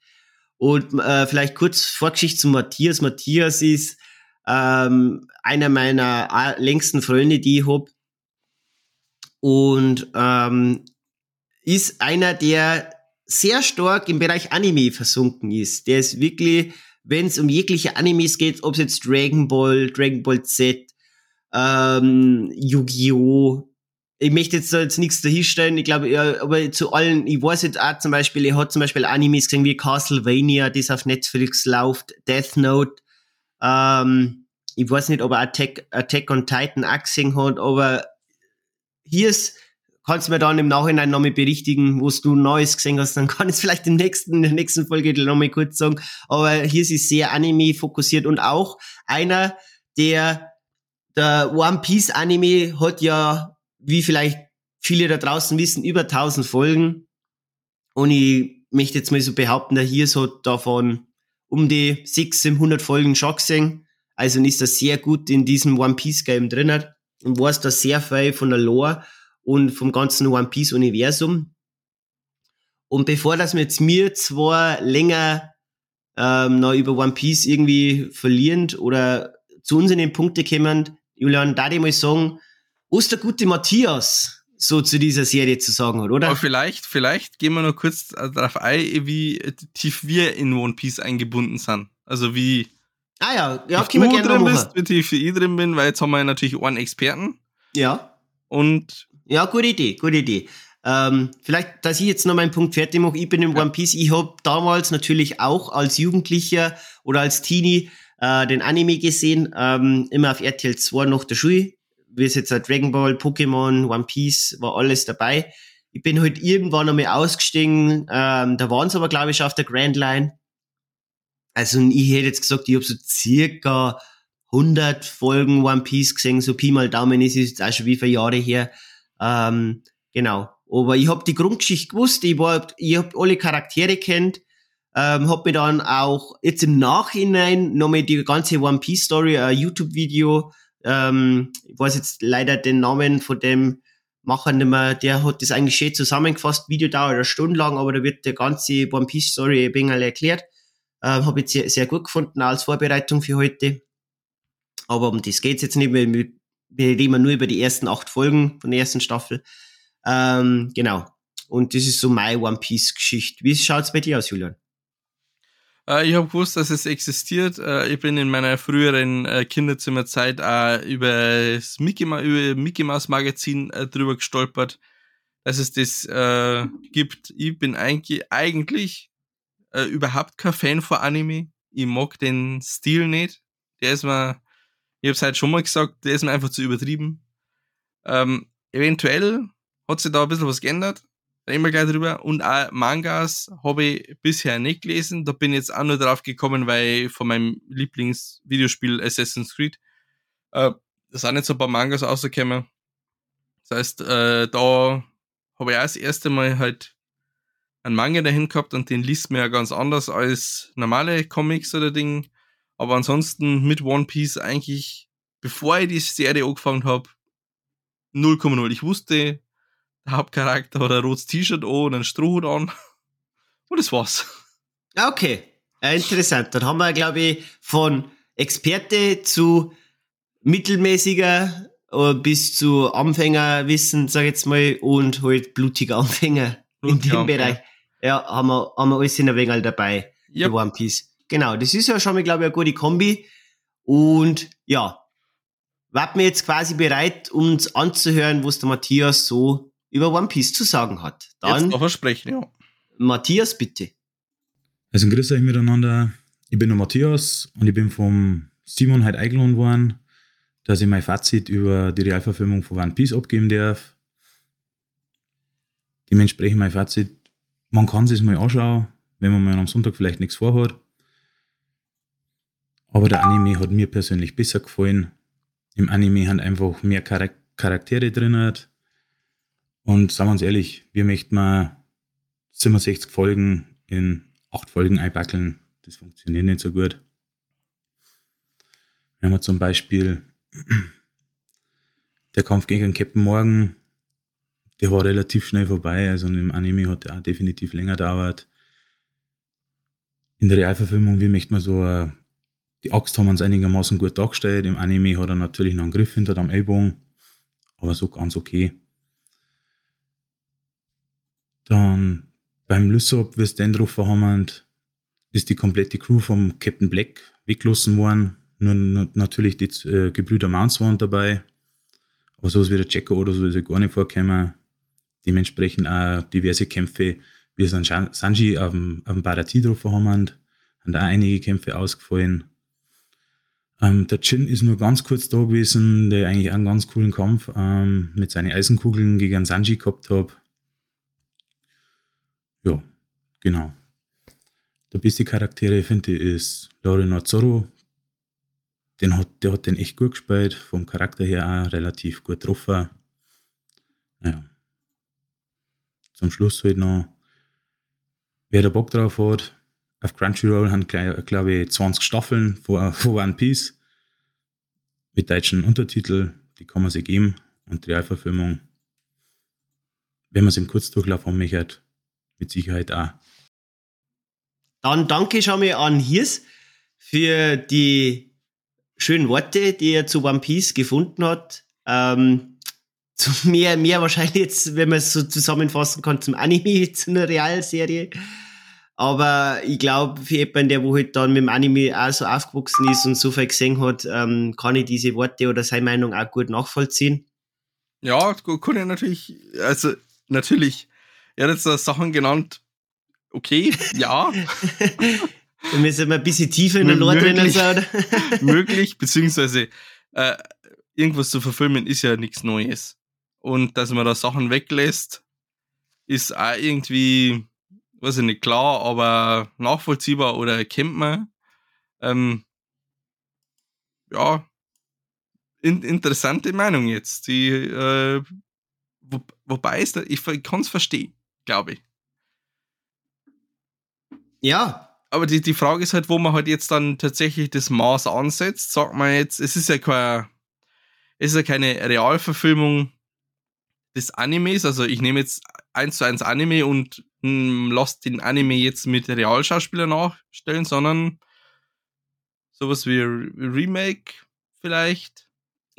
Und äh, vielleicht kurz Vorgeschichte zu Matthias. Matthias ist ähm, einer meiner längsten Freunde, die ich hab. Und ähm, ist einer, der sehr stark im Bereich Anime versunken ist. Der ist wirklich, wenn es um jegliche Animes geht, ob es jetzt Dragon Ball, Dragon Ball Z, ähm, Yu-Gi-Oh!, ich möchte jetzt, jetzt nichts dahinstellen, ich glaube, ja, aber zu allen, ich weiß jetzt auch zum Beispiel, er hat zum Beispiel Animes gesehen wie Castlevania, das auf Netflix läuft, Death Note, ähm, ich weiß nicht, ob er Attack, Attack on Titan auch gesehen hat, aber hier ist, kannst mir dann im Nachhinein nochmal berichtigen, was du Neues gesehen hast, dann kann ich es vielleicht im nächsten, in der nächsten Folge nochmal kurz sagen, aber hier ist es sehr Anime fokussiert und auch einer, der der One Piece Anime hat ja wie vielleicht viele da draußen wissen, über 1000 Folgen. Und ich möchte jetzt mal so behaupten, der hier so davon um die 600 Folgen schon gesehen. Also ist er sehr gut in diesem One Piece Game drin und weiß da sehr viel von der Lore und vom ganzen One Piece Universum. Und bevor das wir jetzt mir zwar länger ähm, noch über One Piece irgendwie verlierend oder zu uns in den Punkte kommen, Julian, da ich mal sagen, was der gute Matthias so zu dieser Serie zu sagen hat, oder?
Aber vielleicht, vielleicht gehen wir noch kurz darauf ein, wie tief wir in One Piece eingebunden sind. Also wie
ah ja, ja
tief du drin bist, wie tief ich drin bin, weil jetzt haben wir natürlich einen Experten.
Ja.
Und
ja, gute Idee, gute Idee. Ähm, vielleicht, dass ich jetzt noch meinen Punkt fertig mache. Ich bin im ja. One Piece. Ich habe damals natürlich auch als Jugendlicher oder als Teenie äh, den Anime gesehen, ähm, immer auf RTL 2 nach der Schule wie es jetzt Dragon Ball, Pokémon, One Piece, war alles dabei. Ich bin halt irgendwann einmal ausgestiegen, ähm, da waren es aber, glaube ich, auf der Grand Line. Also ich hätte jetzt gesagt, ich habe so circa 100 Folgen One Piece gesehen, so Pi mal Daumen ist es jetzt auch schon wie viele Jahre her. Ähm, genau. Aber ich habe die Grundgeschichte gewusst, ich, war, ich habe alle Charaktere kennt. Ähm, hab mir dann auch jetzt im Nachhinein nochmal die ganze One Piece Story, ein YouTube-Video, ähm, ich weiß jetzt leider den Namen von dem Macher nicht mehr, der hat das eigentlich schön zusammengefasst, Video dauert eine Stunde lang, aber da wird der ganze One Piece Story ein wenig erklärt. Ähm, Habe ich sehr, sehr gut gefunden als Vorbereitung für heute. Aber um das geht's jetzt nicht, wir, wir reden nur über die ersten acht Folgen von der ersten Staffel. Ähm, genau. Und das ist so meine One Piece Geschichte. Wie schaut's bei dir aus, Julian?
Äh, ich habe gewusst, dass es existiert. Äh, ich bin in meiner früheren äh, Kinderzimmerzeit auch über das Mickey, Mickey Mouse Magazin drüber gestolpert, dass es das gibt. Ich bin eigentlich, überhaupt kein Fan von Anime. Ich mag den Stil nicht. Der ist mir, ich habe es halt schon mal gesagt, der ist mir einfach zu übertrieben. Ähm, eventuell hat sich da ein bisschen was geändert reden wir gleich drüber. Und auch Mangas habe ich bisher nicht gelesen. Da bin ich jetzt auch nur drauf gekommen, weil von meinem Lieblingsvideospiel Assassin's Creed äh, da sind jetzt ein paar Mangas rausgekommen. Das heißt, äh, da habe ich auch das erste Mal halt einen Manga dahin gehabt und den liest mir ja ganz anders als normale Comics oder Ding. Aber ansonsten mit One Piece eigentlich, bevor ich die Serie angefangen habe, 0,0. Ich wusste, der Hauptcharakter hat ein rotes T-Shirt an und einen Strohhut an. [LAUGHS] Und das war's.
Okay, ja, interessant. Dann haben wir, glaube ich, von Experte zu mittelmäßiger äh, bis zu Anfängerwissen, sag ich jetzt mal, und halt blutiger Anfänger in dem Anfänger. Bereich. Ja, haben wir, haben wir alles in der Wenger dabei. Yep. One Piece. Genau, das ist ja schon mal, glaube ich, eine gute Kombi. Und ja, warten wir jetzt quasi bereit, uns anzuhören, was der Matthias so über One Piece zu sagen hat.
Dann Jetzt noch versprechen, ja.
Matthias, bitte.
Also grüß euch miteinander. Ich bin der Matthias und ich bin vom Simon heute eingeladen worden, dass ich mein Fazit über die Realverfilmung von One Piece abgeben darf. Dementsprechend mein Fazit, man kann es mal anschauen, wenn man mal am Sonntag vielleicht nichts vorhat. Aber der Anime hat mir persönlich besser gefallen. Im Anime haben einfach mehr Charaktere drin. Und sagen wir uns ehrlich, wir möchten mal 67 Folgen in 8 Folgen einbackeln. Das funktioniert nicht so gut. Wir haben zum Beispiel [CLEARS THROAT] der Kampf gegen Captain Morgan, der war relativ schnell vorbei. Also im Anime hat der auch definitiv länger dauert. In der Realverfilmung, wie möchte man so, äh, die Axt haben uns einigermaßen gut dargestellt. Im Anime hat er natürlich noch einen Griff hinter dem Ellbogen, aber so ganz okay. Dann beim Lysop, wie es denn drauf haben, ist die komplette Crew vom Captain Black weggelassen worden. Nur natürlich die äh, Gebrüder Mounts waren dabei. Aber sowas wie der Checker oder so ist ja gar nicht vorgekommen. Dementsprechend auch diverse Kämpfe, wie es an Sanji auf dem, auf dem Barati drauf haben, haben da einige Kämpfe ausgefallen. Ähm, der Chin ist nur ganz kurz da gewesen, der eigentlich einen ganz coolen Kampf ähm, mit seinen Eisenkugeln gegen Sanji gehabt hat. Ja, genau. Der beste Charaktere, finde ich, ist Lorena Zorro. Den hat, der hat den echt gut gespielt, vom Charakter her auch relativ gut getroffen. Ja. Zum Schluss halt noch, wer da Bock drauf hat, auf Crunchyroll haben, glaube ich, 20 Staffeln von, von One Piece mit deutschen Untertitel, die kann man sich geben und Realverfilmung. Wenn man es im Kurzdurchlauf haben möchte, mit Sicherheit auch.
Dann danke schon mal an Hirs für die schönen Worte, die er zu One Piece gefunden hat. Ähm, [LAUGHS] zu mehr, mehr wahrscheinlich jetzt, wenn man es so zusammenfassen kann, zum Anime, [LAUGHS] zu einer Realserie. Aber ich glaube, für jemanden, der wo halt dann mit dem Anime auch so aufgewachsen ist und so viel gesehen hat, ähm, kann ich diese Worte oder seine Meinung auch gut nachvollziehen.
Ja, kann ich natürlich, also natürlich er hat jetzt da Sachen genannt, okay, [LAUGHS] ja. [LAUGHS]
Wir müssen mal ein bisschen tiefer in der Lore drinnen sein. [LAUGHS]
möglich, beziehungsweise äh, irgendwas zu verfilmen ist ja nichts Neues. Und dass man da Sachen weglässt, ist auch irgendwie, weiß ich nicht, klar, aber nachvollziehbar oder kennt man. Ähm, ja, in, interessante Meinung jetzt. Die, äh, wo, wobei ist da, ich kann es verstehen glaube ich.
Ja,
aber die, die Frage ist halt, wo man halt jetzt dann tatsächlich das Maß ansetzt. Sagt man jetzt, es ist ja kein, es ist ja keine Realverfilmung des Animes. Also ich nehme jetzt eins zu eins Anime und mh, lasse den Anime jetzt mit Realschauspielern nachstellen, sondern sowas wie Remake vielleicht.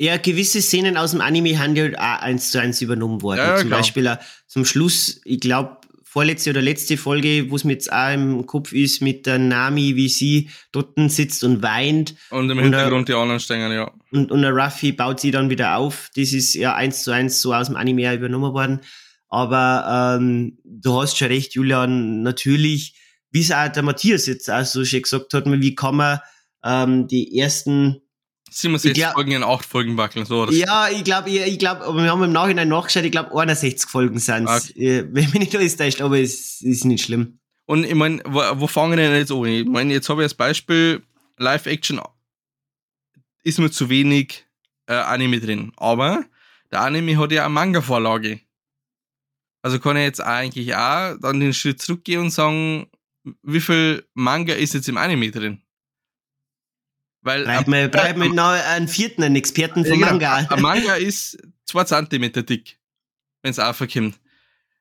Ja, gewisse Szenen aus dem Anime haben ja halt auch eins zu eins übernommen worden.
Ja, ja,
zum
klar.
Beispiel äh, zum Schluss, ich glaube, vorletzte oder letzte Folge, wo es mir jetzt auch im Kopf ist, mit der Nami, wie sie dort sitzt und weint
Und im
Und,
Hintergrund die anderen Stängel, ja.
und, und der Ruffy baut sie dann wieder auf. Das ist ja eins zu eins so aus dem Anime übernommen worden. Aber ähm, du hast schon recht, Julian, natürlich, wie es auch der Matthias jetzt auch so schön gesagt hat, wie kann man ähm, die ersten
67
Ich glaub-
Folgen in 8 Folgen wackeln, so.
Ja, ich glaube, ich, ich glaub, aber wir haben im Nachhinein nachgeschaut, ich glaube 61 Folgen sind
Okay.
Wenn mich nicht alles täuscht, aber es ist nicht schlimm.
Und ich meine, wo, wo fangen wir denn jetzt an? Ich meine, jetzt habe ich als Beispiel Live-Action ist mir zu wenig äh, Anime drin. Aber der Anime hat ja eine Manga-Vorlage. Also kann ich jetzt eigentlich auch dann den Schritt zurückgehen und sagen, wie viel Manga ist jetzt im Anime drin? Weil
Bleibt mir, bleibt mir noch einen vierten, einen Experten vom
genau.
Manga.
Ein Manga ist 2 cm dick, wenn es aufkommt.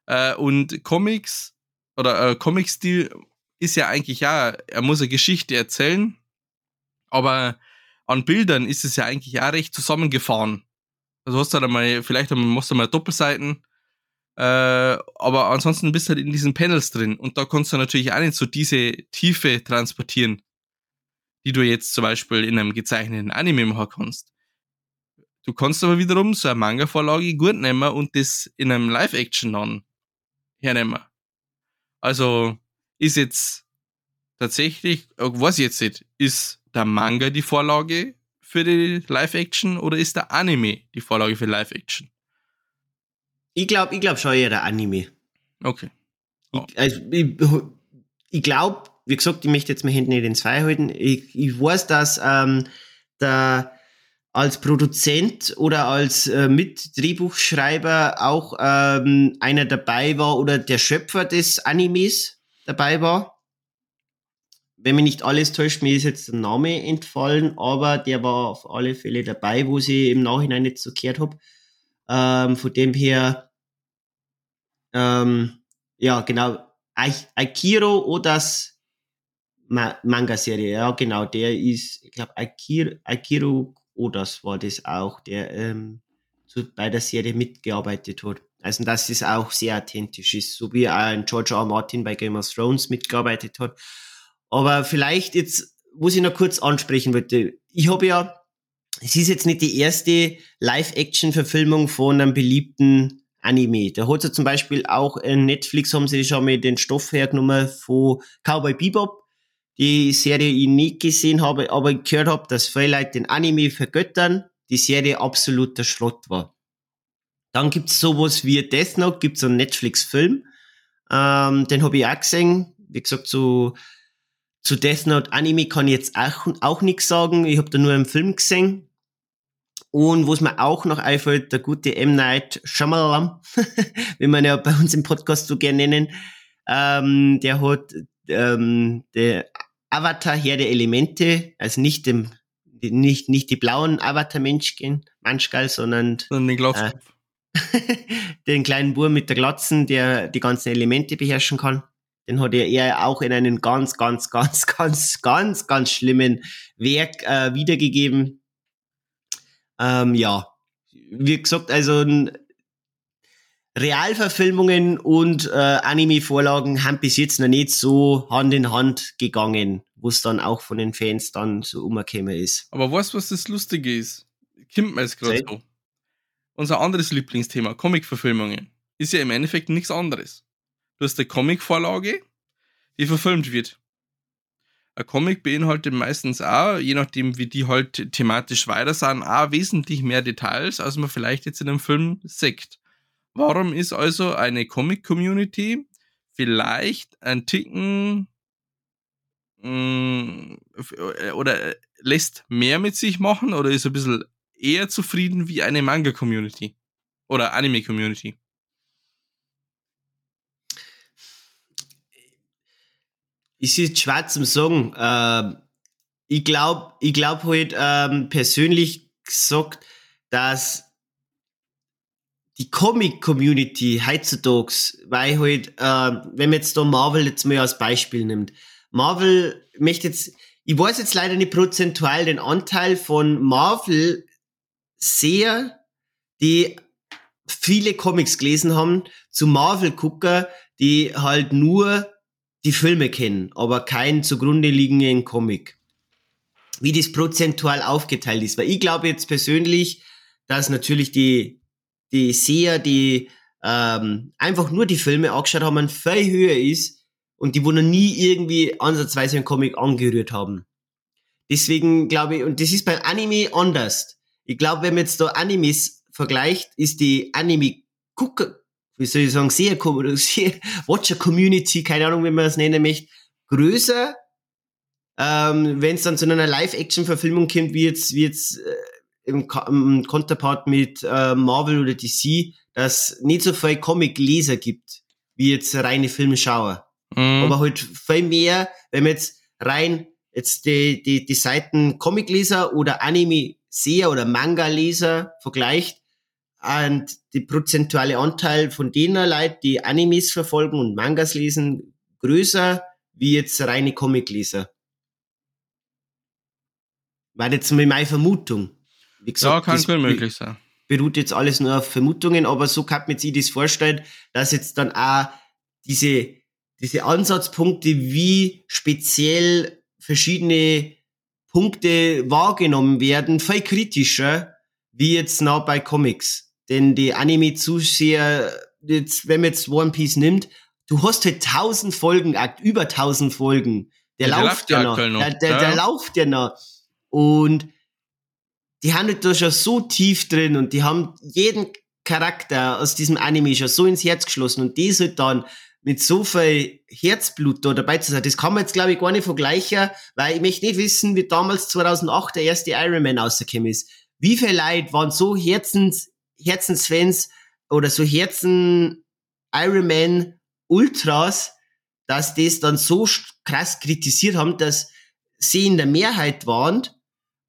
Äh, und Comics oder äh, Comic-Stil ist ja eigentlich ja, er muss eine Geschichte erzählen, aber an Bildern ist es ja eigentlich auch recht zusammengefahren. Also hast du halt einmal, vielleicht machst du mal Doppelseiten, äh, aber ansonsten bist du halt in diesen Panels drin und da kannst du natürlich auch nicht so diese Tiefe transportieren, die du jetzt zum Beispiel in einem gezeichneten Anime machen kannst. Du kannst aber wiederum so eine Manga-Vorlage gut nehmen und das in einem Live-Action dann hernehmen. Also ist jetzt tatsächlich, ich jetzt nicht, ist der Manga die Vorlage für die Live-Action oder ist der Anime die Vorlage für Live-Action?
Ich glaube ich glaub schon eher der Anime.
Okay.
Ich, also, ich, ich glaube, wie gesagt, ich möchte jetzt meine Hände nicht ins Feuer halten. Ich, ich weiß, dass ähm, der als Produzent oder als äh, Mitdrehbuchschreiber auch ähm, einer dabei war oder der Schöpfer des Animes dabei war. Wenn mich nicht alles täuscht, mir ist jetzt der Name entfallen, aber der war auf alle Fälle dabei, wo sie im Nachhinein nicht so gehört habe. Ähm, von dem her, ähm, ja, genau, Ai- Aikiro Odas Ma Manga-Serie, ja, genau, der ist, ich glaube, Aikiro, Aikiro Odas war das auch, der ähm, zu, bei der Serie mitgearbeitet hat. Also, dass es auch sehr authentisch ist, so wie ein George R. R. Martin bei Game of Thrones mitgearbeitet hat. Aber vielleicht jetzt, was ich noch kurz ansprechen wollte, ich habe ja, es ist jetzt nicht die erste Live-Action-Verfilmung von einem beliebten Anime. Da hat sie zum Beispiel auch in Netflix haben sie schon mal den Stoff hergenommen von Cowboy Bebop. Die Serie ich nicht gesehen habe, aber ich gehört habe, dass viele den Anime vergöttern, die Serie absoluter Schrott war. Dann gibt's sowas wie Death Note, gibt's einen Netflix-Film. Ähm, den habe ich auch gesehen. Wie gesagt, so zu Death Note Anime kann ich jetzt auch, auch nichts sagen. Ich habe da nur einen Film gesehen. Und was mir auch noch einfällt, der gute M. Night Shyamalan, [LAUGHS] wie man ja bei uns im Podcast so gerne nennen, ähm, der hat ähm, der Avatar Herr der Elemente, also nicht dem, die- nicht, nicht die blauen Avatar-Menschchen, Manschgal, sondern
den Glatzkopf. [LAUGHS]
den kleinen Bur mit der Glatzen, der die ganzen Elemente beherrschen kann. Den hat er eher auch in einem ganz, ganz, ganz, [LAUGHS] ganz, ganz, ganz schlimmen Werk äh, wiedergegeben. Ähm, ja, wie gesagt, also Realverfilmungen und äh, Anime-Vorlagen haben bis jetzt noch nicht so Hand in Hand gegangen, wo es dann auch von den Fans dann so umgekommen ist.
Aber weißt du, was das Lustige ist? Kommt mir jetzt gerade so. Unser anderes Lieblingsthema, Comic-Verfilmungen, ist ja im Endeffekt nichts anderes. Du hast eine Comic-Vorlage, die verfilmt wird. Ein Comic beinhaltet meistens auch, je nachdem wie die halt thematisch weiter sind, auch wesentlich mehr Details, als man vielleicht jetzt in einem Film sieht. Warum ist also eine Comic-Community vielleicht ein Ticken mh, oder lässt mehr mit sich machen oder ist ein bisschen eher zufrieden wie eine Manga-Community oder Anime-Community?
Ist jetzt schwer zum sagen. Ähm, ich glaube, ich glaube halt ähm, persönlich gesagt, dass die Comic-Community heutzutage, weil halt, äh, wenn man jetzt da Marvel jetzt mal als Beispiel nimmt, Marvel möchte jetzt, ich weiß jetzt leider nicht prozentual den Anteil von Marvel sehr, die viele Comics gelesen haben, zu Marvel-Gucker, die halt nur die Filme kennen, aber keinen zugrunde liegenden Comic. Wie das prozentual aufgeteilt ist. Weil ich glaube jetzt persönlich, dass natürlich die, die Seher, die ähm, einfach nur die Filme angeschaut haben, viel höher ist und die, wo noch nie irgendwie ansatzweise einen Comic angerührt haben. Deswegen glaube ich, und das ist beim Anime anders. Ich glaube, wenn man jetzt da Animes vergleicht, ist die Anime-Gucker, wie soll ich sagen, sehr, [LAUGHS] sehr Watcher-Community, keine Ahnung, wie man das nennen möchte, größer, ähm, wenn es dann zu einer Live-Action-Verfilmung kommt, wie jetzt, wie jetzt äh, im, im Konterpart mit äh, Marvel oder DC, dass nicht so viel Comic-Leser gibt, wie jetzt reine Filmschauer. Mhm. Aber halt viel mehr, wenn man jetzt rein jetzt die, die, die Seiten Comic-Leser oder Anime-Seher oder Manga-Leser vergleicht, und die prozentuale Anteil von denen Leute, die Animes verfolgen und Mangas lesen, größer wie jetzt reine Comic-Leser. War jetzt mal meine Vermutung.
Wie gesagt, ja, kann gut möglich sein.
Beruht jetzt alles nur auf Vermutungen, aber so kann man sich das vorstellen, dass jetzt dann auch diese, diese Ansatzpunkte, wie speziell verschiedene Punkte wahrgenommen werden, viel kritischer, wie jetzt noch bei Comics. Denn die Anime-Zuseher, jetzt, wenn man jetzt One Piece nimmt, du hast halt tausend Folgen, über tausend Folgen. Der, ja, läuft ja noch. noch. Der, der, ja. der läuft ja noch. Und die haben halt da schon so tief drin und die haben jeden Charakter aus diesem Anime schon so ins Herz geschlossen und die halt dann mit so viel Herzblut da dabei zu sein, das kann man jetzt glaube ich gar nicht vergleichen, weil ich möchte nicht wissen, wie damals 2008 der erste Iron Man rausgekommen ist. Wie viele Leute waren so Herzens, Herzensfans oder so Herzen Iron Man Ultras, dass das dann so krass kritisiert haben, dass sie in der Mehrheit waren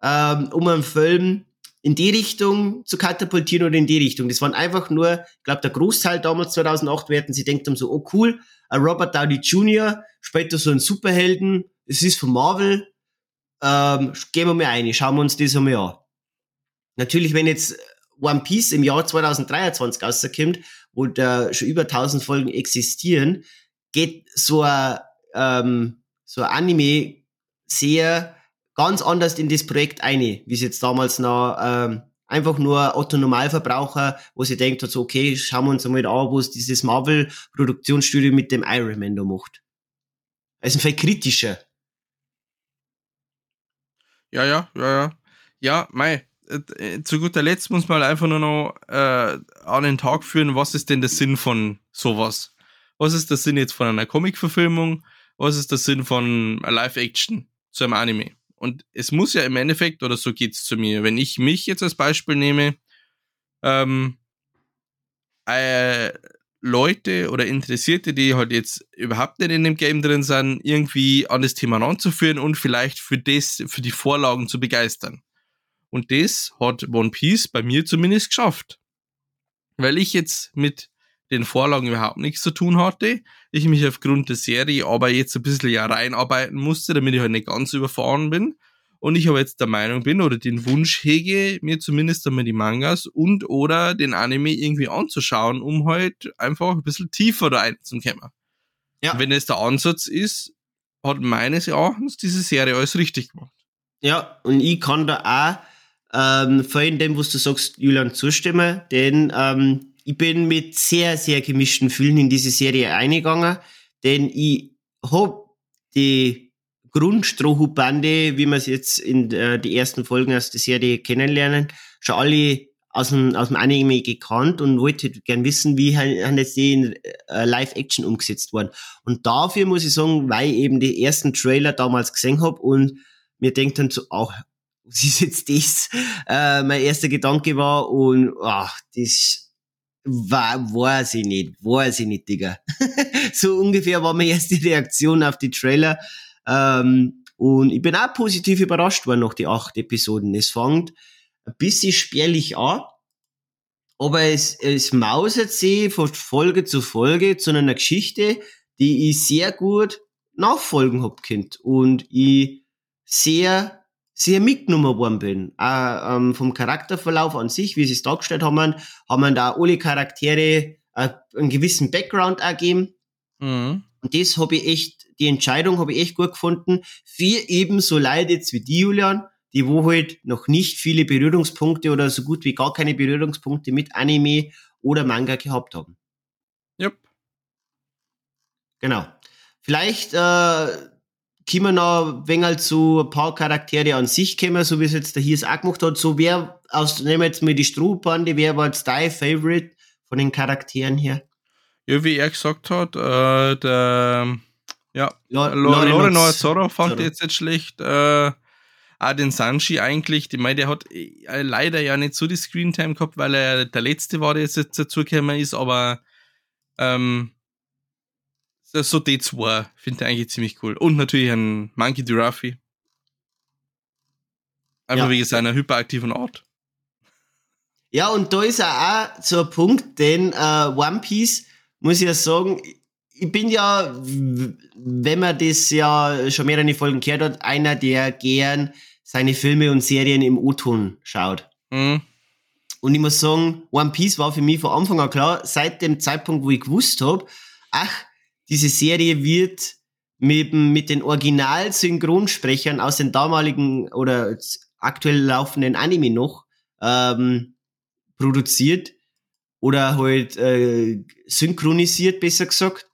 ähm, um einen Film in die Richtung zu katapultieren oder in die Richtung. Das waren einfach nur, ich glaube, der Großteil damals 2008 werden sie denkt haben so, oh cool, Robert Downey Jr. später so ein Superhelden, es ist von Marvel, ähm, gehen wir mal ein, schauen wir uns das einmal an. Natürlich, wenn jetzt One Piece im Jahr 2023 rauskommt, wo da schon über 1000 Folgen existieren, geht so ein, ähm, so ein Anime sehr ganz anders in das Projekt ein, wie es jetzt damals noch ähm, einfach nur Otto Normalverbraucher, wo sie denkt, so, okay, schauen wir uns einmal an, wo es dieses Marvel-Produktionsstudio mit dem Iron Man da macht. Also viel kritischer.
Ja, ja, ja, ja. Ja, mei, äh, zu guter Letzt muss man halt einfach nur noch äh, an den Tag führen, was ist denn der Sinn von sowas? Was ist der Sinn jetzt von einer Comic-Verfilmung? Was ist der Sinn von Live-Action zu einem Anime? Und es muss ja im Endeffekt, oder so geht's zu mir, wenn ich mich jetzt als Beispiel nehme, ähm, äh, Leute oder Interessierte, die halt jetzt überhaupt nicht in dem Game drin sind, irgendwie an das Thema ranzuführen und vielleicht für das, für die Vorlagen zu begeistern. Und das hat One Piece bei mir zumindest geschafft. Weil ich jetzt mit den Vorlagen überhaupt nichts zu tun hatte. Ich mich aufgrund der Serie aber jetzt ein bisschen ja reinarbeiten musste, damit ich halt nicht ganz überfahren bin. Und ich aber jetzt der Meinung bin oder den Wunsch hege, mir zumindest einmal die Mangas und oder den Anime irgendwie anzuschauen, um halt einfach ein bisschen tiefer da reinzukommen. Ja. Wenn es der Ansatz ist, hat meines Erachtens diese Serie alles richtig gemacht.
Ja, und ich kann da auch ähm, vorhin dem, was du sagst, Julian, zustimmen, denn ähm, ich bin mit sehr, sehr gemischten Gefühlen in diese Serie eingegangen, denn ich hab die Grundstrohhutbande, wie wir es jetzt in äh, die ersten Folgen aus der Serie kennenlernen, schon alle aus dem, aus dem Anime gekannt und wollte gern wissen, wie haben jetzt die in äh, Live-Action umgesetzt worden. Und dafür muss ich sagen, weil ich eben die ersten Trailer damals gesehen habe und mir denkt dann so, ach, was ist jetzt das? Äh, mein erster Gedanke war und ach, das War, weiß ich nicht, weiß ich nicht, Digga. [LAUGHS] so ungefähr war meine erste Reaktion auf die Trailer. Ähm, und ich bin auch positiv überrascht worden nach die acht Episoden. Es fängt ein bisschen spärlich an, aber es, es mausert sich von Folge zu Folge zu einer Geschichte, die ich sehr gut nachfolgen hab könnt und ich sehr sehr mitgenommen worden bin. Auch, ähm, vom Charakterverlauf an sich, wie sie es dargestellt haben, haben wir da alle Charaktere äh, einen gewissen Background ergeben.
Mhm.
Und das habe ich echt, die Entscheidung habe ich echt gut gefunden. Für eben so Leute jetzt wie die, Julian, die wo halt noch nicht viele Berührungspunkte oder so gut wie gar keine Berührungspunkte mit Anime oder Manga gehabt haben.
Yep.
Genau. Vielleicht äh, wir noch ein wenig zu ein paar Charaktere an sich kommen, so wie es jetzt der Hiers auch gemacht hat. So wer aus, nehmen wir jetzt mal die Strohbande, wer war jetzt dein Favorite von den Charakteren her?
Ja, wie er gesagt hat, äh, der ja,
Lo-
Lore
Lore
Noah
Noz-
Zorro fand
Zorro.
jetzt nicht schlecht. Äh, auch den Sanji eigentlich, ich meine, der hat äh, leider ja nicht so die Screentime gehabt, weil er der letzte war, der jetzt jetzt dazugekommen ist, aber ähm, so- so D2 finde ich eigentlich ziemlich cool. Und natürlich ein Monkey D. Ruffy. Einfach
Ja.
wegen seiner hyperaktiven Art.
Ja, und da ist auch so ein Punkt, denn äh, One Piece, muss ich ja sagen, ich bin ja, wenn man das ja schon mehrere Folgen gehört hat, einer, der gern seine Filme und Serien im O-Ton schaut.
Mhm.
Und ich muss sagen, One Piece war für mich von Anfang an klar, seit dem Zeitpunkt, wo ich gewusst habe, ach, diese Serie wird mit, mit den Original-Synchronsprechern aus den damaligen oder aktuell laufenden Anime noch ähm, produziert oder halt äh, synchronisiert, besser gesagt,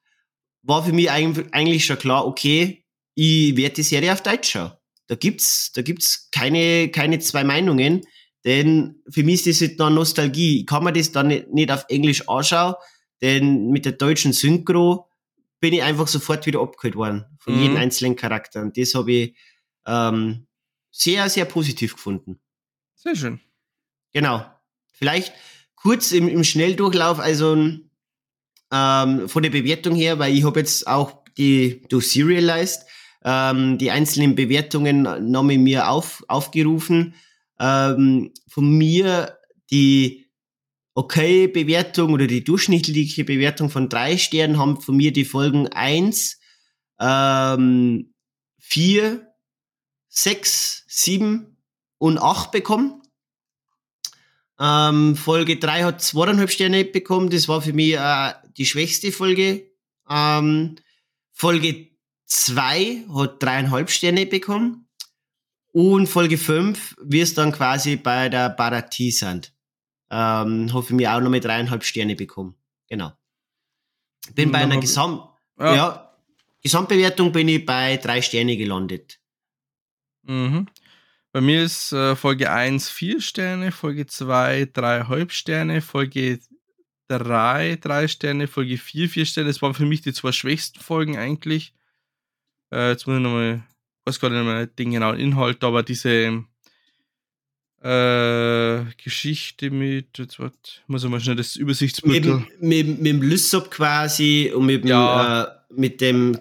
war für mich eig- eigentlich schon klar, okay, ich werde die Serie auf Deutsch schauen. Da gibt's, da gibt's keine, keine zwei Meinungen, denn für mich ist das halt dann Nostalgie. Ich kann mir das dann nicht auf Englisch anschauen, denn mit der deutschen Synchro bin ich einfach sofort wieder abgeholt worden von
Mhm.
jedem einzelnen Charakter. Und das habe ich ähm, sehr, sehr positiv gefunden.
Sehr schön.
Genau. Vielleicht kurz im, im Schnelldurchlauf, also ähm, von der Bewertung her, weil ich habe jetzt auch die durch Serialized ähm, die einzelnen Bewertungen nochmal mir auf, aufgerufen. Ähm, von mir die okay Bewertung oder die durchschnittliche Bewertung von drei Sternen haben von mir die Folgen eins, ähm, vier, sechs, sieben und acht bekommen. Ähm, Folge 3 hat zweieinhalb Sterne bekommen. Das war für mich äh, die schwächste Folge. Ähm, Folge 2 hat dreieinhalb Sterne bekommen. Und Folge 5 wie es dann quasi bei der Baratie sind. Ähm, hat für mich auch nochmal dreieinhalb Sterne bekommen. Genau. Bin bei
Dann
einer Gesamt
Ja.
ja, Gesamtbewertung bin ich bei drei Sterne gelandet.
Mhm. Bei mir ist äh, Folge 1 4 Sterne, Folge 2 3,5 Sterne, Folge 3 3 Sterne, Folge 4 4 Sterne. Das waren für mich die zwei schwächsten Folgen eigentlich. Äh, jetzt muss ich nochmal, weiß gar nicht mehr den genauen Inhalt, aber diese äh, Geschichte mit, jetzt wart, muss ich mal schnell das
Mit,
Übersichtsbüttel.
dem- mit, dem- mit dem Lysop quasi und mit dem,
Ja.
äh, mit dem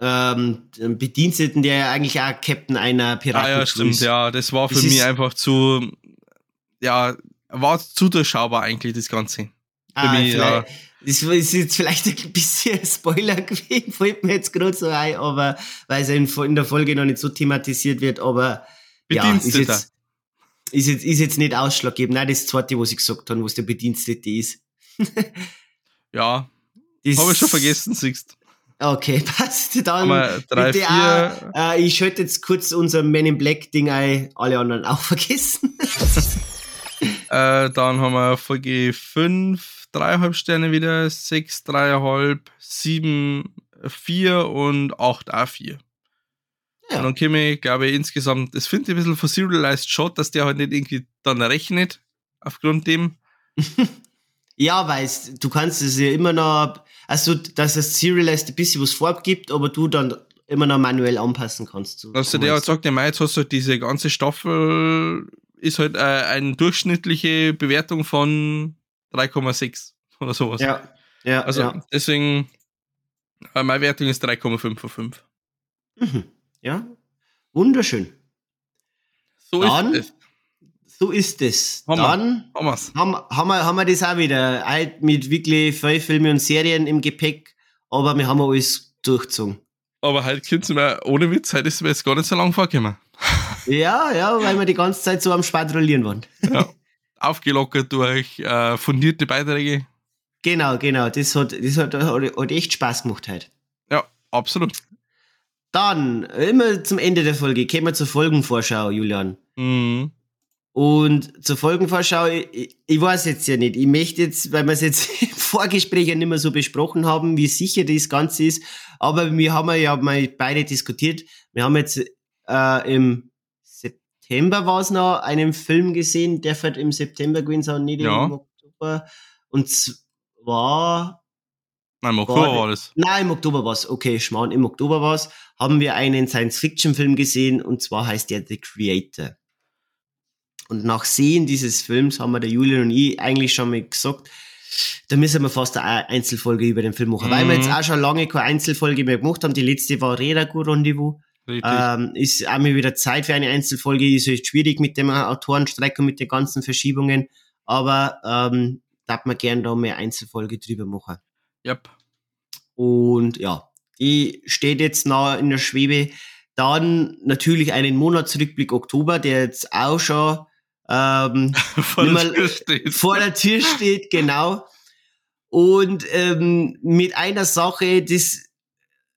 ähm, Bediensteten, der ja eigentlich auch Captain einer Piraten
Ah ja, stimmt, ja. Das war für
Das
mich
ist-
einfach zu, ja, war zu durchschaubar eigentlich, das Ganze.
Ah,
mich, ja.
vielleicht, Das ist jetzt vielleicht ein bisschen Spoiler [LAUGHS] gewesen, fällt mir jetzt gerade so ein, aber weil es in, der Folge noch nicht so thematisiert wird, aber ja, ist
Bediensteter.
jetzt, ist, jetzt, ist jetzt nicht ausschlaggebend. Nein, das zweite, was ich gesagt habe, was der Bedienstete ist.
Ja, habe ich schon vergessen, siehst
Okay, [LAUGHS] passt. Dann
Aber drei,
bitte
vier,
auch, äh, ich schalte jetzt kurz unser Men in Black Ding ein, alle anderen auch [LAUGHS] vergessen.
äh, dann haben wir Folge 5, 3,5 Sterne wieder, 6, 3,5, 7, 4 und 8 A4.
Ja.
Und dann käme ich, glaube ich, insgesamt, das finde ich ein bisschen Serialized Shot, dass der halt nicht irgendwie dann rechnet, aufgrund dem. [LAUGHS]
Ja, weißt du kannst es ja immer noch, also dass das Serialized ein bisschen was vorgibt, aber du dann immer noch manuell anpassen kannst. So,
Dass
so
der halt
meinst du?
sagt, ja, jetzt hast du halt diese ganze Staffel, ist halt äh, eine durchschnittliche Bewertung von 3,6. oder sowas.
Ja, ja,
Also
ja.
deswegen, äh, meine Wertung ist 3,5 von 5.
Mhm. Ja, wunderschön.
So
Dann-
ist es.
So ist es.
Haben wir.
Dann
Haben wir's.
haben, haben, wir, haben wir das auch wieder. Halt mit wirklich viel Filme und Serien im Gepäck, aber wir haben alles durchgezogen.
Aber halt könnt ihr mir, ohne Witz, heute ist mir jetzt gar nicht so lang vorgekommen. [LAUGHS]
Ja, ja, weil wir die ganze Zeit so am Spadrollieren waren.
Ja. [LAUGHS] Aufgelockert durch äh, fundierte Beiträge.
Genau, genau. Das hat, das hat, hat, hat echt Spaß gemacht heute.
Ja, absolut.
Dann, immer zum Ende der Folge, kommen wir zur Folgenvorschau, Julian.
Mhm.
Und zur Folgenvorschau, ich, ich weiß jetzt ja nicht. Ich möchte jetzt, weil wir es jetzt [LAUGHS] im Vorgespräch ja nicht mehr so besprochen haben, wie sicher das Ganze ist, aber wir haben ja mal beide diskutiert. Wir haben jetzt äh, im September war es noch einen Film gesehen, der wird im September gewesen sein, nicht
Ja.
im Oktober. Und zwar
Nein, im
War
Oktober
der-
war das.
Nein, im Oktober war's. Okay, Schmarrn, im Oktober war's. Haben wir einen Science-Fiction-Film gesehen und zwar heißt der The Creator. Und nach Sehen dieses Films haben wir der Julian und ich eigentlich schon mal gesagt, da müssen wir fast eine Einzelfolge über den Film machen. Weil wir
Mhm.
jetzt auch schon lange keine Einzelfolge mehr gemacht haben. Die letzte war Redago Rendezvous.
Richtig.
Ähm, ist auch mal wieder Zeit für eine Einzelfolge. Ist echt schwierig mit dem Autorenstreik und mit den ganzen Verschiebungen. Aber ähm, darf man gern da mehr Einzelfolge drüber machen.
Yep.
Und ja, die steht jetzt noch in der Schwebe. Dann natürlich einen Monatsrückblick Oktober, der jetzt auch schon ähm, [LAUGHS]
Vor der Tür steht.
vor der Tür steht, genau. Und ähm, mit einer Sache, das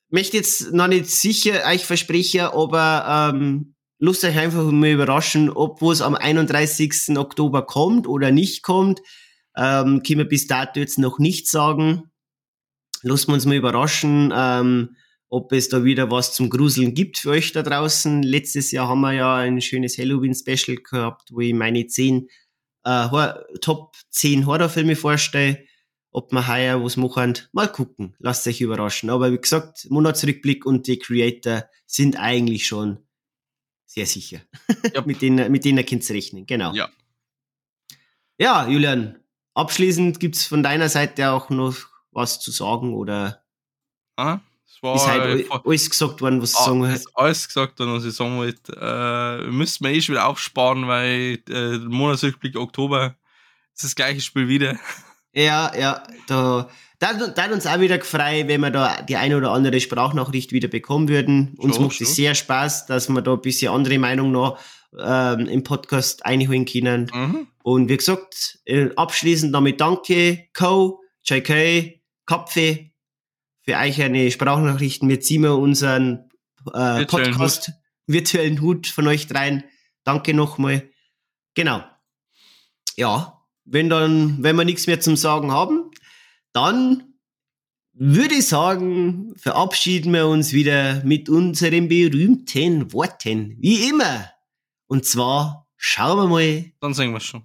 möchte jetzt noch nicht sicher euch versprechen, aber ähm, lasst euch einfach mal überraschen, ob es am 31. Oktober kommt oder nicht kommt. Ähm, können wir bis dato jetzt noch nicht sagen. Lassen wir uns mal überraschen, ähm, ob es da wieder was zum Gruseln gibt für euch da draußen. Letztes Jahr haben wir ja ein schönes Halloween-Special gehabt, wo ich meine zehn äh, Top 10 Horrorfilme vorstelle. Ob wir heuer was machen, mal gucken. Lasst euch überraschen. Aber wie gesagt, Monatsrückblick und die Creator sind eigentlich schon sehr sicher. [LAUGHS]
Ja.
mit denen, mit denen könnt ihr rechnen, genau.
Ja.
Ja, Julian, abschließend gibt's von deiner Seite auch noch was zu sagen oder
Ah, es war
ist halt
äh,
alles gesagt worden, was
Ah,
sagen
ist
willst?
alles gesagt worden, was ich sagen wollte. Äh, müssten wir eh schon wieder aufsparen, weil äh, Monatsrückblick Oktober ist das gleiche Spiel wieder.
Ja, ja, da, da, da hat uns auch wieder gefreut, wenn wir da die eine oder andere Sprachnachricht wieder bekommen würden. Uns
Schon,
macht es sehr Spaß, dass wir da ein bisschen andere Meinung noch ähm, im Podcast einholen können.
Mhm.
Und wie gesagt, äh, abschließend damit danke, Co, JK, Kapfe, für euch eine Sprachnachrichten. Wir ziehen wir unseren äh,
Virtuellen
Podcast, virtuellen Hut von euch dreien. Danke nochmal. Genau. Ja, wenn dann, wenn wir nichts mehr zum Sagen haben, dann würde ich sagen, verabschieden wir uns wieder mit unseren berühmten Worten. Wie immer. Und zwar schauen wir mal,
Dann sehen wir schon.